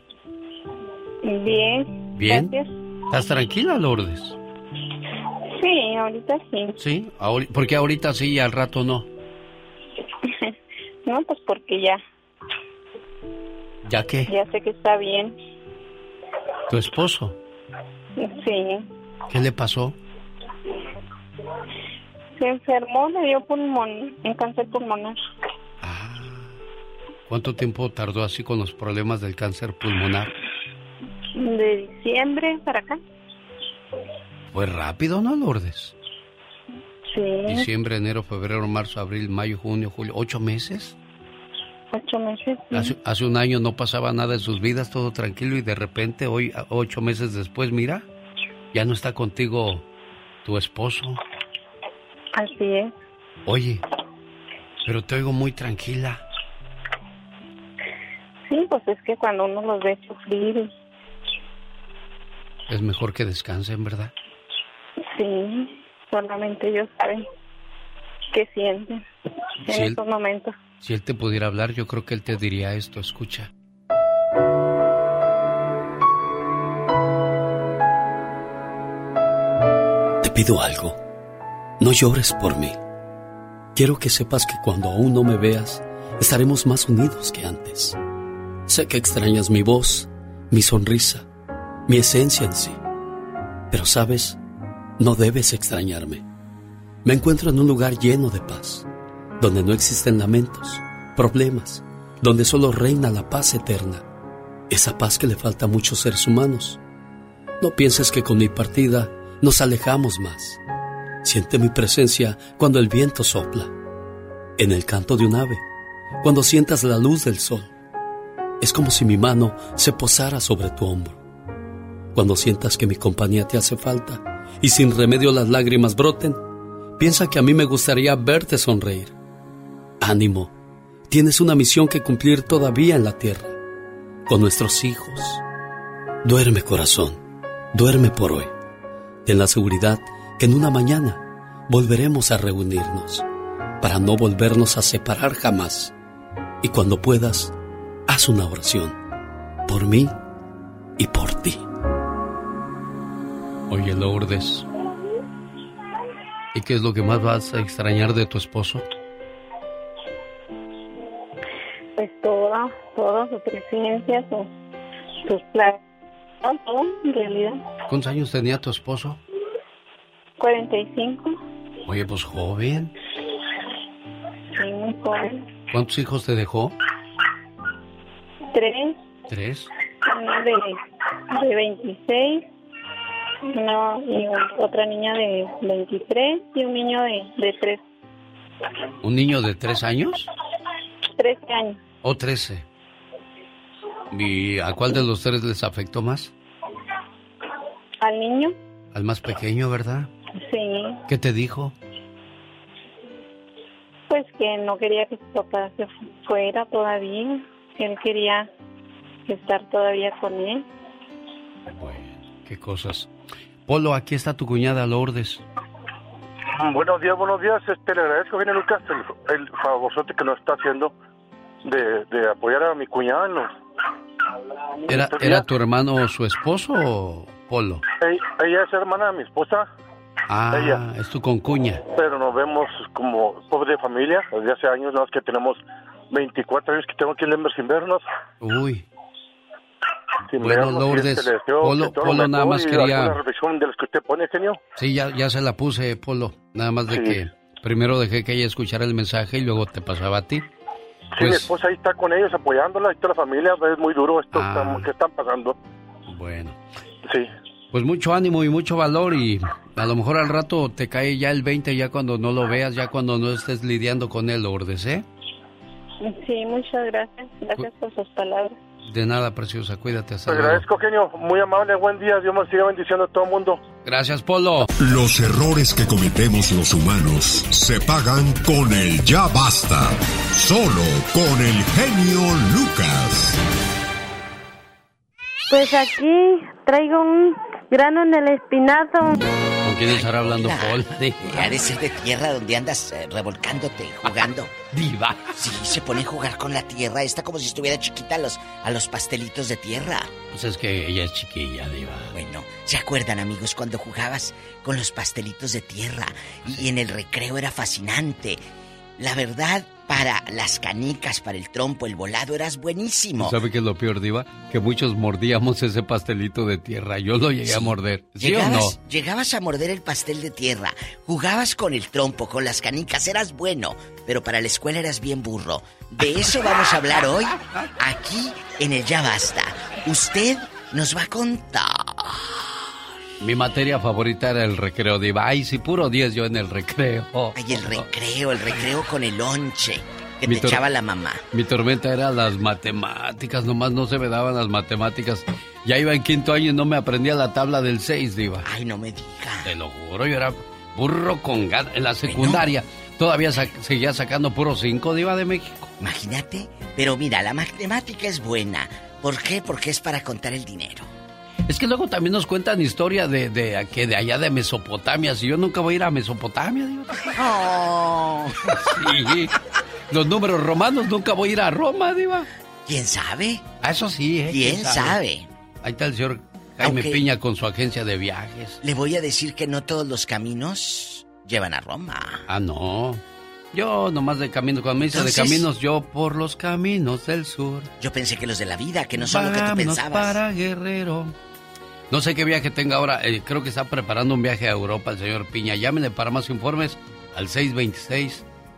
bien. ¿Bien? Gracias. ¿Estás tranquila, Lourdes? Sí, ahorita sí. Sí. ¿Por qué ahorita sí y al rato no? <laughs> No, pues porque ya, ¿Ya qué? ya sé que está bien. ¿Tu esposo? Sí. ¿Qué le pasó? Se enfermó, le dio pulmón, un cáncer pulmonar. ¿Cuánto tiempo tardó así con los problemas del cáncer pulmonar? De diciembre para acá. Fue rápido, ¿no, Lourdes? Sí. Diciembre, enero, febrero, marzo, abril, mayo, junio, julio. ¿Ocho meses? Ocho meses. sí. Hace, hace un año no pasaba nada en sus vidas, todo tranquilo, y de repente, hoy, ocho meses después, mira, ya no está contigo tu esposo. Así es. Oye, pero te oigo muy tranquila. Sí, pues es que cuando uno los ve sufrir, Es mejor que descansen, ¿verdad? sí, solamente ellos saben qué sienten en él- estos momentos. Si él te pudiera hablar, yo creo que él te diría esto, escucha. Te pido algo. No llores por mí. Quiero que sepas que cuando aún no me veas, estaremos más unidos que antes. Sé que extrañas mi voz, mi sonrisa, mi esencia en sí. Pero sabes, no debes extrañarme. Me encuentro en un lugar lleno de paz, donde no existen lamentos, problemas, donde solo reina la paz eterna. Esa paz que le falta a muchos seres humanos. No pienses que con mi partida nos alejamos más. Siente mi presencia cuando el viento sopla, en el canto de un ave, cuando sientas la luz del sol. Es como si mi mano se posara sobre tu hombro. Cuando sientas que mi compañía te hace falta y sin remedio las lágrimas broten, piensa que a mí me gustaría verte sonreír. Ánimo, tienes una misión que cumplir todavía en la tierra, con nuestros hijos. Duerme corazón, duerme por hoy. Ten la seguridad que en una mañana volveremos a reunirnos para no volvernos a separar jamás. Y cuando puedas, haz una oración por mí y por ti. Oye, Lourdes. ¿Y qué es lo que más vas a extrañar de tu esposo? Pues todo, todo, su presencia, su, sus planes, todo, en realidad. ¿Cuántos años tenía tu esposo? 45, Oye, pues joven. sí, muy joven. ¿Cuántos hijos te dejó? Tres, Tres. una de, de 26, una, y otra niña de 23 y un niño de, de 3, ¿Un niño de tres años? 13 años. ¿O trece? ¿Y a cuál de los tres les afectó más? Al niño, Al más pequeño, ¿verdad? sí, ¿Qué te dijo? pues que no quería que su papá se fu- fuera todavía, él quería estar todavía con él. ¿Qué cosas? Polo, aquí está tu cuñada Lourdes. Buenos días, buenos días. Este, le agradezco, viene Lucas, el, el favorzote que nos está haciendo de, de apoyar a mi cuñada. ¿Era, ¿Era tu hermano su esposo o Polo? Ella, ella es hermana de mi esposa, Ah, Ella. es tu concuña. pero nos vemos como pobres de familia. Desde hace años, nada más que tenemos 24 años que tengo aquí en Denver sin vernos. Uy. Sin Bueno, vernos, y Lourdes, deseo Polo- Polo nada más quería- alguna reflexión de las que usted pone, genio. Sí, ya, ya se la puse, Polo. Nada más de Sí. que primero dejé que ella escuchara el mensaje y luego te pasaba a ti. Sí, mi Pues, esposa ahí está con ellos apoyándola, y toda la familia. Es muy duro esto Ah. que están pasando. bueno. Sí. Pues mucho ánimo y mucho valor y a lo mejor al rato te cae ya el 20 ya cuando no lo veas, ya cuando no estés lidiando con él, Lourdes, ¿eh? Sí, muchas gracias, gracias por sus palabras. De nada, preciosa, cuídate. Hasta Te agradezco, genio. Muy amable, buen día. Dios me siga bendiciendo a todo el mundo. Gracias, Polo. Los errores que cometemos los humanos se pagan con el ya basta. Solo con el genio Lucas. Pues aquí traigo un grano en el espinazo. ¿Con quién estará hablando Paul? <laughs> Ha de ser de tierra donde andas eh, revolcándote, <laughs> jugando. Diva. Sí, se pone a jugar con la tierra. Está como si estuviera chiquita a los, a los pastelitos de tierra. Pues es que ella es chiquilla, Diva. Bueno, ¿se acuerdan, amigos, cuando jugabas con los pastelitos de tierra? Y, y en el recreo era fascinante. La verdad, para las canicas, para el trompo, el volado, eras buenísimo. ¿Sabe qué es lo peor, Diva? Que muchos mordíamos ese pastelito de tierra. Yo lo llegué a morder. ¿Sí o llegabas, no? llegabas a morder el pastel de tierra, jugabas con el trompo, con las canicas, eras bueno, pero para la escuela eras bien burro. De eso vamos a hablar hoy, aquí en el Ya Basta. Usted nos va a contar. Mi materia favorita era el recreo, Diva. Ay, sí, puro 10 yo en el recreo. Ay, el recreo, el recreo con el lonche que Mi te echaba la mamá. Mi tormenta era las matemáticas, nomás no se me daban las matemáticas. Ya iba en quinto año y no me aprendía la tabla del 6, Diva. Ay, no me diga. Te lo juro, yo era burro con ganas. En la secundaria todavía sa- seguía sacando puro 5, Diva de México. Imagínate. Pero mira, la matemática es buena. ¿Por qué? Porque es para contar el dinero. Es que luego también nos cuentan historia de, de, que de allá de Mesopotamia. Si yo nunca voy a ir a Mesopotamia, Diva. Oh. Sí. Los números romanos nunca voy a ir a Roma, Diva. ¿Quién sabe? Ah, eso sí, ¿eh? ¿Quién sabe? Ahí está el señor Jaime Aunque- Piña con su agencia de viajes. Le voy a decir que no todos los caminos llevan a Roma. Ah, no. Yo nomás de camino, cuando me dice de caminos, yo por los caminos del sur. Yo pensé que los de la vida, que no son lo que tú pensabas. para Guerrero. No sé qué viaje tenga ahora. eh, creo que está preparando un viaje a Europa el señor Piña. Llámenle para más informes al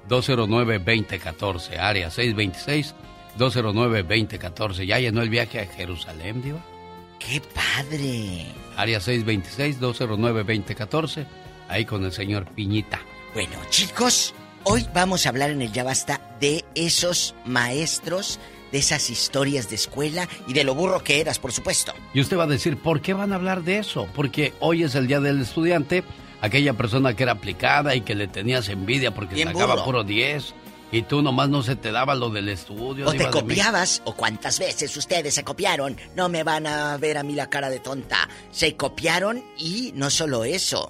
626-209-2014. Área 626-209-2014. Ya llenó el viaje a Jerusalén, Diva. ¡Qué padre! Área 626-209-2014. Ahí con el señor Piñita. Bueno, chicos, hoy vamos a hablar en el Ya Basta de esos maestros, de esas historias de escuela y de lo burro que eras, por supuesto. Y usted va a decir, ¿por qué van a hablar de eso? Porque hoy es el día del estudiante, aquella persona que era aplicada y que le tenías envidia porque Bien sacaba burro. puro 10 y tú nomás no se te daba lo del estudio. O te copiabas, o cuántas veces ustedes se copiaron. No me van a ver a mí la cara de tonta. Se copiaron y no solo eso.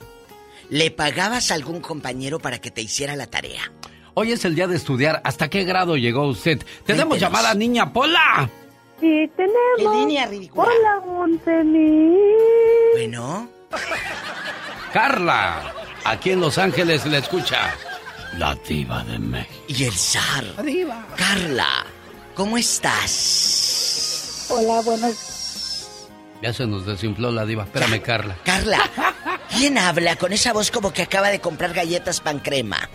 Le pagabas a algún compañero para que te hiciera la tarea. Hoy es el día de estudiar. ¿Hasta qué grado llegó usted? Tenemos llamada niña Pola. Sí, tenemos. ¿Qué línea ridícula? Hola, Montemí. Bueno, Carla. Aquí en Los Ángeles le escucha. La diva de México. y el zar. Carla, ¿cómo estás? Hola, buenos. Ya se nos desinfló la diva. Espérame, Carla. Carla, ¿quién habla con esa voz como que acaba de comprar galletas pan crema?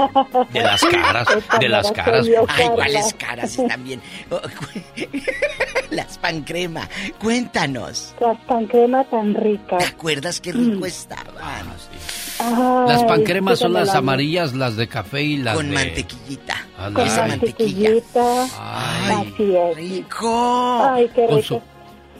<laughs> De las caras, de las caras. Ay, ¿cuáles caras están bien? Oh, <laughs> Las pan crema. Cuéntanos. Las pancremas tan ricas. ¿Te acuerdas qué rico estaban? Las Ay, pancremas son las la- amarillas, las de café y las Con de... mantequillita. Ah, Con ay. mantequillita. Ay, Así es. ¡Rico! Ay, qué Con rico. su-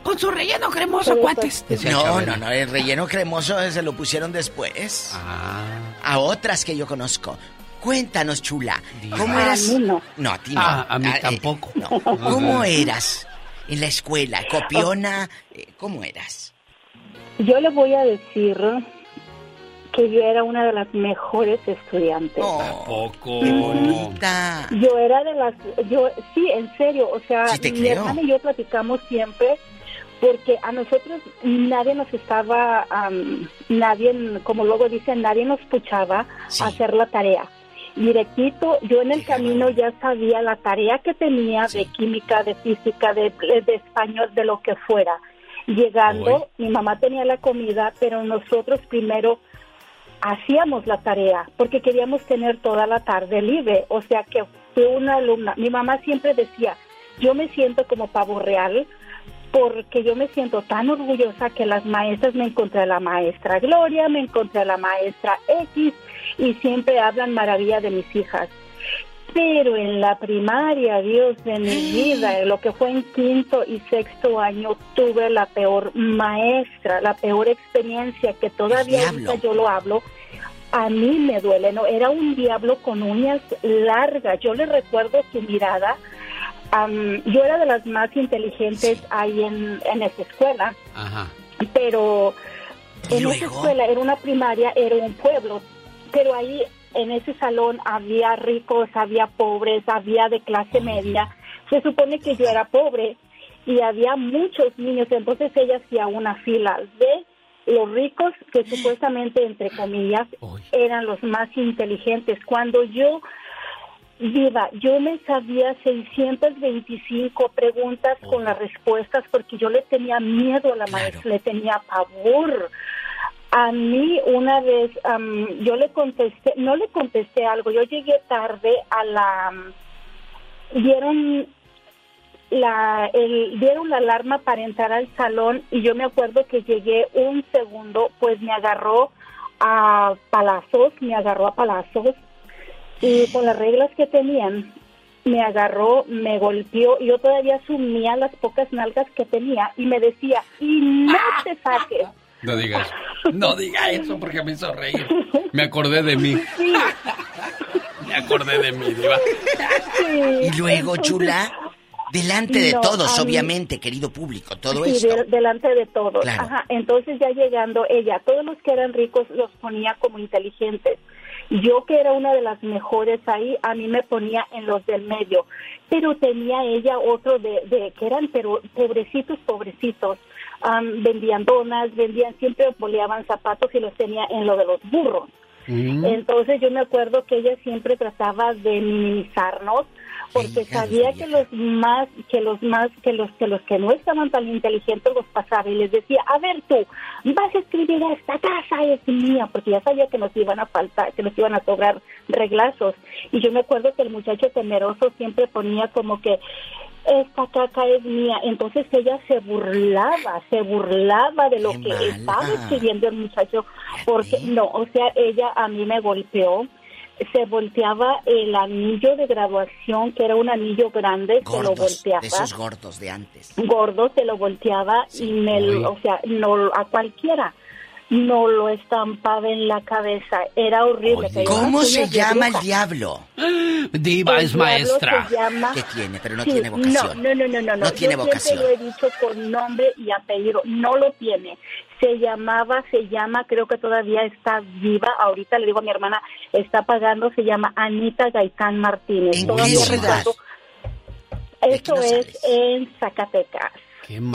Con su relleno cremoso, cuates. pues, No, no, no, el relleno cremoso se lo pusieron después. Ah. A otras que yo conozco. Cuéntanos, chula. ¿Cómo A eras? mí no. No, a ti no. Ah, a mí eh, tampoco. no. ¿Cómo <laughs> eras en la escuela? ¿Copiona? Eh, ¿Cómo eras? Yo le voy a decir que yo era una de las mejores estudiantes. Poco. ¡Qué bonita! Yo era de las, yo sí, en serio, o sea, Sí te mi creo. hermana y yo platicamos siempre porque a nosotros nadie nos estaba, am, nadie, como luego dicen, nadie nos puchaba Sí. a hacer la tarea. Directito, yo en el camino ya sabía la tarea que tenía de química, de física, de, de español, de lo que fuera. Llegando, Uy. mi mamá tenía la comida, pero nosotros primero hacíamos la tarea porque queríamos tener toda la tarde libre. O sea que fue una alumna. Mi mamá siempre decía, yo me siento como pavo real porque yo me siento tan orgullosa que las maestras me encontré a la maestra Gloria, me encontré a la maestra X y siempre hablan maravilla de mis hijas. Pero en la primaria, Dios de mi vida, en lo que fue en quinto y sexto año, tuve la peor maestra, la peor experiencia que todavía ahorita yo lo hablo. A mí me duele, ¿no? Era un diablo con uñas largas. Yo le recuerdo su mirada. Am, yo era de las más inteligentes ahí en, en esa escuela Ajá. pero En esa escuela era una primaria, era un pueblo, pero ahí en ese salón había ricos, había pobres, había de clase media. Se supone que yo era pobre y había muchos niños, entonces ella hacía una fila de los ricos que <gasps> supuestamente, entre comillas, eran los más inteligentes. Cuando yo Viva, yo me sabía 625 preguntas con las respuestas porque yo le tenía miedo a la maestra, le tenía pavor. A mí una vez am, yo le contesté, no le contesté algo, yo llegué tarde a la, dieron la, el, dieron la alarma para entrar al salón y yo me acuerdo que llegué un segundo, pues me agarró a palazos, me agarró a palazos y con las reglas que tenían me agarró, me golpeó y yo todavía asumía las pocas nalgas que tenía y me decía, y no te <laughs> saques. No diga eso. No diga eso porque me hizo reír. <laughs> Me acordé de mí. Sí. <laughs> Me acordé de mí, Diva. Y luego, chula, delante de no, todos, mí- obviamente, querido público, todo Sí, esto. de- delante de todos. Claro. Ajá. Entonces ya llegando ella, todos los que eran ricos los ponía como inteligentes. Yo que era una de las mejores ahí, a mí me ponía en los del medio. Pero tenía ella otro de, de que eran pero pobrecitos, pobrecitos. Am, vendían donas, vendían, siempre boleaban zapatos y los tenía en lo de los burros. Entonces yo me acuerdo que ella siempre trataba de minimizarnos porque sabía que los más que los más que los que los que no estaban tan inteligentes los pasaba y les decía, "A ver tú, vas a escribir esta casa es mía", porque ya sabía que nos iban a faltar, que nos iban a sobrar reglazos. Y yo me acuerdo que el muchacho temeroso siempre ponía como que esta caca es mía. Entonces ella se burlaba, se burlaba de lo que estaba escribiendo el muchacho, porque no, o sea, ella a mí me golpeó. Se volteaba el anillo de graduación, que era un anillo grande, se lo Gordos, volteaba de esos gordos de antes. gordo se lo volteaba y me Uy. o sea no a cualquiera no lo estampaba en la cabeza era horrible yo ¿Cómo no se llama el diablo? Diva El es diablo maestra. se llama- ¿Qué tiene? Pero no Sí, tiene vocación. No, no, no, no, no. No tiene Yo vocación. siempre lo he dicho con nombre y apellido. No lo tiene. Se llamaba, se llama, creo que todavía está viva. Ahorita le digo a mi hermana, está pagando, se llama Anita Gaitán Martínez. ¿En Todavía qué ciudad? Eso es en Zacatecas.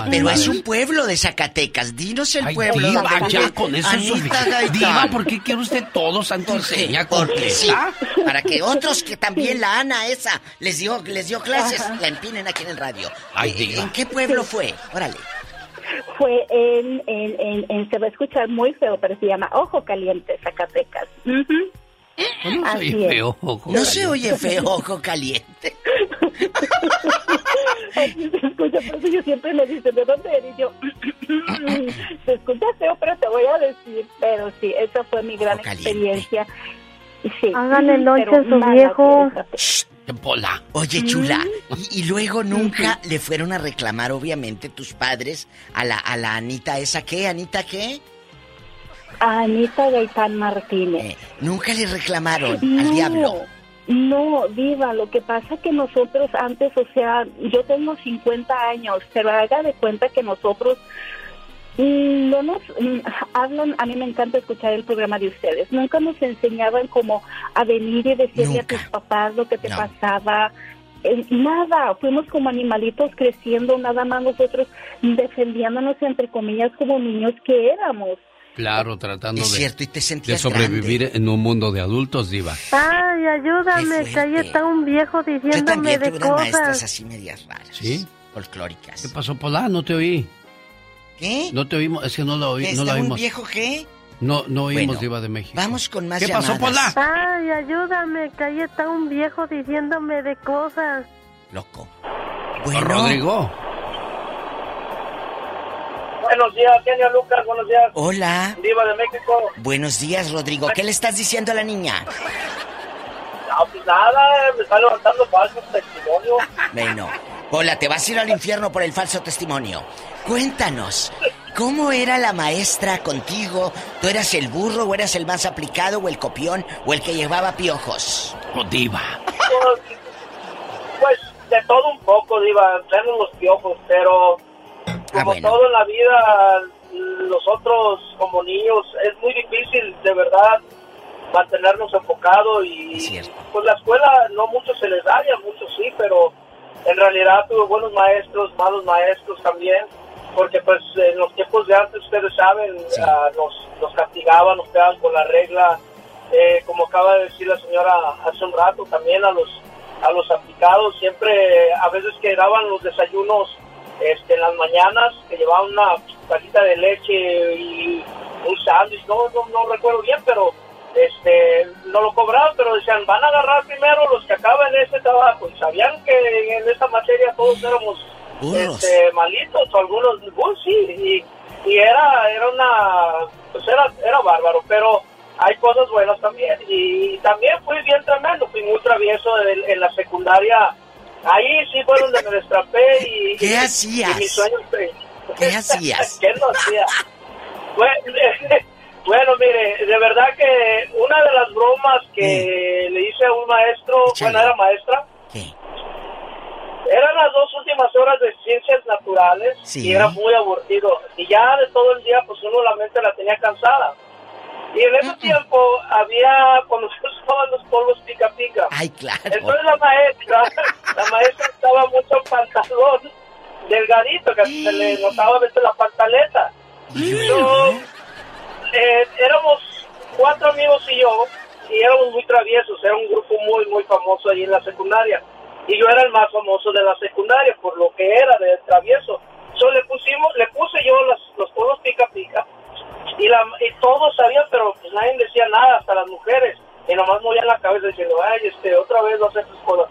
Pero es un pueblo de Zacatecas. Dinos el Ay, pueblo. Diva, ya con eso. Gaitán. Diva, ¿por qué quiere usted todo santo seña? Sí, para que otros que también la Ana esa les dio les dio clases, Ajá. la empinen aquí en el radio. Ay, Eh. ¿En qué pueblo fue? Órale. Fue en, en, en, en- se va a escuchar muy feo, pero se llama Ojo Caliente, Zacatecas. Ujú. No Así soy es. feo, ojo No se caliente. oye feo, ojo caliente. Así se escucha, por eso yo siempre me dicen, ¿de dónde eres? Y yo, se escucha feo, pero te voy a decir. Pero sí, esa fue mi gran experiencia. Sí. Háganle lonche pero a su viejo. que Pola. Oye, chula, y, y luego nunca le fueron a reclamar, obviamente, tus padres a la, a la Anita esa, ¿qué? ¿Anita qué? Anita Gaitán Martínez. Nunca le reclamaron al diablo. No, Diva, lo que pasa que nosotros antes, o sea, yo tengo 50 años, pero haga de cuenta que nosotros mm, no nos mm, hablan, a mí me encanta escuchar el programa de ustedes, nunca nos enseñaban como a venir y decirle a tus papás lo que te pasaba, eh, nada, fuimos como animalitos creciendo, nada más nosotros defendiéndonos entre comillas como niños que éramos. Claro, tratando Es de, cierto, y te de sentías sobrevivir en un mundo de adultos, Diva. Ay, ayúdame, que ahí está un viejo Yo diciéndome también de tuve unas maestras cosas. así medias raras. ¿Sí? Folclóricas. ¿Qué pasó, Pola? No te oí. ¿Qué? No te oímos, es que no lo oí, ¿Que no está la un oímos. viejo qué? No, no oímos Bueno, Diva de México. Vamos con más ¿Qué pasó, llamadas. Pola? Ay, ayúdame, que ahí está un viejo diciéndome de cosas. Loco. Rodrigo. Buenos días, genio Lucas, buenos días. Hola. Diva de México. Buenos días, Rodrigo. ¿Qué le estás diciendo a la niña? No, pues nada, me está levantando falsos testimonios. <laughs> Bueno, hola, te vas a ir al infierno por el falso testimonio. Cuéntanos, ¿cómo era la maestra contigo? ¿Tú eras el burro o eras el más aplicado o el copión o el que llevaba piojos? O diva. Pues, pues, de todo un poco, Diva, menos los piojos, pero Ah, como todo en la vida, nosotros como niños es muy difícil, de verdad, mantenernos enfocados y pues la escuela no mucho se les da, y a muchos sí, pero en realidad tuve buenos maestros, malos maestros también, porque pues en los tiempos de antes, ustedes saben, ah, nos, nos castigaban, nos pegaban con la regla, eh, como acaba de decir la señora hace un rato, también a los a los aplicados, siempre a veces que daban los desayunos este, en las mañanas, que llevaban una cajita de leche y un sándwich, no, no, no recuerdo bien, pero este no lo cobraban, pero decían, van a agarrar primero los que acaban ese trabajo, y sabían que en esta materia todos éramos este, malitos, o algunos, pues sí, y, y era, era una, pues era, era bárbaro, pero hay cosas buenas también. Y también fui bien tremendo, fui muy travieso en, en la secundaria. Ahí sí fue donde me destrapé y... ¿Qué y- hacías? mis sueños... ¿Qué hacías? <laughs> ¿Qué no hacía? Bueno, <laughs> bueno, mire, de verdad que una de las bromas que le hice a un maestro, bueno, era maestra, eran las dos últimas horas de ciencias naturales Sí. y era muy aburrido. Y ya de todo el día, pues uno la mente la tenía cansada. Y en ese tiempo había, cuando se usaban los polvos pica pica. Ay, claro. Entonces la maestra, la maestra estaba mucho pantalón delgadito, que se le notaba a veces la pantaleta. Yo, eh, éramos cuatro amigos y yo, y éramos muy traviesos, era un grupo muy, muy famoso ahí en la secundaria. Y yo era el más famoso de la secundaria, por lo que era de travieso. So, le pusimos, le puse yo los, los polvos pica pica, y, la, y todos sabían, pero pues nadie decía nada, hasta las mujeres, y nomás movían la cabeza diciendo, ay, este, otra vez no esas cosas.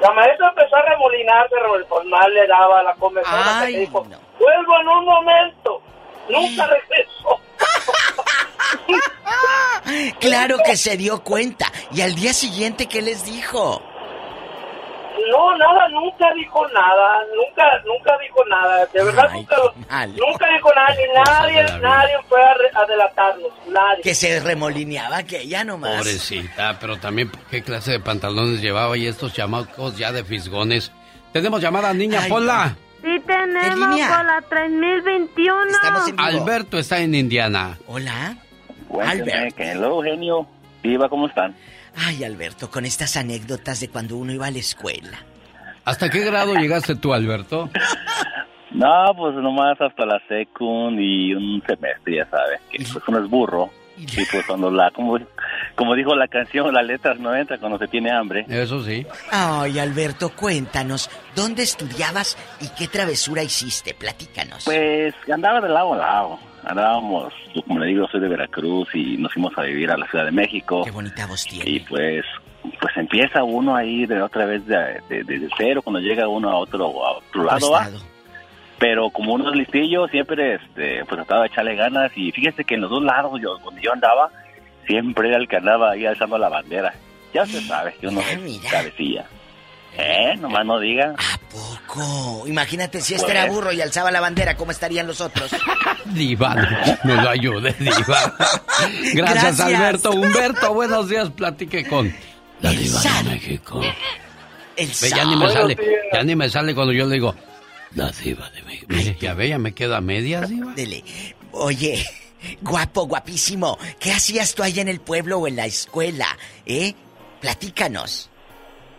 La maestra empezó a remolinarse, remol- pues mal le daba la comezón, hasta que dijo, vuelvo en un momento, nunca <laughs> regresó. Claro que se dio cuenta. ¿Y al día siguiente qué les dijo? No, nada, nunca dijo nada, nunca, nunca dijo nada, de verdad nunca, nunca dijo nada, ni nadie, nadie fue a, re- a delatarnos, nadie. Que se remolineaba que ella nomás. Pobrecita, pero también qué clase de pantalones llevaba y estos chamacos ya de fisgones. Tenemos llamada, niña, ponla. Sí tenemos por la 3021. Alberto está en Indiana. Hola. Cuénteme, que hello, genio. Viva, ¿cómo están? Ay, Alberto, con estas anécdotas de cuando uno iba a la escuela. ¿Hasta qué grado llegaste tú, Alberto? <laughs> No, pues nomás hasta la secund y un semestre, ya sabes, que pues uno es burro. Y pues cuando la, como, como dijo la canción, las letras no entran cuando se tiene hambre. Eso sí. Ay, Alberto, cuéntanos, ¿dónde estudiabas y qué travesura hiciste? Platícanos. Pues andaba de lado a lado. Andábamos, como le digo, soy de Veracruz y nos fuimos a vivir a la Ciudad de México. Qué bonita voz tiene. Y pues, pues empieza uno ahí de otra vez de, de- de cero cuando llega uno a otro, a otro lado. ¿va? Pero como uno es listillo, siempre este, pues trataba de echarle ganas. Y fíjese que en los dos lados yo, donde yo andaba, siempre era el que andaba ahí alzando la bandera. Ya se <gasps> sabe que uno es cabecilla. ¿Eh? Nomás no diga. Poco. Imagínate si este Pues. era burro y alzaba la bandera, ¿cómo estarían los otros? <laughs> Diva, no, lo ayude, Diva. <laughs> Gracias, Gracias. Alberto. Humberto, buenos días. Platique con la Diva de México. El Ve, ya ni me sale, ya ni me sale cuando yo le digo, la Diva de México. Mire, ya ve, ya me quedo a medias, Diva. Dele. Oye, guapo, guapísimo, ¿qué hacías tú allá en el pueblo o en la escuela? ¿Eh? Platícanos.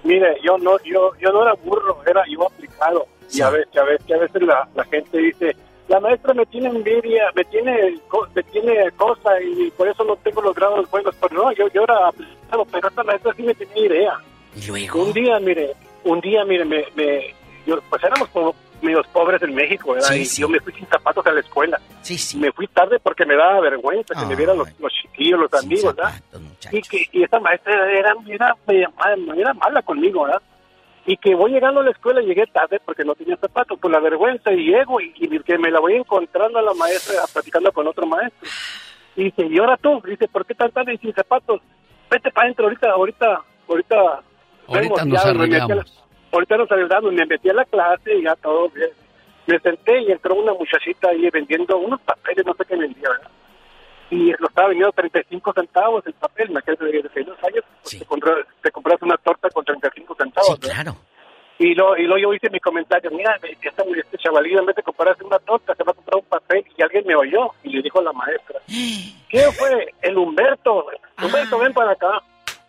Mire, yo no, yo, yo no era burro, era yo aplicado. Y a veces, a veces, a veces la, la gente dice, la maestra me tiene envidia, me tiene, me tiene cosa y por eso no tengo los grados buenos. Pero no, yo, yo era aplicado, pero esta maestra sí me tenía idea. ¿Y luego? Un día, mire, un día, mire, me, me yo, pues éramos como medios pobres en México, ¿verdad? Sí, y sí. yo me fui sin zapatos a la escuela. Sí, sí. Me fui tarde porque me daba vergüenza que me vieran los, los chiquillos, los amigos, ¿verdad? Y que y esta maestra era, era, era, era mala conmigo, ¿verdad? Y que voy llegando a la escuela, llegué tarde porque no tenía zapatos, por la vergüenza, y llego y, y que me la voy encontrando a la maestra platicando con otro maestro. Y dice, ¿y ahora tú? Dice, ¿por qué tan tarde y sin zapatos? Vete para adentro, ahorita, ahorita, ahorita. Ahorita vemos, nos ya, arreglamos. Ahorita nos arreglamos, me metí a la clase y ya todo bien. Me senté y entró una muchachita ahí vendiendo unos papeles, no sé qué vendía, ¿verdad? Y lo estaba vendiendo 35 centavos el papel, me acuerdo de, de hace unos años, pues te, compras, te compras una torta con 35 centavos. ¿verdad? claro. Y luego, y luego yo hice mi comentario, mira, esta, este chavalillo en vez de comprarse una torta, se va a comprar un papel y alguien me oyó y le dijo a la maestra, <gasps> ¿quién fue? El Humberto, Humberto, ven para acá.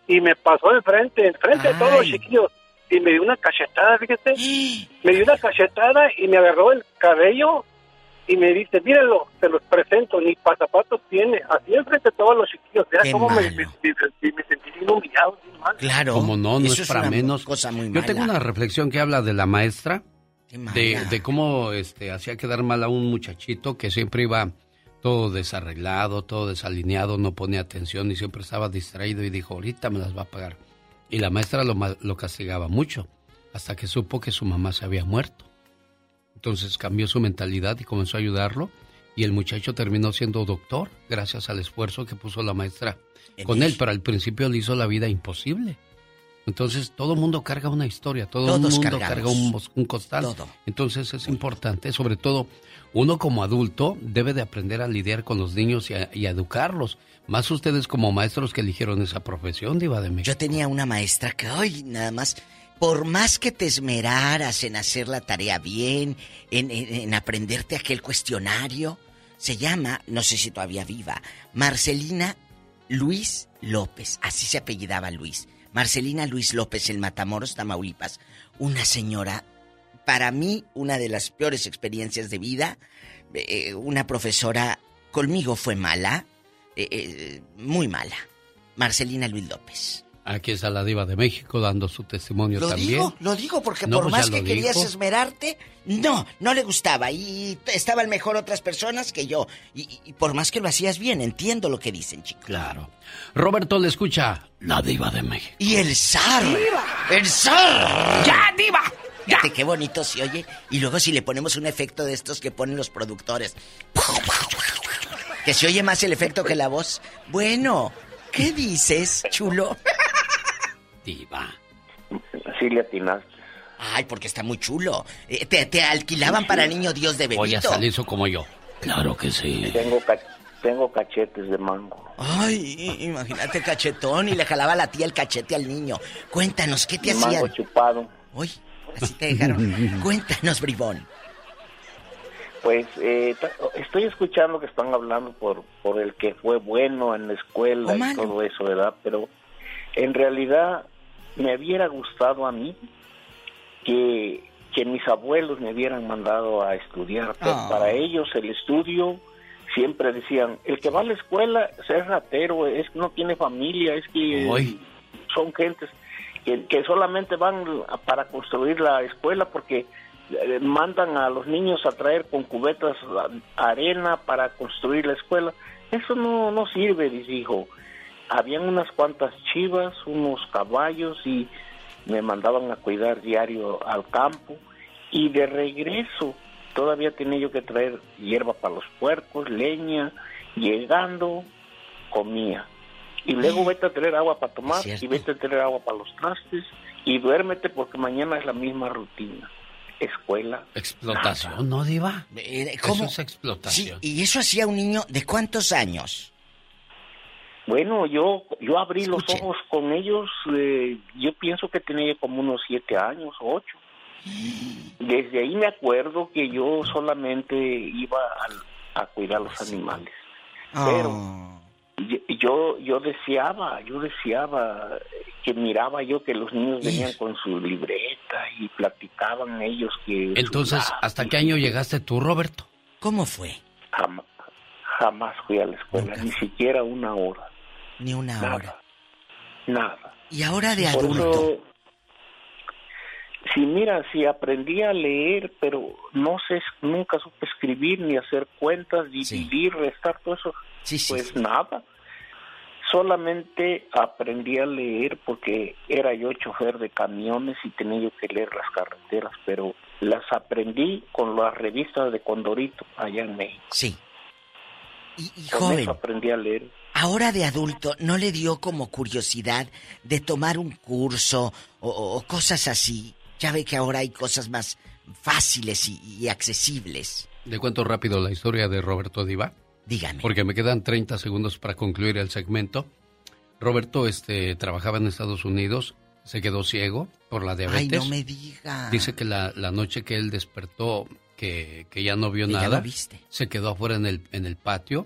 Y me pasó de frente, en frente de todos los chiquillos y me dio una cachetada, fíjate, <gasps> me dio una cachetada y me agarró el cabello y me dice, mírenlo, te los presento, ni pasapatos tiene, así enfrente de todos los chiquillos, era como me, me, me, sentí humillado. Claro. Como no, no eso es para una menos. cosa muy Yo tengo una reflexión que habla de la maestra, de, de cómo este, hacía quedar mal a un muchachito que siempre iba todo desarreglado, todo desalineado, no ponía atención y siempre estaba distraído y dijo, ahorita me las va a pagar. Y la maestra lo, lo castigaba mucho, hasta que supo que su mamá se había muerto. Entonces cambió su mentalidad y comenzó a ayudarlo y el muchacho terminó siendo doctor gracias al esfuerzo que puso la maestra con él, pero al principio le hizo la vida imposible. Entonces todo mundo carga una historia, todo el mundo cargamos. carga un, un costal. Todo. Entonces es importante, sobre todo uno como adulto debe de aprender a lidiar con los niños y a, educarlos. Más ustedes como maestros que eligieron esa profesión, Diva de México. Yo tenía una maestra que hoy nada más, por más que te esmeraras en hacer la tarea bien, en, en- en aprenderte aquel cuestionario, se llama, no sé si todavía viva, Marcelina Luis López, así se apellidaba Luis. Marcelina Luis López en Matamoros, Tamaulipas. Una señora, para mí, una de las peores experiencias de vida. Eh, una profesora conmigo fue mala, eh, eh, muy mala. Marcelina Luis López. Aquí está la Diva de México dando su testimonio Lo también. digo, lo digo porque No, por pues más que lo querías dijo. esmerarte, no, no le gustaba y estaban mejor otras personas que yo. Y, por más que lo hacías bien, entiendo lo que dicen, chicos. Claro. Roberto le escucha la Diva de México. Y el zar. El zar. Ya, diva. Fíjate qué bonito se oye. Y luego si le ponemos un efecto de estos que ponen los productores. Que se oye más el efecto que la voz. Bueno, ¿qué dices, chulo? Diva. Sí le atinaste. Ay, porque está muy chulo. Eh, te, te alquilaban para niño Dios de Voy a bebito. salir eso como yo. Claro que sí. Tengo, ca- tengo cachetes de mango. Ay, imagínate cachetón y le jalaba la tía el cachete al niño. Cuéntanos, ¿qué te De mango hacían? chupado. Uy, así te dejaron. <laughs> Cuéntanos, bribón. Pues eh, estoy escuchando que están hablando por, por el que fue bueno en la escuela y todo eso, ¿verdad? Pero en realidad me hubiera gustado a mí que, que mis abuelos me hubieran mandado a estudiar. Pero Ah. para ellos el estudio siempre decían, el que va a la escuela es ratero, es que no tiene familia, es que Uy. son gentes que, solamente van para construir la escuela porque eh, mandan a los niños a traer con cubetas arena para construir la escuela. Eso no, no sirve, dice hijo. Habían unas cuantas chivas, unos caballos y me mandaban a cuidar diario al campo y de regreso todavía tenía yo que traer hierba para los puercos, leña, llegando comía. Y luego vete a traer agua para tomar y vete a traer agua para los trastes y duérmete porque mañana es la misma rutina. Escuela. Explotación, ¿no, Diva? ¿Cómo? Eso es explotación. ¿Y eso hacía un niño de cuántos años? Bueno, yo yo abrí los ojos con ellos, eh, yo pienso que tenía como unos siete años, ocho. Desde ahí me acuerdo que yo solamente iba a, a cuidar los animales. Pero yo- yo yo deseaba, yo deseaba que miraba yo que los niños venían con su libreta y platicaban ellos que Entonces, su- ¿hasta qué año llegaste tú, Roberto? ¿Cómo fue? Jamás, jamás fui a la escuela, ni siquiera una hora. Ni una Nada. hora. Nada. Y ahora de Por adulto. eso, sí, mira, sí aprendí a leer, pero no sé, nunca supe escribir, ni hacer cuentas, dividir, restar, todo eso. pues nada. Solamente aprendí a leer porque era yo chofer de camiones y tenía yo que leer las carreteras, pero las aprendí con las revistas de Condorito allá en México. Sí. Y, y Con joven, eso aprendí a leer. ahora de adulto, ¿no le dio como curiosidad de tomar un curso o, o cosas así? Ya ve que ahora hay cosas más fáciles y, y accesibles. ¿Le cuento rápido la historia de Roberto Diva? Dígame. Porque me quedan 30 segundos para concluir el segmento. Roberto este, trabajaba en Estados Unidos Se quedó ciego por la diabetes. Ay, no me diga. Dice que la, la noche que él despertó, que, que ya no vio nada, viste. se quedó afuera en el, en el patio,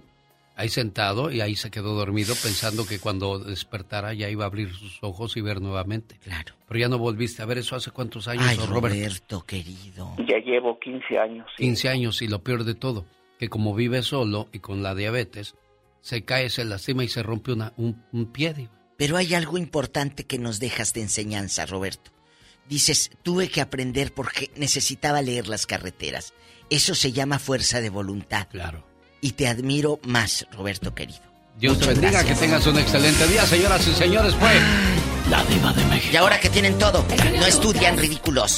ahí sentado, y ahí se quedó dormido pensando que cuando despertara ya iba a abrir sus ojos y ver nuevamente. Claro. Pero ya no volviste a ver eso hace cuántos años, Ay, Roberto. Roberto, querido. Ya llevo 15 años. 15 años y lo peor de todo, que como vive solo y con la diabetes, se cae, se lastima y se rompe una, un, un pie. digo. Pero hay algo importante que nos dejas de enseñanza, Roberto. Dices, tuve que aprender porque necesitaba leer las carreteras. Eso se llama fuerza de voluntad. Claro. Y te admiro más, Roberto querido. Dios te bendiga, gracias. que tengas un excelente día, señoras y señores. Fue La diva de México. Y ahora que tienen todo, no estudian ridículos.